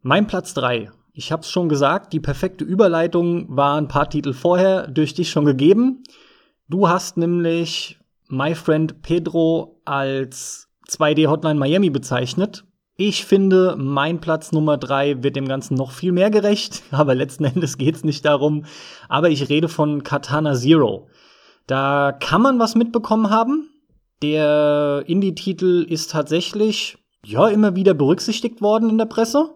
Mein Platz 3. Ich habe es schon gesagt, die perfekte Überleitung war ein paar Titel vorher durch dich schon gegeben. Du hast nämlich My Friend Pedro als 2D Hotline Miami bezeichnet. Ich finde, mein Platz Nummer drei wird dem Ganzen noch viel mehr gerecht, aber letzten Endes geht's nicht darum. Aber ich rede von Katana Zero. Da kann man was mitbekommen haben. Der Indie-Titel ist tatsächlich, ja, immer wieder berücksichtigt worden in der Presse.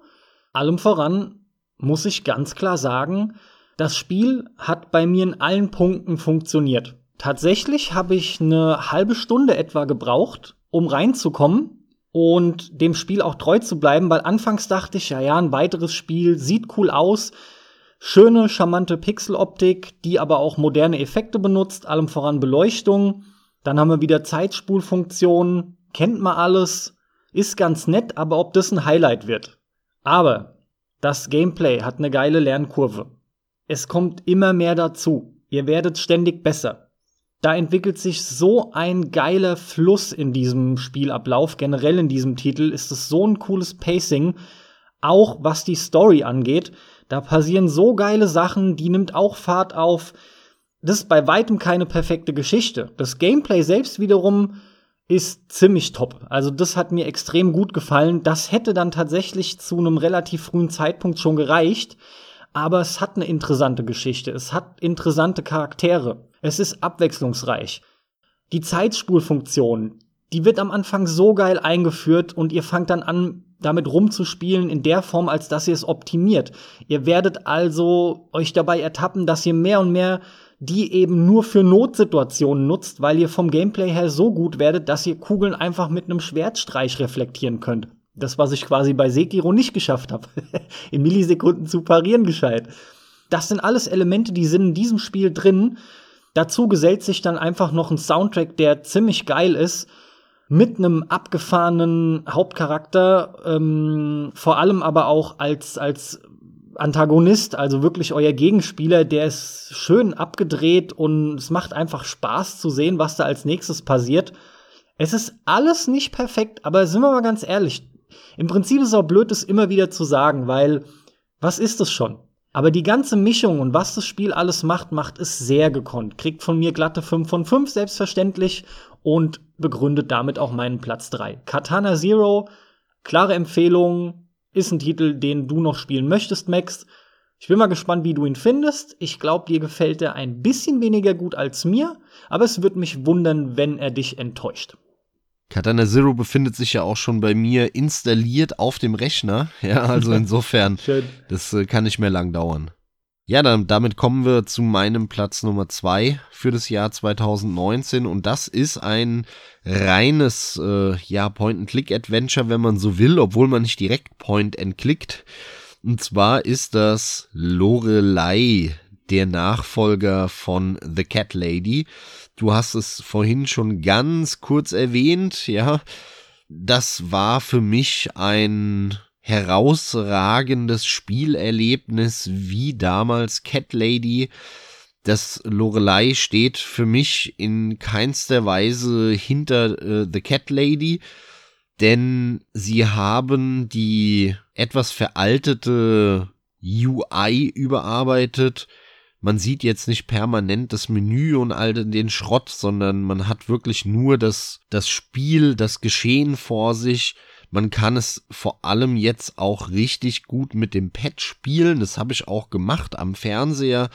Allem voran muss ich ganz klar sagen, das Spiel hat bei mir in allen Punkten funktioniert. Tatsächlich habe ich eine halbe Stunde etwa gebraucht, um reinzukommen und dem Spiel auch treu zu bleiben, weil anfangs dachte ich, ja, ja, ein weiteres Spiel sieht cool aus, schöne, charmante Pixeloptik, die aber auch moderne Effekte benutzt, allem voran Beleuchtung. Dann haben wir wieder Zeitspulfunktionen, kennt man alles, ist ganz nett, aber ob das ein Highlight wird. Aber das Gameplay hat eine geile Lernkurve. Es kommt immer mehr dazu. Ihr werdet ständig besser da entwickelt sich so ein geiler Fluss in diesem Spielablauf. Generell in diesem Titel ist es so ein cooles Pacing, auch was die Story angeht. Da passieren so geile Sachen, die nimmt auch Fahrt auf. Das ist bei weitem keine perfekte Geschichte. Das Gameplay selbst wiederum ist ziemlich top. Also das hat mir extrem gut gefallen. Das hätte dann tatsächlich zu einem relativ frühen Zeitpunkt schon gereicht. Aber es hat eine interessante Geschichte. Es hat interessante Charaktere. Es ist abwechslungsreich. Die Zeitspulfunktion, die wird am Anfang so geil eingeführt und ihr fangt dann an, damit rumzuspielen in der Form, als dass ihr es optimiert. Ihr werdet also euch dabei ertappen, dass ihr mehr und mehr die eben nur für Notsituationen nutzt, weil ihr vom Gameplay her so gut werdet, dass ihr Kugeln einfach mit einem Schwertstreich reflektieren könnt. Das, was ich quasi bei Sekiro nicht geschafft habe. in Millisekunden zu parieren gescheit. Das sind alles Elemente, die sind in diesem Spiel drin Dazu gesellt sich dann einfach noch ein Soundtrack, der ziemlich geil ist, mit einem abgefahrenen Hauptcharakter, ähm, vor allem aber auch als, als Antagonist, also wirklich euer Gegenspieler, der ist schön abgedreht und es macht einfach Spaß zu sehen, was da als nächstes passiert. Es ist alles nicht perfekt, aber sind wir mal ganz ehrlich, im Prinzip ist es auch blöd, das immer wieder zu sagen, weil was ist es schon? Aber die ganze Mischung und was das Spiel alles macht, macht es sehr gekonnt. Kriegt von mir glatte 5 von 5, selbstverständlich, und begründet damit auch meinen Platz 3. Katana Zero, klare Empfehlung, ist ein Titel, den du noch spielen möchtest, Max. Ich bin mal gespannt, wie du ihn findest. Ich glaube, dir gefällt er ein bisschen weniger gut als mir, aber es würde mich wundern, wenn er dich enttäuscht. Katana Zero befindet sich ja auch schon bei mir installiert auf dem Rechner. Ja, also insofern, das äh, kann nicht mehr lang dauern. Ja, dann, damit kommen wir zu meinem Platz Nummer zwei für das Jahr 2019 und das ist ein reines äh, ja Point-and-Click-Adventure, wenn man so will, obwohl man nicht direkt Point-and-Clickt. Und zwar ist das Lorelei, der Nachfolger von The Cat Lady. Du hast es vorhin schon ganz kurz erwähnt, ja. Das war für mich ein herausragendes Spielerlebnis wie damals Cat Lady. Das Lorelei steht für mich in keinster Weise hinter äh, The Cat Lady denn sie haben die etwas veraltete UI überarbeitet. Man sieht jetzt nicht permanent das Menü und all den Schrott, sondern man hat wirklich nur das, das Spiel, das Geschehen vor sich. Man kann es vor allem jetzt auch richtig gut mit dem Pad spielen. Das habe ich auch gemacht am Fernseher.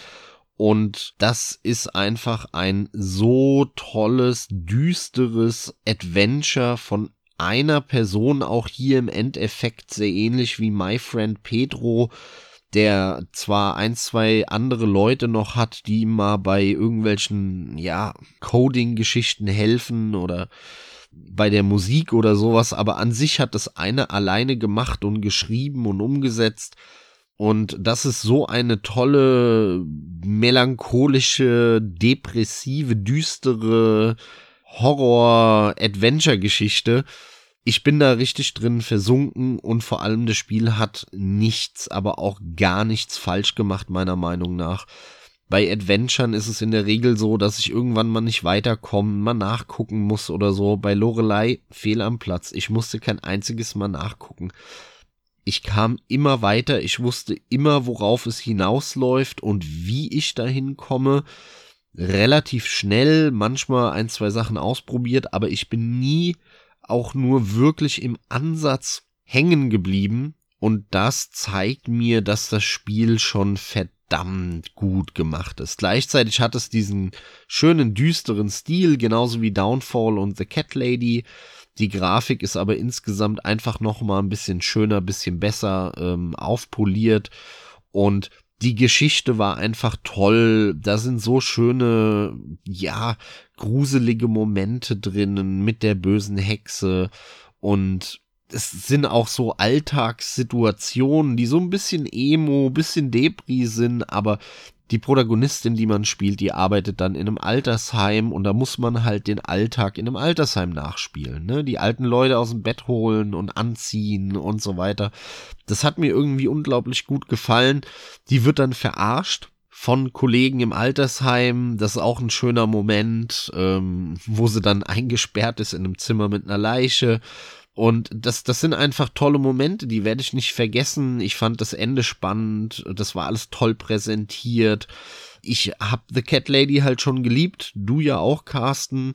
Und das ist einfach ein so tolles, düsteres Adventure von einer Person auch hier im Endeffekt sehr ähnlich wie My Friend Pedro, der zwar ein, zwei andere Leute noch hat, die ihm mal bei irgendwelchen, ja, Coding-Geschichten helfen oder bei der Musik oder sowas, aber an sich hat das eine alleine gemacht und geschrieben und umgesetzt. Und das ist so eine tolle, melancholische, depressive, düstere Horror-Adventure-Geschichte, ich bin da richtig drin versunken und vor allem das Spiel hat nichts, aber auch gar nichts falsch gemacht, meiner Meinung nach. Bei Adventuren ist es in der Regel so, dass ich irgendwann mal nicht weiterkomme, mal nachgucken muss oder so. Bei Lorelei fehl am Platz. Ich musste kein einziges Mal nachgucken. Ich kam immer weiter, ich wusste immer, worauf es hinausläuft und wie ich dahin komme. Relativ schnell, manchmal ein, zwei Sachen ausprobiert, aber ich bin nie auch nur wirklich im Ansatz hängen geblieben und das zeigt mir, dass das Spiel schon verdammt gut gemacht ist. Gleichzeitig hat es diesen schönen düsteren Stil, genauso wie Downfall und The Cat Lady. Die Grafik ist aber insgesamt einfach noch mal ein bisschen schöner, bisschen besser ähm, aufpoliert und die Geschichte war einfach toll. Da sind so schöne, ja, gruselige Momente drinnen mit der bösen Hexe und es sind auch so Alltagssituationen, die so ein bisschen emo, bisschen Depri sind, aber die Protagonistin, die man spielt, die arbeitet dann in einem Altersheim und da muss man halt den Alltag in einem Altersheim nachspielen, ne? Die alten Leute aus dem Bett holen und anziehen und so weiter. Das hat mir irgendwie unglaublich gut gefallen. Die wird dann verarscht von Kollegen im Altersheim. Das ist auch ein schöner Moment, ähm, wo sie dann eingesperrt ist in einem Zimmer mit einer Leiche und das, das sind einfach tolle Momente, die werde ich nicht vergessen. Ich fand das Ende spannend, das war alles toll präsentiert. Ich hab The Cat Lady halt schon geliebt, du ja auch, Carsten.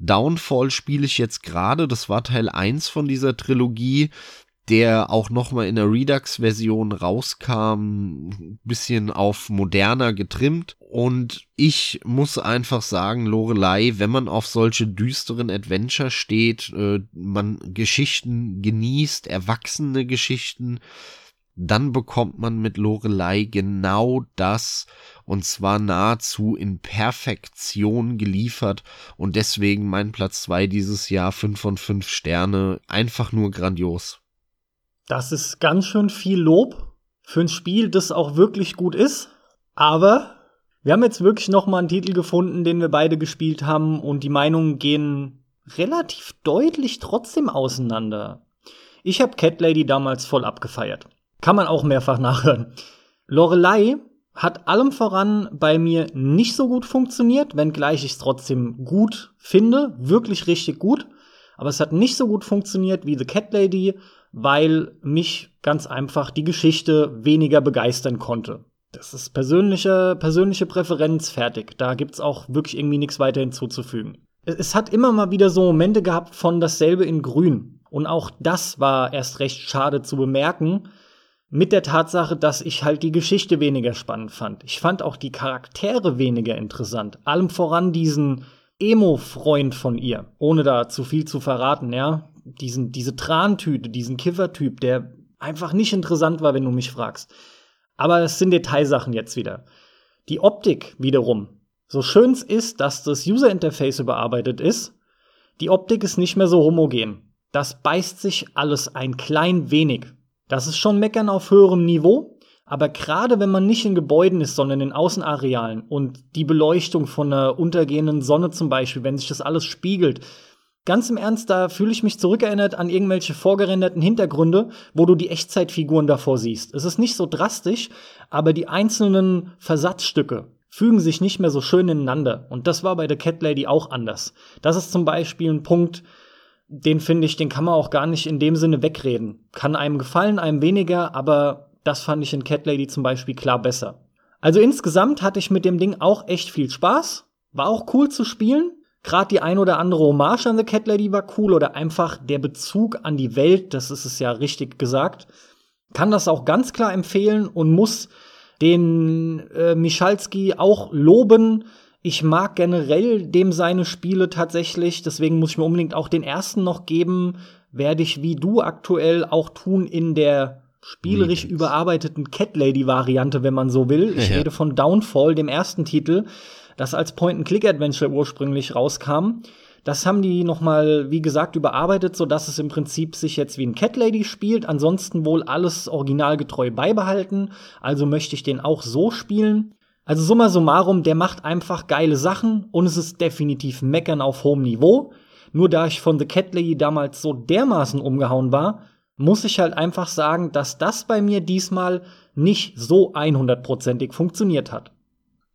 Downfall spiele ich jetzt gerade, das war Teil 1 von dieser Trilogie der auch nochmal in der Redux-Version rauskam, bisschen auf moderner getrimmt. Und ich muss einfach sagen, Lorelei, wenn man auf solche düsteren Adventure steht, äh, man Geschichten genießt, erwachsene Geschichten, dann bekommt man mit Lorelei genau das und zwar nahezu in Perfektion geliefert und deswegen mein Platz zwei dieses Jahr fünf von fünf Sterne einfach nur grandios. Das ist ganz schön viel Lob für ein Spiel, das auch wirklich gut ist. Aber wir haben jetzt wirklich noch mal einen Titel gefunden, den wir beide gespielt haben und die Meinungen gehen relativ deutlich trotzdem auseinander. Ich habe Cat Lady damals voll abgefeiert. Kann man auch mehrfach nachhören. Lorelei hat allem voran bei mir nicht so gut funktioniert, wenngleich ich es trotzdem gut finde, wirklich richtig gut. Aber es hat nicht so gut funktioniert wie The Cat Lady weil mich ganz einfach die Geschichte weniger begeistern konnte. Das ist persönliche, persönliche Präferenz fertig. Da gibt's auch wirklich irgendwie nichts weiter hinzuzufügen. Es hat immer mal wieder so Momente gehabt von dasselbe in Grün. Und auch das war erst recht schade zu bemerken. Mit der Tatsache, dass ich halt die Geschichte weniger spannend fand. Ich fand auch die Charaktere weniger interessant. Allem voran diesen Emo-Freund von ihr. Ohne da zu viel zu verraten, ja. Diesen, diese Trantüte, diesen Kiffertyp, der einfach nicht interessant war, wenn du mich fragst. Aber es sind Detailsachen jetzt wieder. Die Optik wiederum. So schön es ist, dass das User Interface überarbeitet ist, die Optik ist nicht mehr so homogen. Das beißt sich alles ein klein wenig. Das ist schon Meckern auf höherem Niveau, aber gerade wenn man nicht in Gebäuden ist, sondern in Außenarealen und die Beleuchtung von einer untergehenden Sonne zum Beispiel, wenn sich das alles spiegelt, Ganz im Ernst, da fühle ich mich zurückerinnert an irgendwelche vorgerenderten Hintergründe, wo du die Echtzeitfiguren davor siehst. Es ist nicht so drastisch, aber die einzelnen Versatzstücke fügen sich nicht mehr so schön ineinander. Und das war bei der Cat Lady auch anders. Das ist zum Beispiel ein Punkt, den finde ich, den kann man auch gar nicht in dem Sinne wegreden. Kann einem gefallen, einem weniger, aber das fand ich in Cat Lady zum Beispiel klar besser. Also insgesamt hatte ich mit dem Ding auch echt viel Spaß. War auch cool zu spielen. Gerade die ein oder andere Hommage an The Cat Lady war cool oder einfach der Bezug an die Welt, das ist es ja richtig gesagt. Kann das auch ganz klar empfehlen und muss den äh, Michalski auch loben. Ich mag generell dem seine Spiele tatsächlich, deswegen muss ich mir unbedingt auch den ersten noch geben. Werde ich wie du aktuell auch tun in der spielerisch überarbeiteten Cat Lady Variante, wenn man so will. Ich ja. rede von Downfall, dem ersten Titel das als Point-and-Click-Adventure ursprünglich rauskam. Das haben die noch mal, wie gesagt, überarbeitet, so dass es im Prinzip sich jetzt wie ein Cat Lady spielt. Ansonsten wohl alles originalgetreu beibehalten. Also möchte ich den auch so spielen. Also summa summarum, der macht einfach geile Sachen und es ist definitiv Meckern auf hohem Niveau. Nur da ich von The Cat Lady damals so dermaßen umgehauen war, muss ich halt einfach sagen, dass das bei mir diesmal nicht so 100%ig funktioniert hat.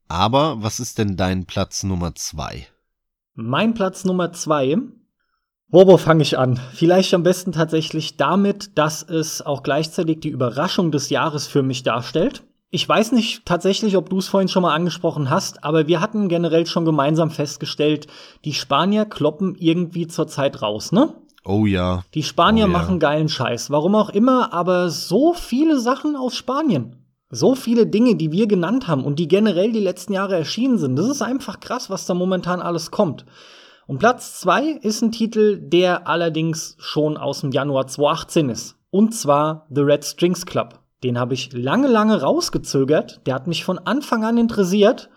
Aber was ist denn dein Platz Nummer zwei? Mein Platz Nummer zwei. Wo, wo fange ich an? Vielleicht am besten tatsächlich damit, dass es auch gleichzeitig die Überraschung des Jahres für mich darstellt. Ich weiß nicht tatsächlich, ob du es vorhin schon mal angesprochen hast, aber wir hatten generell schon gemeinsam festgestellt, die Spanier kloppen irgendwie zur Zeit raus, ne? Oh ja. Die Spanier oh, ja. machen geilen Scheiß. Warum auch immer, aber so viele Sachen aus Spanien. So viele Dinge, die wir genannt haben und die generell die letzten Jahre erschienen sind. Das ist einfach krass, was da momentan alles kommt. Und Platz zwei ist ein Titel, der allerdings schon aus dem Januar 2018 ist. Und zwar The Red Strings Club. Den habe ich lange, lange rausgezögert. Der hat mich von Anfang an interessiert.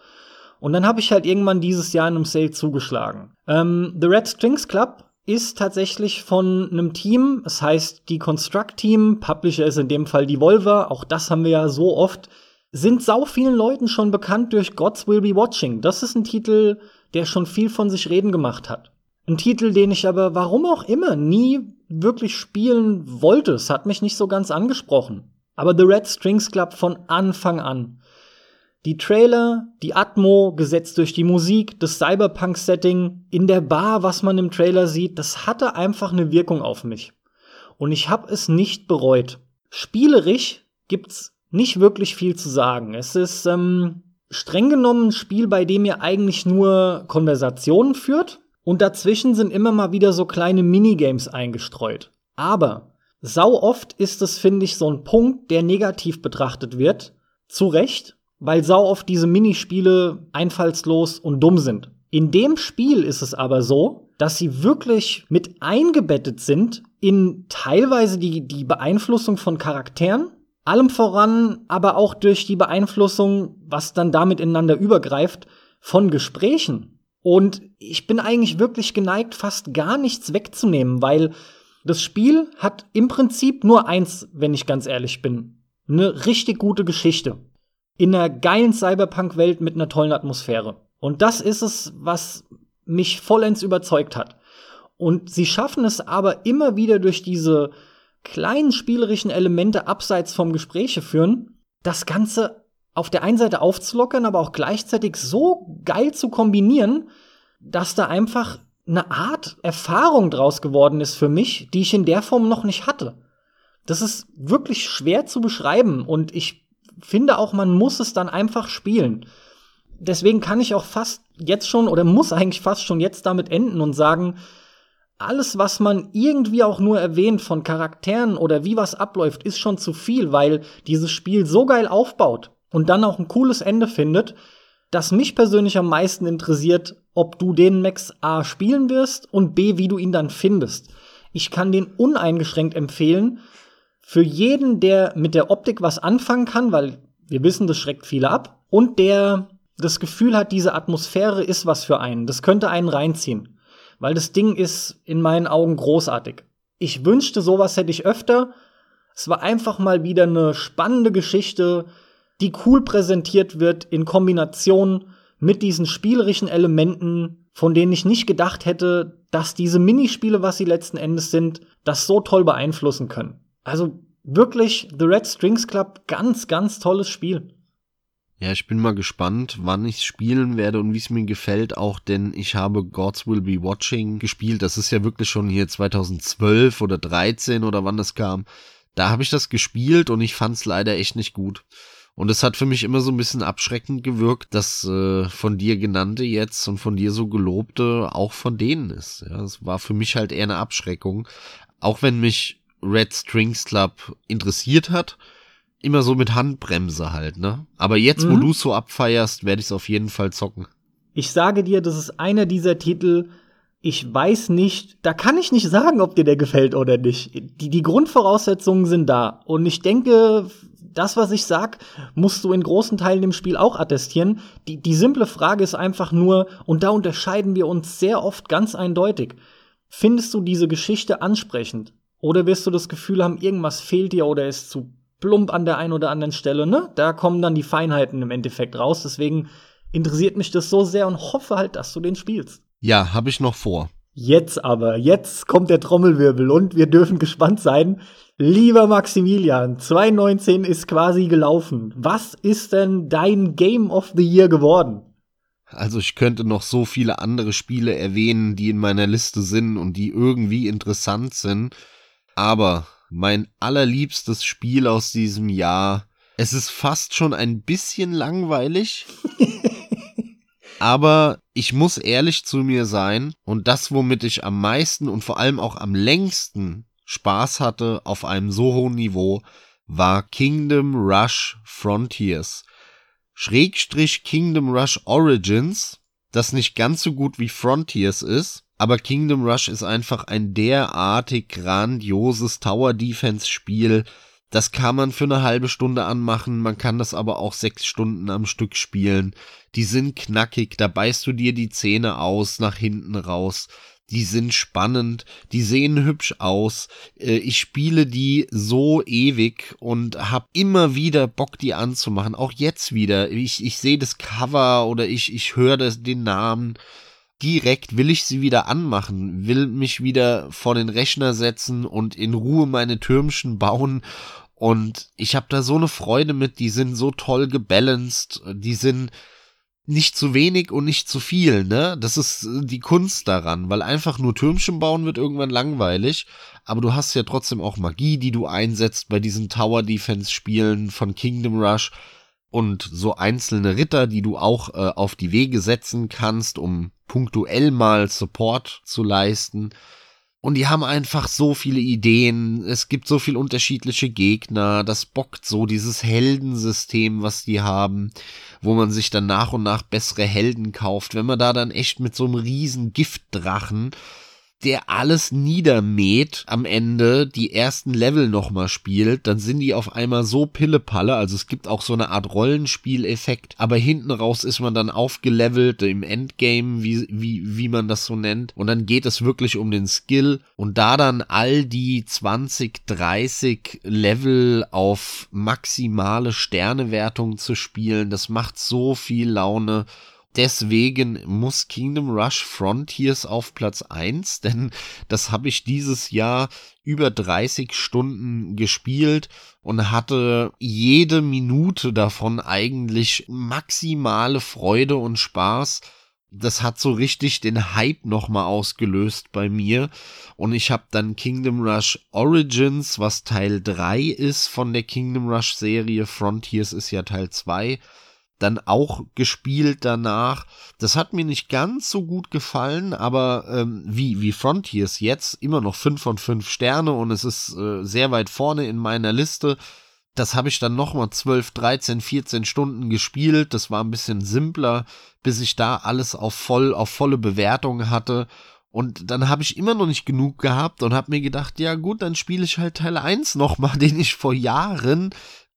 Und dann habe ich halt irgendwann dieses Jahr in einem Sale zugeschlagen. Ähm, The Red Strings Club ist tatsächlich von einem Team, es heißt die Construct Team, Publisher ist in dem Fall Devolver, auch das haben wir ja so oft, sind sau vielen Leuten schon bekannt durch Gods Will Be Watching. Das ist ein Titel, der schon viel von sich reden gemacht hat. Ein Titel, den ich aber warum auch immer nie wirklich spielen wollte. Es hat mich nicht so ganz angesprochen. Aber The Red Strings Club von Anfang an die Trailer, die Atmo, gesetzt durch die Musik, das Cyberpunk-Setting, in der Bar, was man im Trailer sieht, das hatte einfach eine Wirkung auf mich. Und ich habe es nicht bereut. Spielerisch gibt's nicht wirklich viel zu sagen. Es ist ähm, streng genommen ein Spiel, bei dem ihr eigentlich nur Konversationen führt und dazwischen sind immer mal wieder so kleine Minigames eingestreut. Aber sau oft ist es, finde ich, so ein Punkt, der negativ betrachtet wird. Zu Recht, weil sau oft diese Minispiele einfallslos und dumm sind. In dem Spiel ist es aber so, dass sie wirklich mit eingebettet sind in teilweise die, die Beeinflussung von Charakteren, allem voran aber auch durch die Beeinflussung, was dann damit ineinander übergreift, von Gesprächen. Und ich bin eigentlich wirklich geneigt, fast gar nichts wegzunehmen, weil das Spiel hat im Prinzip nur eins, wenn ich ganz ehrlich bin. Eine richtig gute Geschichte in einer geilen Cyberpunk-Welt mit einer tollen Atmosphäre. Und das ist es, was mich vollends überzeugt hat. Und sie schaffen es aber immer wieder durch diese kleinen spielerischen Elemente abseits vom Gespräche führen, das Ganze auf der einen Seite aufzulockern, aber auch gleichzeitig so geil zu kombinieren, dass da einfach eine Art Erfahrung draus geworden ist für mich, die ich in der Form noch nicht hatte. Das ist wirklich schwer zu beschreiben und ich finde auch, man muss es dann einfach spielen. Deswegen kann ich auch fast jetzt schon oder muss eigentlich fast schon jetzt damit enden und sagen, alles, was man irgendwie auch nur erwähnt von Charakteren oder wie was abläuft, ist schon zu viel, weil dieses Spiel so geil aufbaut und dann auch ein cooles Ende findet, dass mich persönlich am meisten interessiert, ob du den Max A spielen wirst und B, wie du ihn dann findest. Ich kann den uneingeschränkt empfehlen. Für jeden, der mit der Optik was anfangen kann, weil wir wissen, das schreckt viele ab, und der das Gefühl hat, diese Atmosphäre ist was für einen. Das könnte einen reinziehen. Weil das Ding ist in meinen Augen großartig. Ich wünschte, sowas hätte ich öfter. Es war einfach mal wieder eine spannende Geschichte, die cool präsentiert wird in Kombination mit diesen spielerischen Elementen, von denen ich nicht gedacht hätte, dass diese Minispiele, was sie letzten Endes sind, das so toll beeinflussen können. Also wirklich The Red Strings Club, ganz, ganz tolles Spiel. Ja, ich bin mal gespannt, wann ich spielen werde und wie es mir gefällt, auch denn ich habe Gods Will Be Watching gespielt. Das ist ja wirklich schon hier 2012 oder 13 oder wann das kam. Da habe ich das gespielt und ich fand es leider echt nicht gut. Und es hat für mich immer so ein bisschen abschreckend gewirkt, dass äh, von dir genannte jetzt und von dir so gelobte auch von denen ist. Ja, es war für mich halt eher eine Abschreckung. Auch wenn mich Red Strings Club interessiert hat, immer so mit Handbremse halt, ne? Aber jetzt, mhm. wo du so abfeierst, werde ich es auf jeden Fall zocken. Ich sage dir, das ist einer dieser Titel, ich weiß nicht, da kann ich nicht sagen, ob dir der gefällt oder nicht. Die, die Grundvoraussetzungen sind da. Und ich denke, das, was ich sag, musst du in großen Teilen im Spiel auch attestieren. Die, die simple Frage ist einfach nur, und da unterscheiden wir uns sehr oft ganz eindeutig. Findest du diese Geschichte ansprechend? Oder wirst du das Gefühl haben, irgendwas fehlt dir oder ist zu plump an der einen oder anderen Stelle, ne? Da kommen dann die Feinheiten im Endeffekt raus. Deswegen interessiert mich das so sehr und hoffe halt, dass du den spielst. Ja, habe ich noch vor. Jetzt aber, jetzt kommt der Trommelwirbel und wir dürfen gespannt sein. Lieber Maximilian, 2019 ist quasi gelaufen. Was ist denn dein Game of the Year geworden? Also ich könnte noch so viele andere Spiele erwähnen, die in meiner Liste sind und die irgendwie interessant sind. Aber mein allerliebstes Spiel aus diesem Jahr. Es ist fast schon ein bisschen langweilig. aber ich muss ehrlich zu mir sein und das, womit ich am meisten und vor allem auch am längsten Spaß hatte auf einem so hohen Niveau, war Kingdom Rush Frontiers. Schrägstrich Kingdom Rush Origins, das nicht ganz so gut wie Frontiers ist, aber Kingdom Rush ist einfach ein derartig grandioses Tower Defense Spiel. Das kann man für eine halbe Stunde anmachen, man kann das aber auch sechs Stunden am Stück spielen. Die sind knackig, da beißt du dir die Zähne aus, nach hinten raus. Die sind spannend, die sehen hübsch aus. Äh, ich spiele die so ewig und hab immer wieder Bock, die anzumachen. Auch jetzt wieder. Ich, ich sehe das Cover oder ich, ich höre den Namen direkt will ich sie wieder anmachen, will mich wieder vor den Rechner setzen und in Ruhe meine Türmchen bauen. Und ich habe da so eine Freude mit, die sind so toll gebalanced, die sind nicht zu wenig und nicht zu viel, ne? Das ist die Kunst daran, weil einfach nur Türmchen bauen wird irgendwann langweilig, aber du hast ja trotzdem auch Magie, die du einsetzt bei diesen Tower Defense Spielen von Kingdom Rush und so einzelne Ritter, die du auch äh, auf die Wege setzen kannst, um punktuell mal Support zu leisten. Und die haben einfach so viele Ideen. Es gibt so viel unterschiedliche Gegner. Das bockt so dieses Heldensystem, was die haben, wo man sich dann nach und nach bessere Helden kauft. Wenn man da dann echt mit so einem riesen Giftdrachen der alles niedermäht am Ende, die ersten Level nochmal spielt, dann sind die auf einmal so Pillepalle, also es gibt auch so eine Art Rollenspieleffekt, aber hinten raus ist man dann aufgelevelt im Endgame, wie, wie, wie man das so nennt, und dann geht es wirklich um den Skill. Und da dann all die 20, 30 Level auf maximale Sternewertung zu spielen, das macht so viel Laune Deswegen muss Kingdom Rush Frontiers auf Platz eins, denn das habe ich dieses Jahr über 30 Stunden gespielt und hatte jede Minute davon eigentlich maximale Freude und Spaß. das hat so richtig den Hype nochmal ausgelöst bei mir. Und ich habe dann Kingdom Rush Origins, was Teil 3 ist von der Kingdom Rush Serie. Frontiers ist ja Teil 2 dann auch gespielt danach. Das hat mir nicht ganz so gut gefallen, aber ähm, wie, wie Frontiers jetzt immer noch 5 von 5 Sterne und es ist äh, sehr weit vorne in meiner Liste. Das habe ich dann nochmal 12, 13, 14 Stunden gespielt. Das war ein bisschen simpler, bis ich da alles auf voll, auf volle Bewertung hatte. Und dann habe ich immer noch nicht genug gehabt und habe mir gedacht, ja gut, dann spiele ich halt Teil 1 nochmal, den ich vor Jahren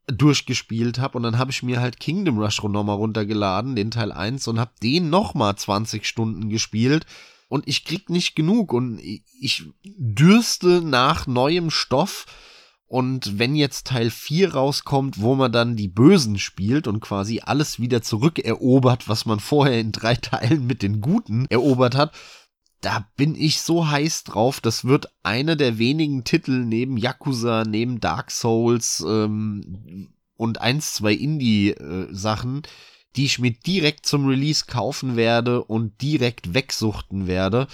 durchgespielt habe und dann habe ich mir halt Kingdom Rush nochmal runtergeladen, den Teil 1 und habe den nochmal 20 Stunden gespielt. Und ich krieg nicht genug. Und ich dürste nach neuem Stoff. Und wenn jetzt Teil 4 rauskommt, wo man dann die Bösen spielt und quasi alles wieder zurückerobert, was man vorher in drei Teilen mit den Guten erobert hat, da bin ich so heiß drauf. Das wird einer der wenigen Titel neben Yakuza, neben Dark Souls ähm, und eins, zwei Indie-Sachen, äh, die ich mir direkt zum Release kaufen werde und direkt wegsuchten werde.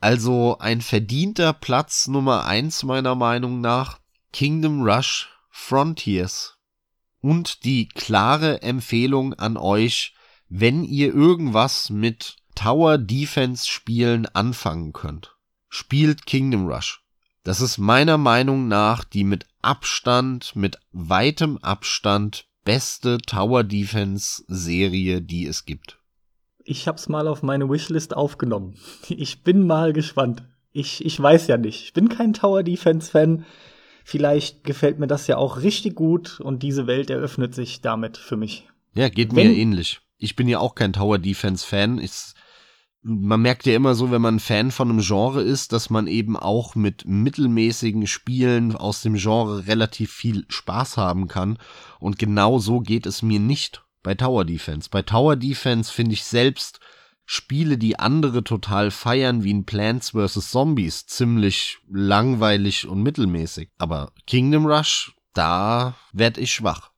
Also ein verdienter Platz Nummer eins meiner Meinung nach. Kingdom Rush Frontiers. Und die klare Empfehlung an euch, wenn ihr irgendwas mit Tower Defense Spielen anfangen könnt, spielt Kingdom Rush. Das ist meiner Meinung nach die mit Abstand, mit weitem Abstand beste Tower Defense Serie, die es gibt. Ich hab's mal auf meine Wishlist aufgenommen. Ich bin mal gespannt. Ich, ich weiß ja nicht. Ich bin kein Tower Defense Fan. Vielleicht gefällt mir das ja auch richtig gut und diese Welt eröffnet sich damit für mich. Ja, geht Wenn, mir ähnlich. Ich bin ja auch kein Tower Defense Fan. Ich man merkt ja immer so, wenn man Fan von einem Genre ist, dass man eben auch mit mittelmäßigen Spielen aus dem Genre relativ viel Spaß haben kann. Und genau so geht es mir nicht bei Tower Defense. Bei Tower Defense finde ich selbst Spiele, die andere total feiern, wie ein Plants vs. Zombies, ziemlich langweilig und mittelmäßig. Aber Kingdom Rush, da werd ich schwach.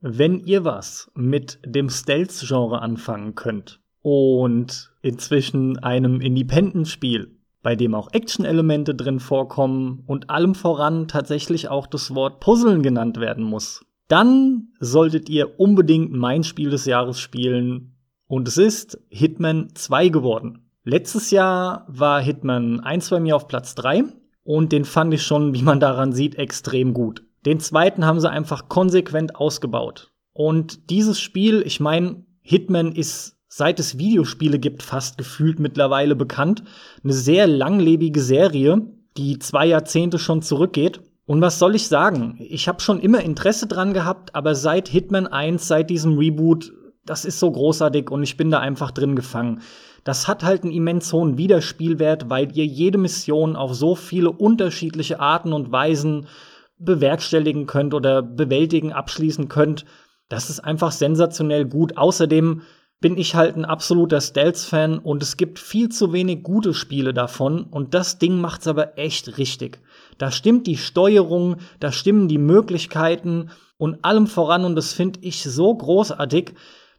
Wenn ihr was mit dem Stealth-Genre anfangen könnt, und inzwischen einem Independent-Spiel, bei dem auch Action-Elemente drin vorkommen und allem voran tatsächlich auch das Wort Puzzeln genannt werden muss. Dann solltet ihr unbedingt mein Spiel des Jahres spielen und es ist Hitman 2 geworden. Letztes Jahr war Hitman 1 bei mir auf Platz 3 und den fand ich schon, wie man daran sieht, extrem gut. Den zweiten haben sie einfach konsequent ausgebaut. Und dieses Spiel, ich meine, Hitman ist seit es Videospiele gibt, fast gefühlt mittlerweile bekannt. Eine sehr langlebige Serie, die zwei Jahrzehnte schon zurückgeht. Und was soll ich sagen? Ich habe schon immer Interesse dran gehabt, aber seit Hitman 1, seit diesem Reboot, das ist so großartig und ich bin da einfach drin gefangen. Das hat halt einen immens hohen Wiederspielwert, weil ihr jede Mission auf so viele unterschiedliche Arten und Weisen bewerkstelligen könnt oder bewältigen, abschließen könnt. Das ist einfach sensationell gut. Außerdem bin ich halt ein absoluter Stealth-Fan und es gibt viel zu wenig gute Spiele davon und das Ding macht's aber echt richtig. Da stimmt die Steuerung, da stimmen die Möglichkeiten und allem voran und das finde ich so großartig.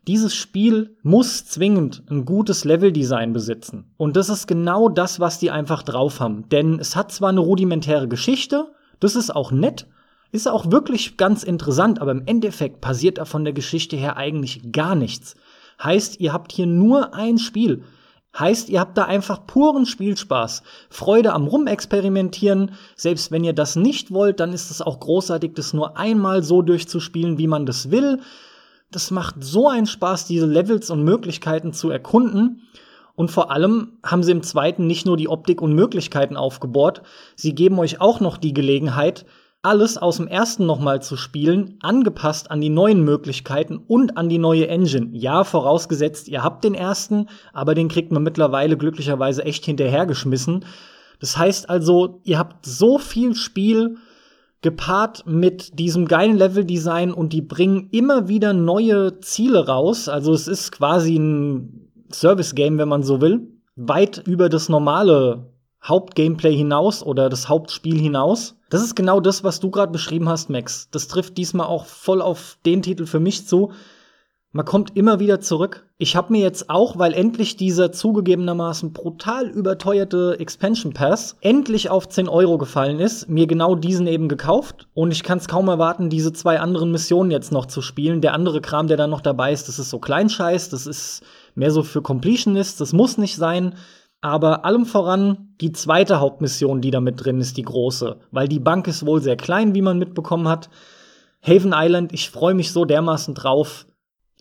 Dieses Spiel muss zwingend ein gutes Leveldesign besitzen. Und das ist genau das, was die einfach drauf haben. Denn es hat zwar eine rudimentäre Geschichte, das ist auch nett, ist auch wirklich ganz interessant, aber im Endeffekt passiert da von der Geschichte her eigentlich gar nichts. Heißt, ihr habt hier nur ein Spiel. Heißt, ihr habt da einfach puren Spielspaß, Freude am Rumexperimentieren. Selbst wenn ihr das nicht wollt, dann ist es auch großartig, das nur einmal so durchzuspielen, wie man das will. Das macht so einen Spaß, diese Levels und Möglichkeiten zu erkunden. Und vor allem haben sie im zweiten nicht nur die Optik und Möglichkeiten aufgebohrt, sie geben euch auch noch die Gelegenheit, alles aus dem ersten nochmal zu spielen, angepasst an die neuen Möglichkeiten und an die neue Engine. Ja, vorausgesetzt, ihr habt den ersten, aber den kriegt man mittlerweile glücklicherweise echt hinterhergeschmissen. Das heißt also, ihr habt so viel Spiel gepaart mit diesem geilen Leveldesign und die bringen immer wieder neue Ziele raus. Also es ist quasi ein Service-Game, wenn man so will. Weit über das normale Hauptgameplay hinaus oder das Hauptspiel hinaus. Das ist genau das, was du gerade beschrieben hast, Max. Das trifft diesmal auch voll auf den Titel für mich zu. Man kommt immer wieder zurück. Ich habe mir jetzt auch, weil endlich dieser zugegebenermaßen brutal überteuerte Expansion Pass endlich auf 10 Euro gefallen ist, mir genau diesen eben gekauft. Und ich kann es kaum erwarten, diese zwei anderen Missionen jetzt noch zu spielen. Der andere Kram, der da noch dabei ist, das ist so Kleinscheiß, das ist mehr so für Completionists, das muss nicht sein. Aber allem voran die zweite Hauptmission, die da mit drin ist, die große. Weil die Bank ist wohl sehr klein, wie man mitbekommen hat. Haven Island, ich freue mich so dermaßen drauf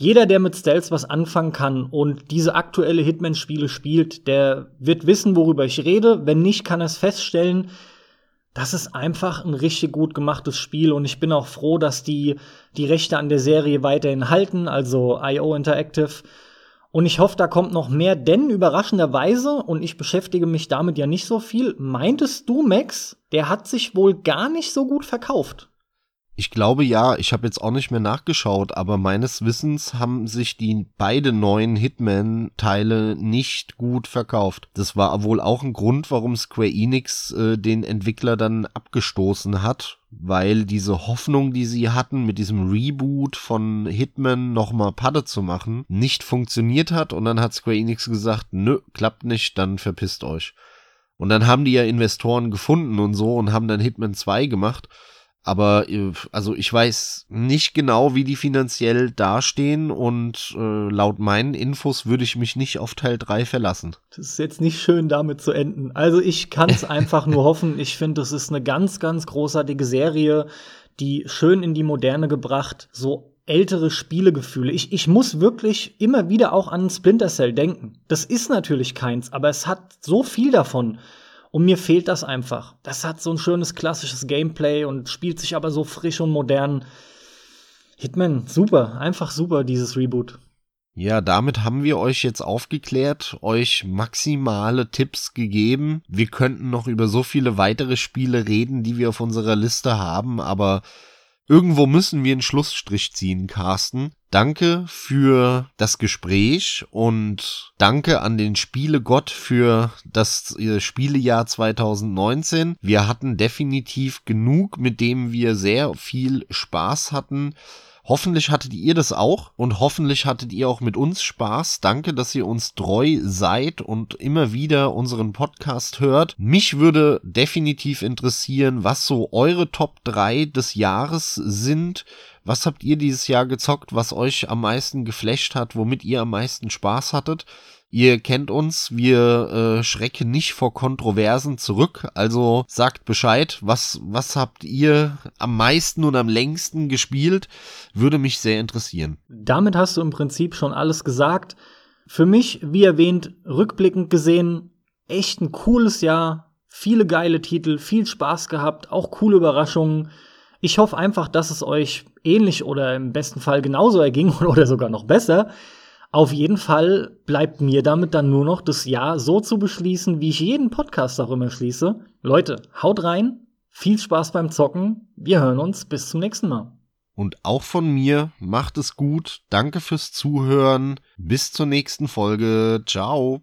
jeder, der mit Stealth was anfangen kann und diese aktuelle Hitman-Spiele spielt, der wird wissen, worüber ich rede. Wenn nicht, kann er es feststellen. Das ist einfach ein richtig gut gemachtes Spiel und ich bin auch froh, dass die die Rechte an der Serie weiterhin halten, also IO Interactive. Und ich hoffe, da kommt noch mehr, denn überraschenderweise, und ich beschäftige mich damit ja nicht so viel, meintest du, Max, der hat sich wohl gar nicht so gut verkauft. Ich glaube ja, ich habe jetzt auch nicht mehr nachgeschaut, aber meines Wissens haben sich die beide neuen Hitman-Teile nicht gut verkauft. Das war wohl auch ein Grund, warum Square Enix äh, den Entwickler dann abgestoßen hat, weil diese Hoffnung, die sie hatten, mit diesem Reboot von Hitman nochmal Padde zu machen, nicht funktioniert hat und dann hat Square Enix gesagt, nö, klappt nicht, dann verpisst euch. Und dann haben die ja Investoren gefunden und so und haben dann Hitman 2 gemacht. Aber äh, also ich weiß nicht genau, wie die finanziell dastehen und äh, laut meinen Infos würde ich mich nicht auf Teil 3 verlassen. Das ist jetzt nicht schön damit zu enden. Also ich kann es einfach nur hoffen. Ich finde, das ist eine ganz, ganz großartige Serie, die schön in die Moderne gebracht, so ältere Spielegefühle. Ich, ich muss wirklich immer wieder auch an Splinter Cell denken. Das ist natürlich keins, aber es hat so viel davon. Und mir fehlt das einfach. Das hat so ein schönes klassisches Gameplay und spielt sich aber so frisch und modern. Hitman, super, einfach super, dieses Reboot. Ja, damit haben wir euch jetzt aufgeklärt, euch maximale Tipps gegeben. Wir könnten noch über so viele weitere Spiele reden, die wir auf unserer Liste haben, aber Irgendwo müssen wir einen Schlussstrich ziehen, Carsten. Danke für das Gespräch und danke an den Spielegott für das äh, Spielejahr 2019. Wir hatten definitiv genug, mit dem wir sehr viel Spaß hatten. Hoffentlich hattet ihr das auch und hoffentlich hattet ihr auch mit uns Spaß. Danke, dass ihr uns treu seid und immer wieder unseren Podcast hört. Mich würde definitiv interessieren, was so eure Top 3 des Jahres sind. Was habt ihr dieses Jahr gezockt, was euch am meisten geflasht hat, womit ihr am meisten Spaß hattet? Ihr kennt uns, wir äh, schrecken nicht vor Kontroversen zurück. Also sagt Bescheid, was, was habt ihr am meisten und am längsten gespielt? Würde mich sehr interessieren. Damit hast du im Prinzip schon alles gesagt. Für mich, wie erwähnt, rückblickend gesehen, echt ein cooles Jahr. Viele geile Titel, viel Spaß gehabt, auch coole Überraschungen. Ich hoffe einfach, dass es euch ähnlich oder im besten Fall genauso erging oder sogar noch besser. Auf jeden Fall bleibt mir damit dann nur noch das Jahr so zu beschließen, wie ich jeden Podcast auch immer schließe. Leute, haut rein, viel Spaß beim Zocken, wir hören uns bis zum nächsten Mal. Und auch von mir, macht es gut, danke fürs Zuhören, bis zur nächsten Folge, ciao.